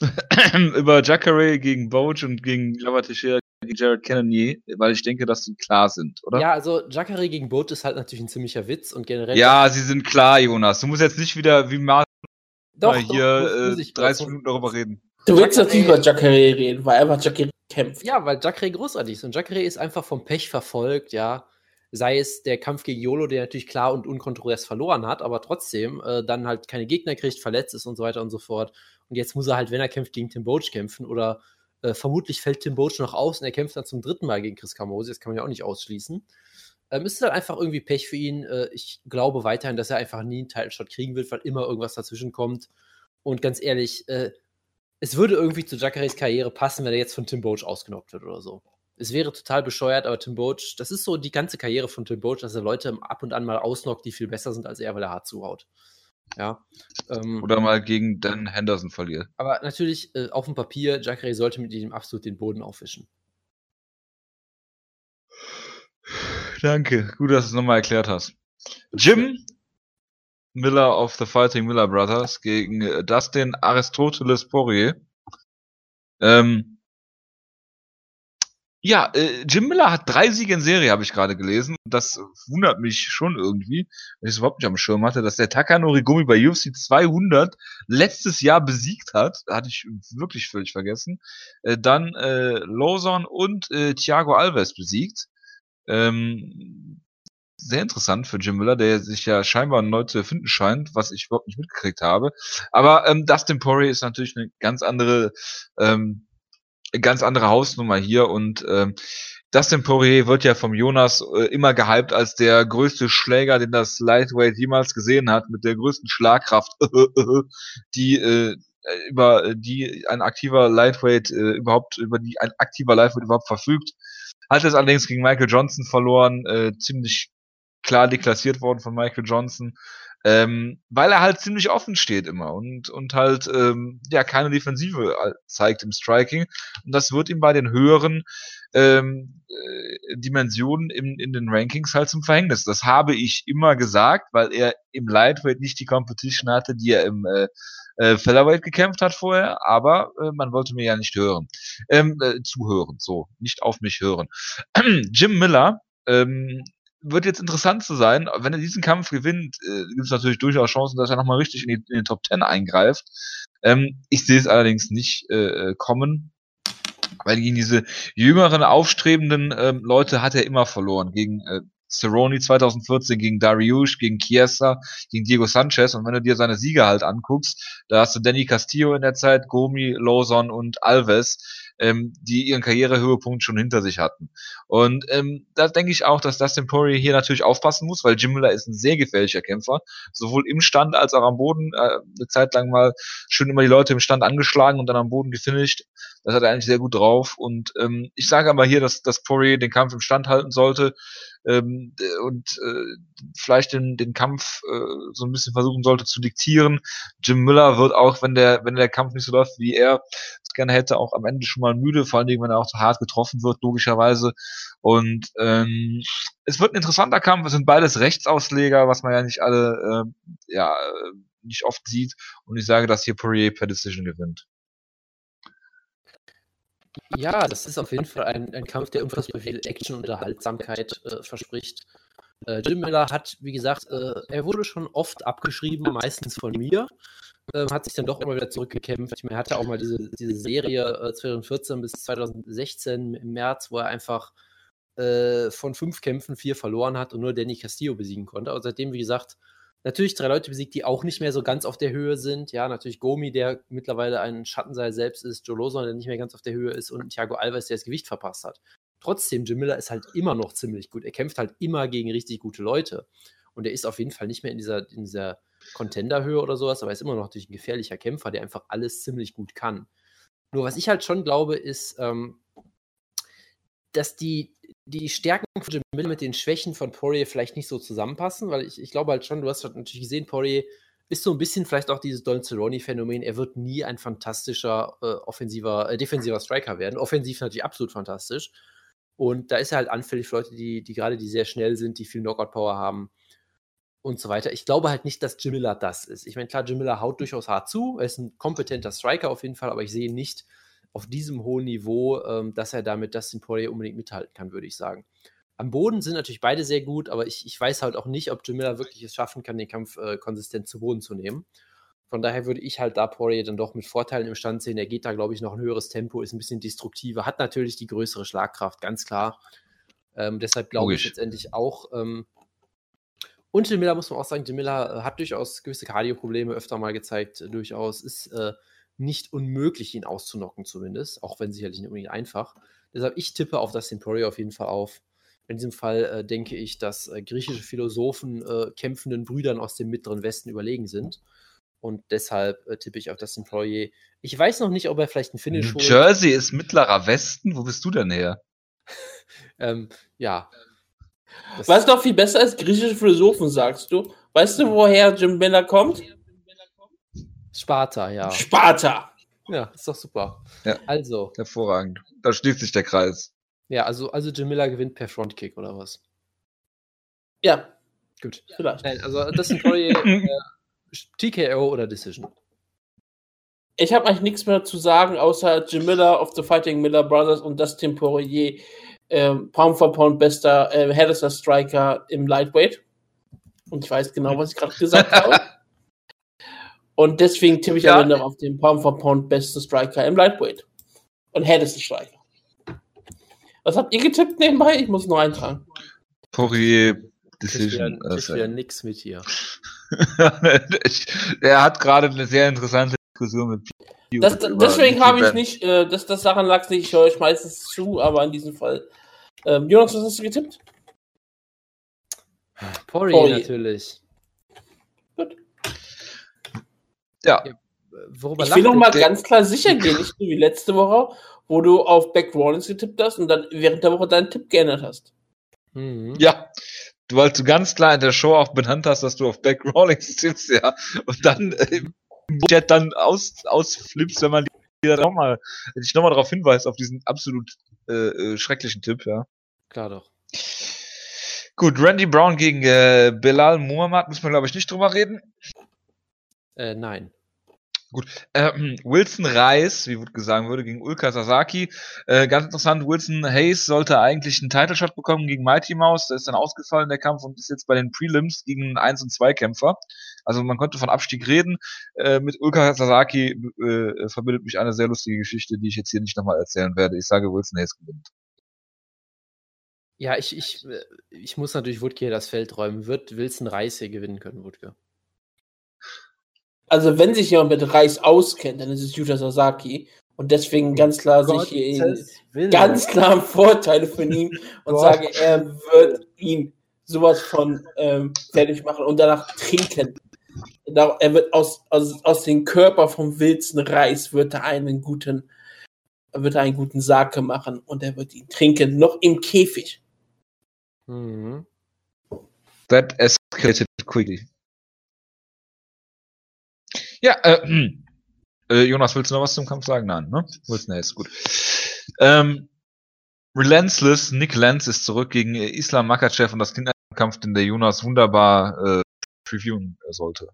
(laughs) über Jacare gegen Boach und gegen Glover Teixeira gegen Jared Cannonier, weil ich denke, dass die klar sind, oder? Ja, also Jacare gegen Boat ist halt natürlich ein ziemlicher Witz und generell. Ja, sie sind klar, Jonas. Du musst jetzt nicht wieder wie Martin doch, hier doch, äh, 30 Minuten darüber reden. Du willst natürlich über Jacare reden, weil einfach Jacare kämpft. Ja, weil Jacare großartig ist und Jacare ist einfach vom Pech verfolgt, ja. Sei es der Kampf gegen Yolo, der natürlich klar und unkontrovers verloren hat, aber trotzdem äh, dann halt keine Gegner kriegt, verletzt ist und so weiter und so fort. Und jetzt muss er halt, wenn er kämpft, gegen Tim Boach kämpfen oder äh, vermutlich fällt Tim Boach noch aus und er kämpft dann zum dritten Mal gegen Chris Camose. Das kann man ja auch nicht ausschließen. Ähm, ist halt einfach irgendwie Pech für ihn. Äh, ich glaube weiterhin, dass er einfach nie einen Title-Shot kriegen wird, weil immer irgendwas dazwischen kommt. Und ganz ehrlich, äh, es würde irgendwie zu Jacares Karriere passen, wenn er jetzt von Tim Boach ausgenockt wird oder so. Es wäre total bescheuert, aber Tim Boach, das ist so die ganze Karriere von Tim Boach, dass er Leute ab und an mal ausnockt, die viel besser sind als er, weil er hart zuhaut. Ja. Ähm, Oder mal gegen Dan Henderson verliert. Aber natürlich, äh, auf dem Papier, Jacare sollte mit ihm absolut den Boden aufwischen. Danke, gut, dass du es nochmal erklärt hast. Jim Miller of the Fighting Miller Brothers gegen äh, Dustin Aristoteles Poirier. Ähm, ja, äh, Jim Miller hat drei Siege in Serie, habe ich gerade gelesen. Das wundert mich schon irgendwie, wenn ich es überhaupt nicht am Schirm hatte, dass der Takanori Gumi bei UFC 200 letztes Jahr besiegt hat. Hatte ich wirklich völlig vergessen. Äh, dann äh, Lawson und äh, Thiago Alves besiegt. Ähm, sehr interessant für Jim Miller, der sich ja scheinbar neu zu erfinden scheint, was ich überhaupt nicht mitgekriegt habe. Aber ähm, Dustin Poirier ist natürlich eine ganz andere ähm, ganz andere Hausnummer hier und ähm, Dustin Poirier wird ja vom Jonas äh, immer gehypt als der größte Schläger, den das Lightweight jemals gesehen hat, mit der größten Schlagkraft, (laughs) die äh, über die ein aktiver Lightweight äh, überhaupt über die ein aktiver Lightweight überhaupt verfügt. Hat es allerdings gegen Michael Johnson verloren, äh, ziemlich klar deklassiert worden von Michael Johnson ähm, weil er halt ziemlich offen steht immer und, und halt ähm, ja keine Defensive äh, zeigt im Striking. Und das wird ihm bei den höheren ähm, äh, Dimensionen in, in den Rankings halt zum Verhängnis. Das habe ich immer gesagt, weil er im Lightweight nicht die Competition hatte, die er im äh, äh, Featherweight gekämpft hat vorher, aber äh, man wollte mir ja nicht hören, ähm, äh, zuhören, so, nicht auf mich hören. (clears throat) Jim Miller ähm, wird jetzt interessant zu sein. Wenn er diesen Kampf gewinnt, äh, gibt es natürlich durchaus Chancen, dass er nochmal richtig in, die, in den Top Ten eingreift. Ähm, ich sehe es allerdings nicht äh, äh, kommen, weil gegen diese jüngeren, aufstrebenden ähm, Leute hat er immer verloren. Gegen äh, Cerrone 2014, gegen Dariush, gegen Chiesa, gegen Diego Sanchez. Und wenn du dir seine Siege halt anguckst, da hast du Danny Castillo in der Zeit, Gomi, Lawson und Alves ähm, die ihren Karrierehöhepunkt schon hinter sich hatten. Und ähm, da denke ich auch, dass Dustin Poirier hier natürlich aufpassen muss, weil Jim Miller ist ein sehr gefährlicher Kämpfer, sowohl im Stand als auch am Boden. Äh, eine Zeit lang mal schön immer die Leute im Stand angeschlagen und dann am Boden gefinisht. Das hat er eigentlich sehr gut drauf. Und ähm, ich sage aber hier, dass, dass Poirier den Kampf im Stand halten sollte ähm, und äh, vielleicht den, den Kampf äh, so ein bisschen versuchen sollte zu diktieren. Jim Miller wird auch, wenn der, wenn der Kampf nicht so läuft, wie er gerne hätte, auch am Ende schon mal müde, vor allen Dingen, wenn er auch so hart getroffen wird, logischerweise. Und ähm, es wird ein interessanter Kampf. Es sind beides Rechtsausleger, was man ja nicht alle, äh, ja, nicht oft sieht. Und ich sage, dass hier Poirier per Decision gewinnt. Ja, das ist auf jeden Fall ein, ein Kampf, der unfassbar viel Action und Unterhaltsamkeit äh, verspricht. Äh, Jim Miller hat, wie gesagt, äh, er wurde schon oft abgeschrieben, meistens von mir. Ähm, hat sich dann doch immer wieder zurückgekämpft. Ich meine, er hatte auch mal diese, diese Serie 2014 äh, bis 2016 im März, wo er einfach äh, von fünf Kämpfen vier verloren hat und nur Danny Castillo besiegen konnte. Aber seitdem, wie gesagt, Natürlich drei Leute besiegt, die auch nicht mehr so ganz auf der Höhe sind. Ja, natürlich Gomi, der mittlerweile ein Schattenseil selbst ist, Joe Lawson, der nicht mehr ganz auf der Höhe ist und Thiago Alves, der das Gewicht verpasst hat. Trotzdem, Jim Miller ist halt immer noch ziemlich gut. Er kämpft halt immer gegen richtig gute Leute. Und er ist auf jeden Fall nicht mehr in dieser, in dieser Contender-Höhe oder sowas, aber er ist immer noch natürlich ein gefährlicher Kämpfer, der einfach alles ziemlich gut kann. Nur was ich halt schon glaube, ist, ähm, dass die, die Stärken von Jamil mit den Schwächen von Poirier vielleicht nicht so zusammenpassen, weil ich, ich glaube halt schon, du hast halt natürlich gesehen, Poirier ist so ein bisschen vielleicht auch dieses Don Cerrone-Phänomen. Er wird nie ein fantastischer äh, offensiver, äh, defensiver Striker werden. Offensiv natürlich absolut fantastisch. Und da ist er halt anfällig für Leute, die, die gerade die sehr schnell sind, die viel Knockout-Power haben und so weiter. Ich glaube halt nicht, dass Jim Miller das ist. Ich meine, klar, Jim Miller haut durchaus hart zu. Er ist ein kompetenter Striker auf jeden Fall, aber ich sehe nicht auf diesem hohen Niveau, ähm, dass er damit Dustin Poirier unbedingt mithalten kann, würde ich sagen. Am Boden sind natürlich beide sehr gut, aber ich, ich weiß halt auch nicht, ob Miller wirklich es schaffen kann, den Kampf äh, konsistent zu Boden zu nehmen. Von daher würde ich halt da Poirier dann doch mit Vorteilen im Stand sehen. Er geht da, glaube ich, noch ein höheres Tempo, ist ein bisschen destruktiver, hat natürlich die größere Schlagkraft, ganz klar. Ähm, deshalb glaube ich letztendlich auch. Ähm, und Miller muss man auch sagen, Miller äh, hat durchaus gewisse Cardio-Probleme öfter mal gezeigt, äh, durchaus. Ist äh, nicht unmöglich, ihn auszunocken, zumindest, auch wenn sicherlich nicht unbedingt einfach. Deshalb, ich tippe auf Dustin Poirier auf jeden Fall auf. In diesem Fall äh, denke ich, dass äh, griechische Philosophen äh, kämpfenden Brüdern aus dem Mittleren Westen überlegen sind. Und deshalb äh, tippe ich auf das Poirier. Ich weiß noch nicht, ob er vielleicht ein Finish New holt. Jersey ist mittlerer Westen? Wo bist du denn her? (laughs) ähm, ja. Das Was noch viel besser ist, griechische Philosophen, sagst du? Weißt du, woher Jim Miller kommt? Sparta, ja. Sparta! Ja, ist doch super. Ja, also. Hervorragend. Da schließt sich der Kreis. Ja, also, also Jim Miller gewinnt per Frontkick, oder was? Ja. Gut. Vielleicht. Nein, also das sind (laughs) Poirier, äh, TKO oder Decision? Ich habe eigentlich nichts mehr zu sagen, außer Jim Miller of the Fighting Miller Brothers und Dustin Poirier, ähm, Pound for Pound bester äh, Harriser Striker im Lightweight. Und ich weiß genau, was ich gerade gesagt (laughs) habe. Und deswegen tippe ich ja. am Ende auf den Pound for Pound besten Striker im Lightweight. Und Harrison Striker. Was habt ihr getippt nebenbei? Ich muss nur eintragen. Poirier Decision. Ich will, ich will nix mit hier. Er hat gerade eine sehr interessante Diskussion mit Pio. Das, deswegen habe ich nicht, äh, das, das Sachen lag nicht, ich höre euch meistens zu, aber in diesem Fall. Ähm, Jonas, was hast du getippt? Poirier natürlich. Gut. Ja. Worüber ich will noch mal ganz klar sicher gehen, nicht so wie letzte Woche, wo du auf Back Rollins getippt hast und dann während der Woche deinen Tipp geändert hast. Mhm. Ja, du, weil du ganz klar in der Show auch benannt hast, dass du auf Back Rawlings sitzt, ja, und dann äh, im Chat dann aus, ausflippst, wenn man dir nochmal, dich nochmal darauf hinweist, auf diesen absolut äh, äh, schrecklichen Tipp, ja. Klar doch. Gut, Randy Brown gegen äh, Belal Muhammad müssen wir, glaube ich, nicht drüber reden. Äh, nein. Gut. Ähm, Wilson Reis, wie Wood gesagt würde, gegen Ulka Sasaki. Äh, ganz interessant, Wilson Hayes sollte eigentlich einen Title Shot bekommen gegen Mighty Mouse. Der ist dann ausgefallen, der Kampf, und ist jetzt bei den Prelims gegen 1 und 2 Kämpfer. Also man konnte von Abstieg reden. Äh, mit Ulka Sasaki äh, verbindet mich eine sehr lustige Geschichte, die ich jetzt hier nicht nochmal erzählen werde. Ich sage, Wilson Hayes gewinnt. Ja, ich, ich, äh, ich muss natürlich Woodke das Feld räumen. Wird Wilson Reis hier gewinnen können, Woodke? Also wenn sich jemand mit Reis auskennt, dann ist es Yuta Sasaki. Und deswegen ganz klar Gott sich ganz klar Vorteile von ihm (laughs) und sage, er wird ihn sowas von ähm, fertig machen und danach trinken. Er wird aus, aus, aus dem Körper vom wildsten Reis wird er einen guten, wird er einen guten Sake machen und er wird ihn trinken, noch im Käfig. Mhm. That escalated quickly. Ja, äh, äh, Jonas, willst du noch was zum Kampf sagen? Nein, ne? Willst du, ist gut. Ähm, Relentless, Nick Lenz ist zurück gegen Islam Makachev und das klingt ein Kampf, den der Jonas wunderbar äh, reviewen sollte.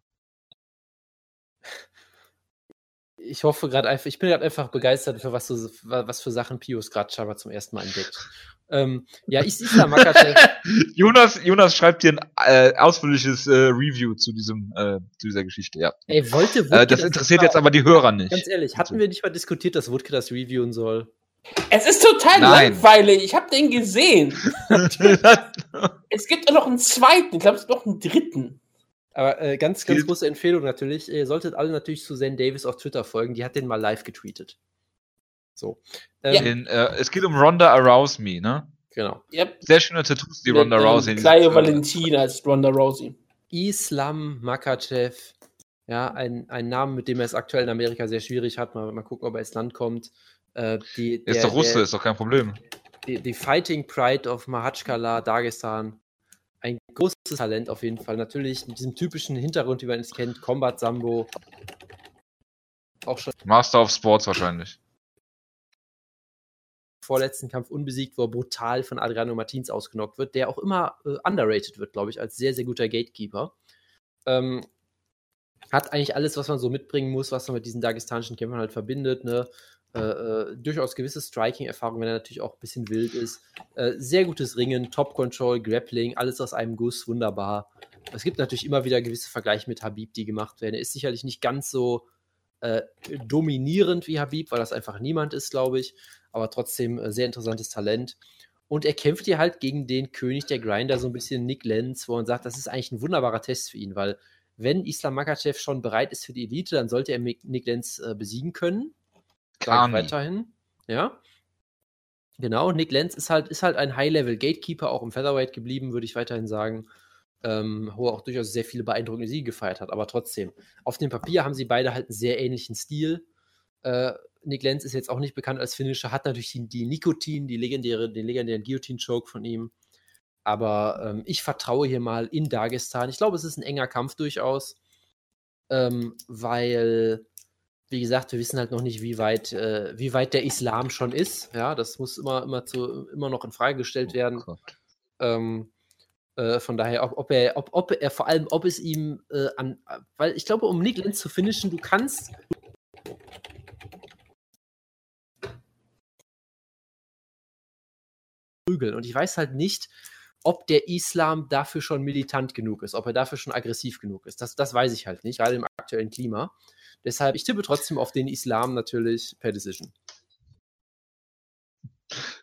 Ich hoffe gerade einfach, ich bin gerade einfach begeistert für was, so, was für Sachen Pius gerade scheinbar zum ersten Mal entdeckt. Ähm, ja, ich Islam Makachev. (laughs) Jonas, Jonas schreibt dir ein äh, ausführliches äh, Review zu diesem äh, zu dieser Geschichte, ja. Ey, wollte Wutke äh, Das interessiert das jetzt aber die Hörer nicht. Ganz ehrlich, hatten wir nicht mal diskutiert, dass Wutke das reviewen soll? Es ist total Nein. langweilig. Ich habe den gesehen. (laughs) es gibt auch noch einen zweiten. Ich glaube, es gibt noch einen dritten. Aber äh, ganz, ganz große Empfehlung natürlich. Ihr solltet alle natürlich Suzanne Davis auf Twitter folgen. Die hat den mal live getweetet. So. Ähm, In, äh, es geht um Ronda Arouse Me, ne? Genau. Yep. Sehr schöne Tattoos, die Ronda Rousey. Kleine Valentina als Ronda Rousey. Islam Makachev. Ja, ein, ein Name, mit dem er es aktuell in Amerika sehr schwierig hat. Mal, mal gucken, ob er ins Land kommt. Äh, die, der, ist doch Russe, der, ist doch kein Problem. Die, die Fighting Pride of Mahachkala, Dagestan. Ein großes Talent auf jeden Fall. Natürlich mit diesem typischen Hintergrund, wie man es kennt. Combat Sambo. Auch schon. Master of Sports wahrscheinlich vorletzten Kampf unbesiegt, wo er brutal von Adriano Martins ausgenockt wird, der auch immer äh, underrated wird, glaube ich, als sehr, sehr guter Gatekeeper. Ähm, hat eigentlich alles, was man so mitbringen muss, was man mit diesen dagestanischen Kämpfern halt verbindet. Ne? Äh, äh, durchaus gewisse Striking-Erfahrung, wenn er natürlich auch ein bisschen wild ist. Äh, sehr gutes Ringen, Top-Control, Grappling, alles aus einem Guss, wunderbar. Es gibt natürlich immer wieder gewisse Vergleiche mit Habib, die gemacht werden. Er ist sicherlich nicht ganz so äh, dominierend wie Habib, weil das einfach niemand ist, glaube ich aber trotzdem äh, sehr interessantes Talent. Und er kämpft hier halt gegen den König der Grinder, so ein bisschen Nick Lenz, wo man sagt, das ist eigentlich ein wunderbarer Test für ihn, weil wenn Islam Makachev schon bereit ist für die Elite, dann sollte er Nick Lenz äh, besiegen können. Kann weiterhin. Ja. Genau, Nick Lenz ist halt, ist halt ein High-Level-Gatekeeper, auch im Featherweight geblieben, würde ich weiterhin sagen. Ähm, wo er auch durchaus sehr viele beeindruckende Siege gefeiert hat. Aber trotzdem, auf dem Papier haben sie beide halt einen sehr ähnlichen Stil. Äh, Nick Lenz ist jetzt auch nicht bekannt als Finisher, hat natürlich die, die Nikotin, die legendäre, den legendären Guillotine-Choke von ihm. Aber ähm, ich vertraue hier mal in Dagestan. Ich glaube, es ist ein enger Kampf durchaus, ähm, weil, wie gesagt, wir wissen halt noch nicht, wie weit, äh, wie weit der Islam schon ist. Ja, das muss immer, immer, zu, immer noch in Frage gestellt werden. Oh ähm, äh, von daher, ob, ob, er, ob, ob er vor allem, ob es ihm äh, an, weil ich glaube, um Nick Lenz zu finishen, du kannst, prügeln. Und ich weiß halt nicht, ob der Islam dafür schon militant genug ist, ob er dafür schon aggressiv genug ist. Das, das weiß ich halt nicht, gerade im aktuellen Klima. Deshalb, ich tippe trotzdem auf den Islam natürlich per Decision.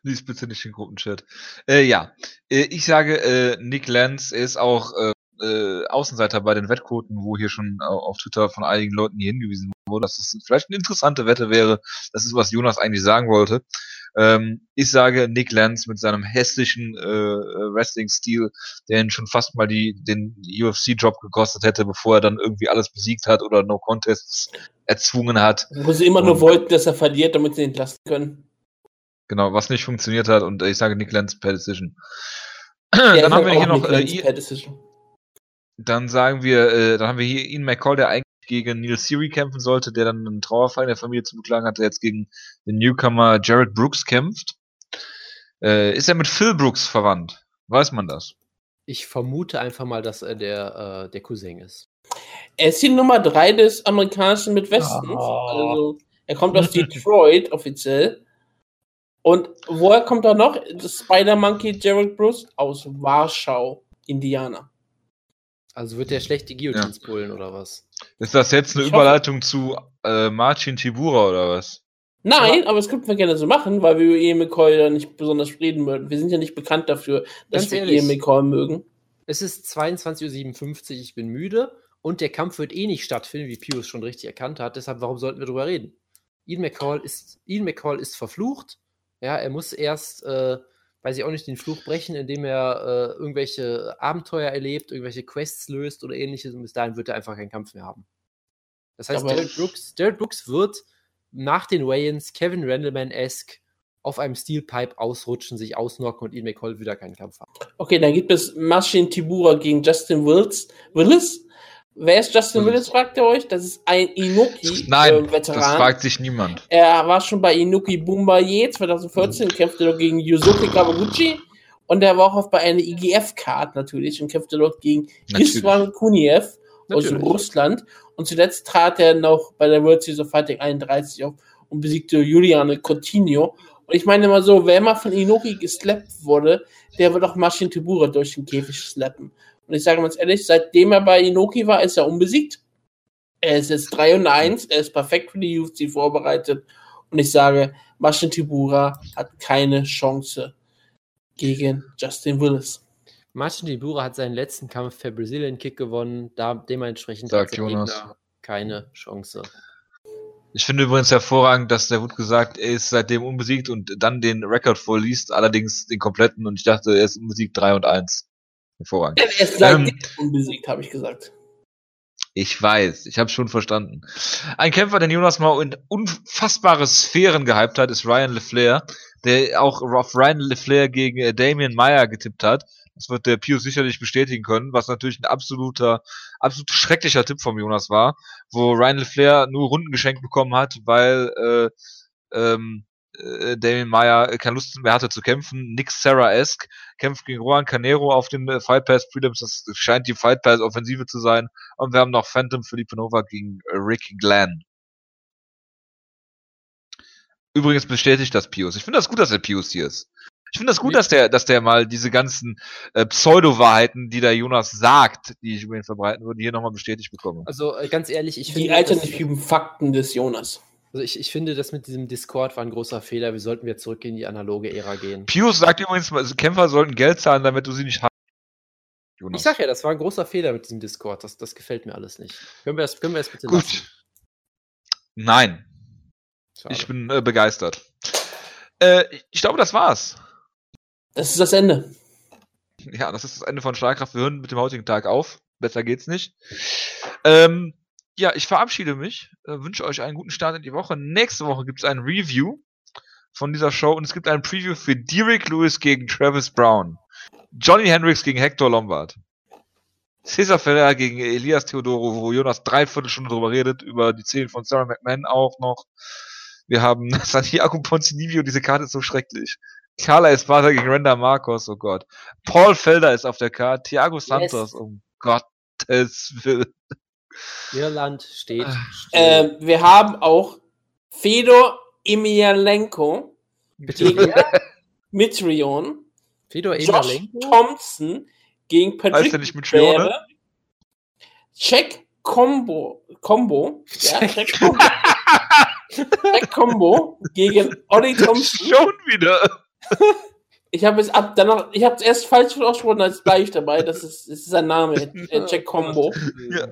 Lies bitte nicht den Gruppenchat. Äh, ja, äh, ich sage, äh, Nick Lenz ist auch äh, äh, Außenseiter bei den Wettquoten, wo hier schon auf Twitter von einigen Leuten hier hingewiesen wurde, dass es vielleicht eine interessante Wette wäre. Das ist, was Jonas eigentlich sagen wollte. Ähm, ich sage Nick Lenz mit seinem hässlichen äh, Wrestling-Stil, der ihn schon fast mal die, den UFC-Job gekostet hätte, bevor er dann irgendwie alles besiegt hat oder No Contests erzwungen hat. Wo sie immer und, nur wollten, dass er verliert, damit sie ihn entlassen können. Genau, was nicht funktioniert hat und ich sage Nick Lenz per Decision. (clears throat) Ja, dann haben wir hier noch äh, dann sagen wir, äh, dann haben wir hier Ian McCall, der eigentlich gegen Neil Siri kämpfen sollte, der dann einen Trauerfall in der Familie zu beklagen hatte, jetzt gegen den Newcomer Jared Brooks kämpft. Äh, ist er mit Phil Brooks verwandt? Weiß man das? Ich vermute einfach mal, dass er der, äh, der Cousin ist. Er ist die Nummer 3 des amerikanischen Midwestens. Oh. Also, er kommt aus Detroit offiziell. Und woher kommt er noch? Spider-Monkey Jared Brooks aus Warschau, Indiana. Also wird der schlechte Guillotines ja. pullen oder was? Ist das jetzt eine ich Überleitung hoffe. zu äh, Marcin Tibura oder was? Nein, aber, aber es könnten wir gerne so machen, weil wir über Ian McCoy ja nicht besonders reden würden. Wir sind ja nicht bekannt dafür, dass wir Ian McCoy mögen. Es ist 22.57 Uhr, ich bin müde und der Kampf wird eh nicht stattfinden, wie Pius schon richtig erkannt hat. Deshalb, warum sollten wir darüber reden? Ian McCall ist, Ian McCall ist verflucht. Ja, er muss erst äh, weiß ich auch nicht, den Fluch brechen, indem er äh, irgendwelche Abenteuer erlebt, irgendwelche Quests löst oder ähnliches und bis dahin wird er einfach keinen Kampf mehr haben. Das heißt, Jared Brooks, Jared Brooks wird nach den Wayans Kevin Randleman-esque auf einem Steelpipe ausrutschen, sich ausnocken und Ian McCall wieder keinen Kampf haben. Okay, dann gibt es Marcin Tibura gegen Justin Wills. Willis. Wer ist Justin Willis, fragt ihr euch? Das ist ein Inoki-Veteran. Nein, äh, das fragt sich niemand. Er war schon bei Inoki Bumbaye 2014, mhm. kämpfte dort gegen Yusuke Kawaguchi und er war auch bei einer IGF-Card natürlich und kämpfte dort gegen Istvan Kuniev aus Russland. Und zuletzt trat er noch bei der World Series of Fighting 31 auf und besiegte Juliane Coutinho. Und ich meine immer so, wer immer von Inoki geslappt wurde, der wird auch Maschin Tibura durch den Käfig slappen. Und ich sage ganz ehrlich, seitdem er bei Inoki war, ist er unbesiegt. Er ist jetzt 3 und 1, er ist perfekt für die UFC vorbereitet. Und ich sage, Maschen Tibura hat keine Chance gegen Justin Willis. Martin Tibura hat seinen letzten Kampf per Brazilian Kick gewonnen, da dementsprechend Sagt hat Jonas. keine Chance. Ich finde übrigens hervorragend, dass der Wut gesagt, er ist seitdem unbesiegt und dann den Rekord vorliest, allerdings den kompletten und ich dachte, er ist unbesiegt 3 und 1. Hervorragend. Er ist seitdem ähm, unbesiegt, habe ich gesagt. Ich weiß, ich habe schon verstanden. Ein Kämpfer, den Jonas mal in unfassbare Sphären gehypt hat, ist Ryan LeFlair, der auch auf Ryan LeFlair gegen äh, Damien Meyer getippt hat. Das wird der Pius sicherlich bestätigen können, was natürlich ein absoluter, absolut schrecklicher Tipp vom Jonas war, wo Ryan LeFlair nur Runden geschenkt bekommen hat, weil äh, ähm, äh, Damien Meyer keine Lust mehr hatte zu kämpfen. Nick Sarah-esque kämpft gegen Juan Canero auf den äh, Fight Pass Prelims. Das scheint die Fight Pass Offensive zu sein. Und wir haben noch Phantom Philippe Nova gegen äh, Rick Glenn. Übrigens bestätigt das Pius. Ich finde das gut, dass der Pius hier ist. Ich finde das gut, dass der, dass der mal diese ganzen äh, Pseudo-Wahrheiten, die der Jonas sagt, die ich über ihn verbreiten würde, hier nochmal bestätigt bekomme. Also äh, ganz ehrlich, ich finde. Die alternativen Fakten des Jonas. Also ich, ich finde, das mit diesem Discord war ein großer Fehler. Wir sollten wieder zurück in die analoge Ära gehen. Pius sagt übrigens, also Kämpfer sollten Geld zahlen, damit du sie nicht hast. Jonas. Ich sag ja, das war ein großer Fehler mit diesem Discord. Das, das gefällt mir alles nicht. Können wir das, können wir das bitte Gut. Lassen? Nein. Schade. Ich bin äh, begeistert. Äh, ich glaube, das war's. Das ist das Ende. Ja, das ist das Ende von Schlagkraft. Wir hören mit dem heutigen Tag auf. Besser geht's nicht. Ähm, ja, ich verabschiede mich, äh, wünsche euch einen guten Start in die Woche. Nächste Woche gibt es ein Review von dieser Show und es gibt ein Preview für Derek Lewis gegen Travis Brown, Johnny Hendricks gegen Hector Lombard, Cesar Ferreira gegen Elias Theodoro, wo Jonas dreiviertel Stunde drüber redet, über die Szenen von Sarah McMahon auch noch. Wir haben (laughs) Santiago Ponzinibio, diese Karte ist so schrecklich. Carla Esparza gegen Renda Marcos, oh Gott. Paul Felder ist auf der Karte, Thiago Santos, yes. um Gottes Willen. Irland steht. Äh, wir haben auch Fedor Emelianenko gegen (laughs) Mitrion. Fedor Emelianenko? Thompson gegen Patrick heißt nicht Mitrione? Check Combo. Combo. Ja, Check Combo. (laughs) Check Combo gegen Olli Thompson. (laughs) Schon wieder. Ich habe es ab danach, ich habe es erst falsch ausgesprochen als gleich dabei. Das ist, das ist sein Name, Check Combo. Ja.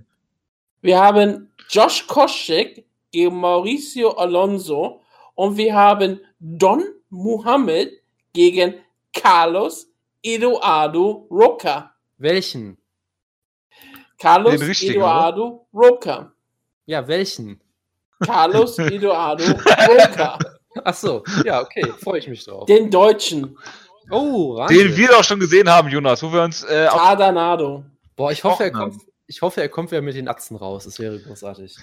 Wir haben Josh Koscheck gegen Mauricio Alonso und wir haben Don Muhammad gegen Carlos Eduardo Roca. Welchen? Carlos Eduardo Roca. Ja, welchen? Carlos (laughs) Eduardo Roca. (laughs) Ach so, ja, okay, freue ich mich drauf. Den Deutschen. Oh, Wahnsinn. Den wir doch schon gesehen haben, Jonas, wo wir uns. Äh, Cadanado. Boah, ich hoffe, er kommt, ich hoffe, er kommt wieder mit den Atzen raus. Das wäre großartig.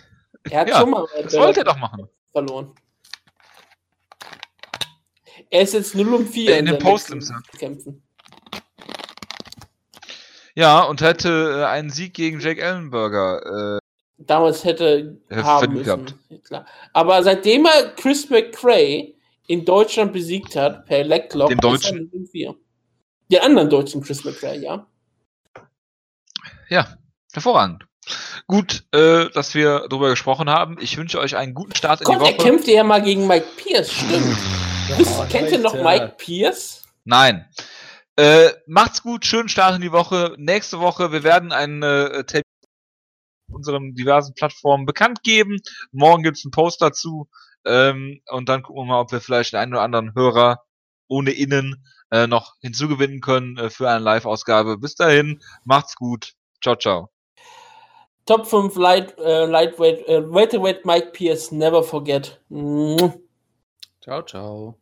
Er hat ja, schon mal. Das wollte er doch machen. Verloren. Er ist jetzt 0 um 4 in, in den Postlims kämpfen. Ja, und hätte äh, einen Sieg gegen Jake Ellenberger. Äh, Damals hätte haben müssen. Gehabt. Aber seitdem er Chris McCray in Deutschland besiegt hat, per Lecklock, den Deutschen. Den anderen deutschen Chris McCray, ja. Ja, Hervorragend. Gut, äh, dass wir darüber gesprochen haben. Ich wünsche euch einen guten Start Gott, in die Woche. er kämpfte ja mal gegen Mike Pierce, stimmt. Oh, kennt ihr noch Mike Pierce? Nein. Äh, macht's gut, schönen Start in die Woche. Nächste Woche, wir werden einen äh, Tape unseren diversen Plattformen bekannt geben. Morgen gibt's einen Post dazu. Ähm, und dann gucken wir mal, ob wir vielleicht den einen oder anderen Hörer ohne Innen äh, noch hinzugewinnen können äh, für eine Live-Ausgabe. Bis dahin, macht's gut. Ciao, ciao. Top 5 Light, äh, Lightweight, äh, Welterweight Mike Pierce, never forget. Ciao, ciao.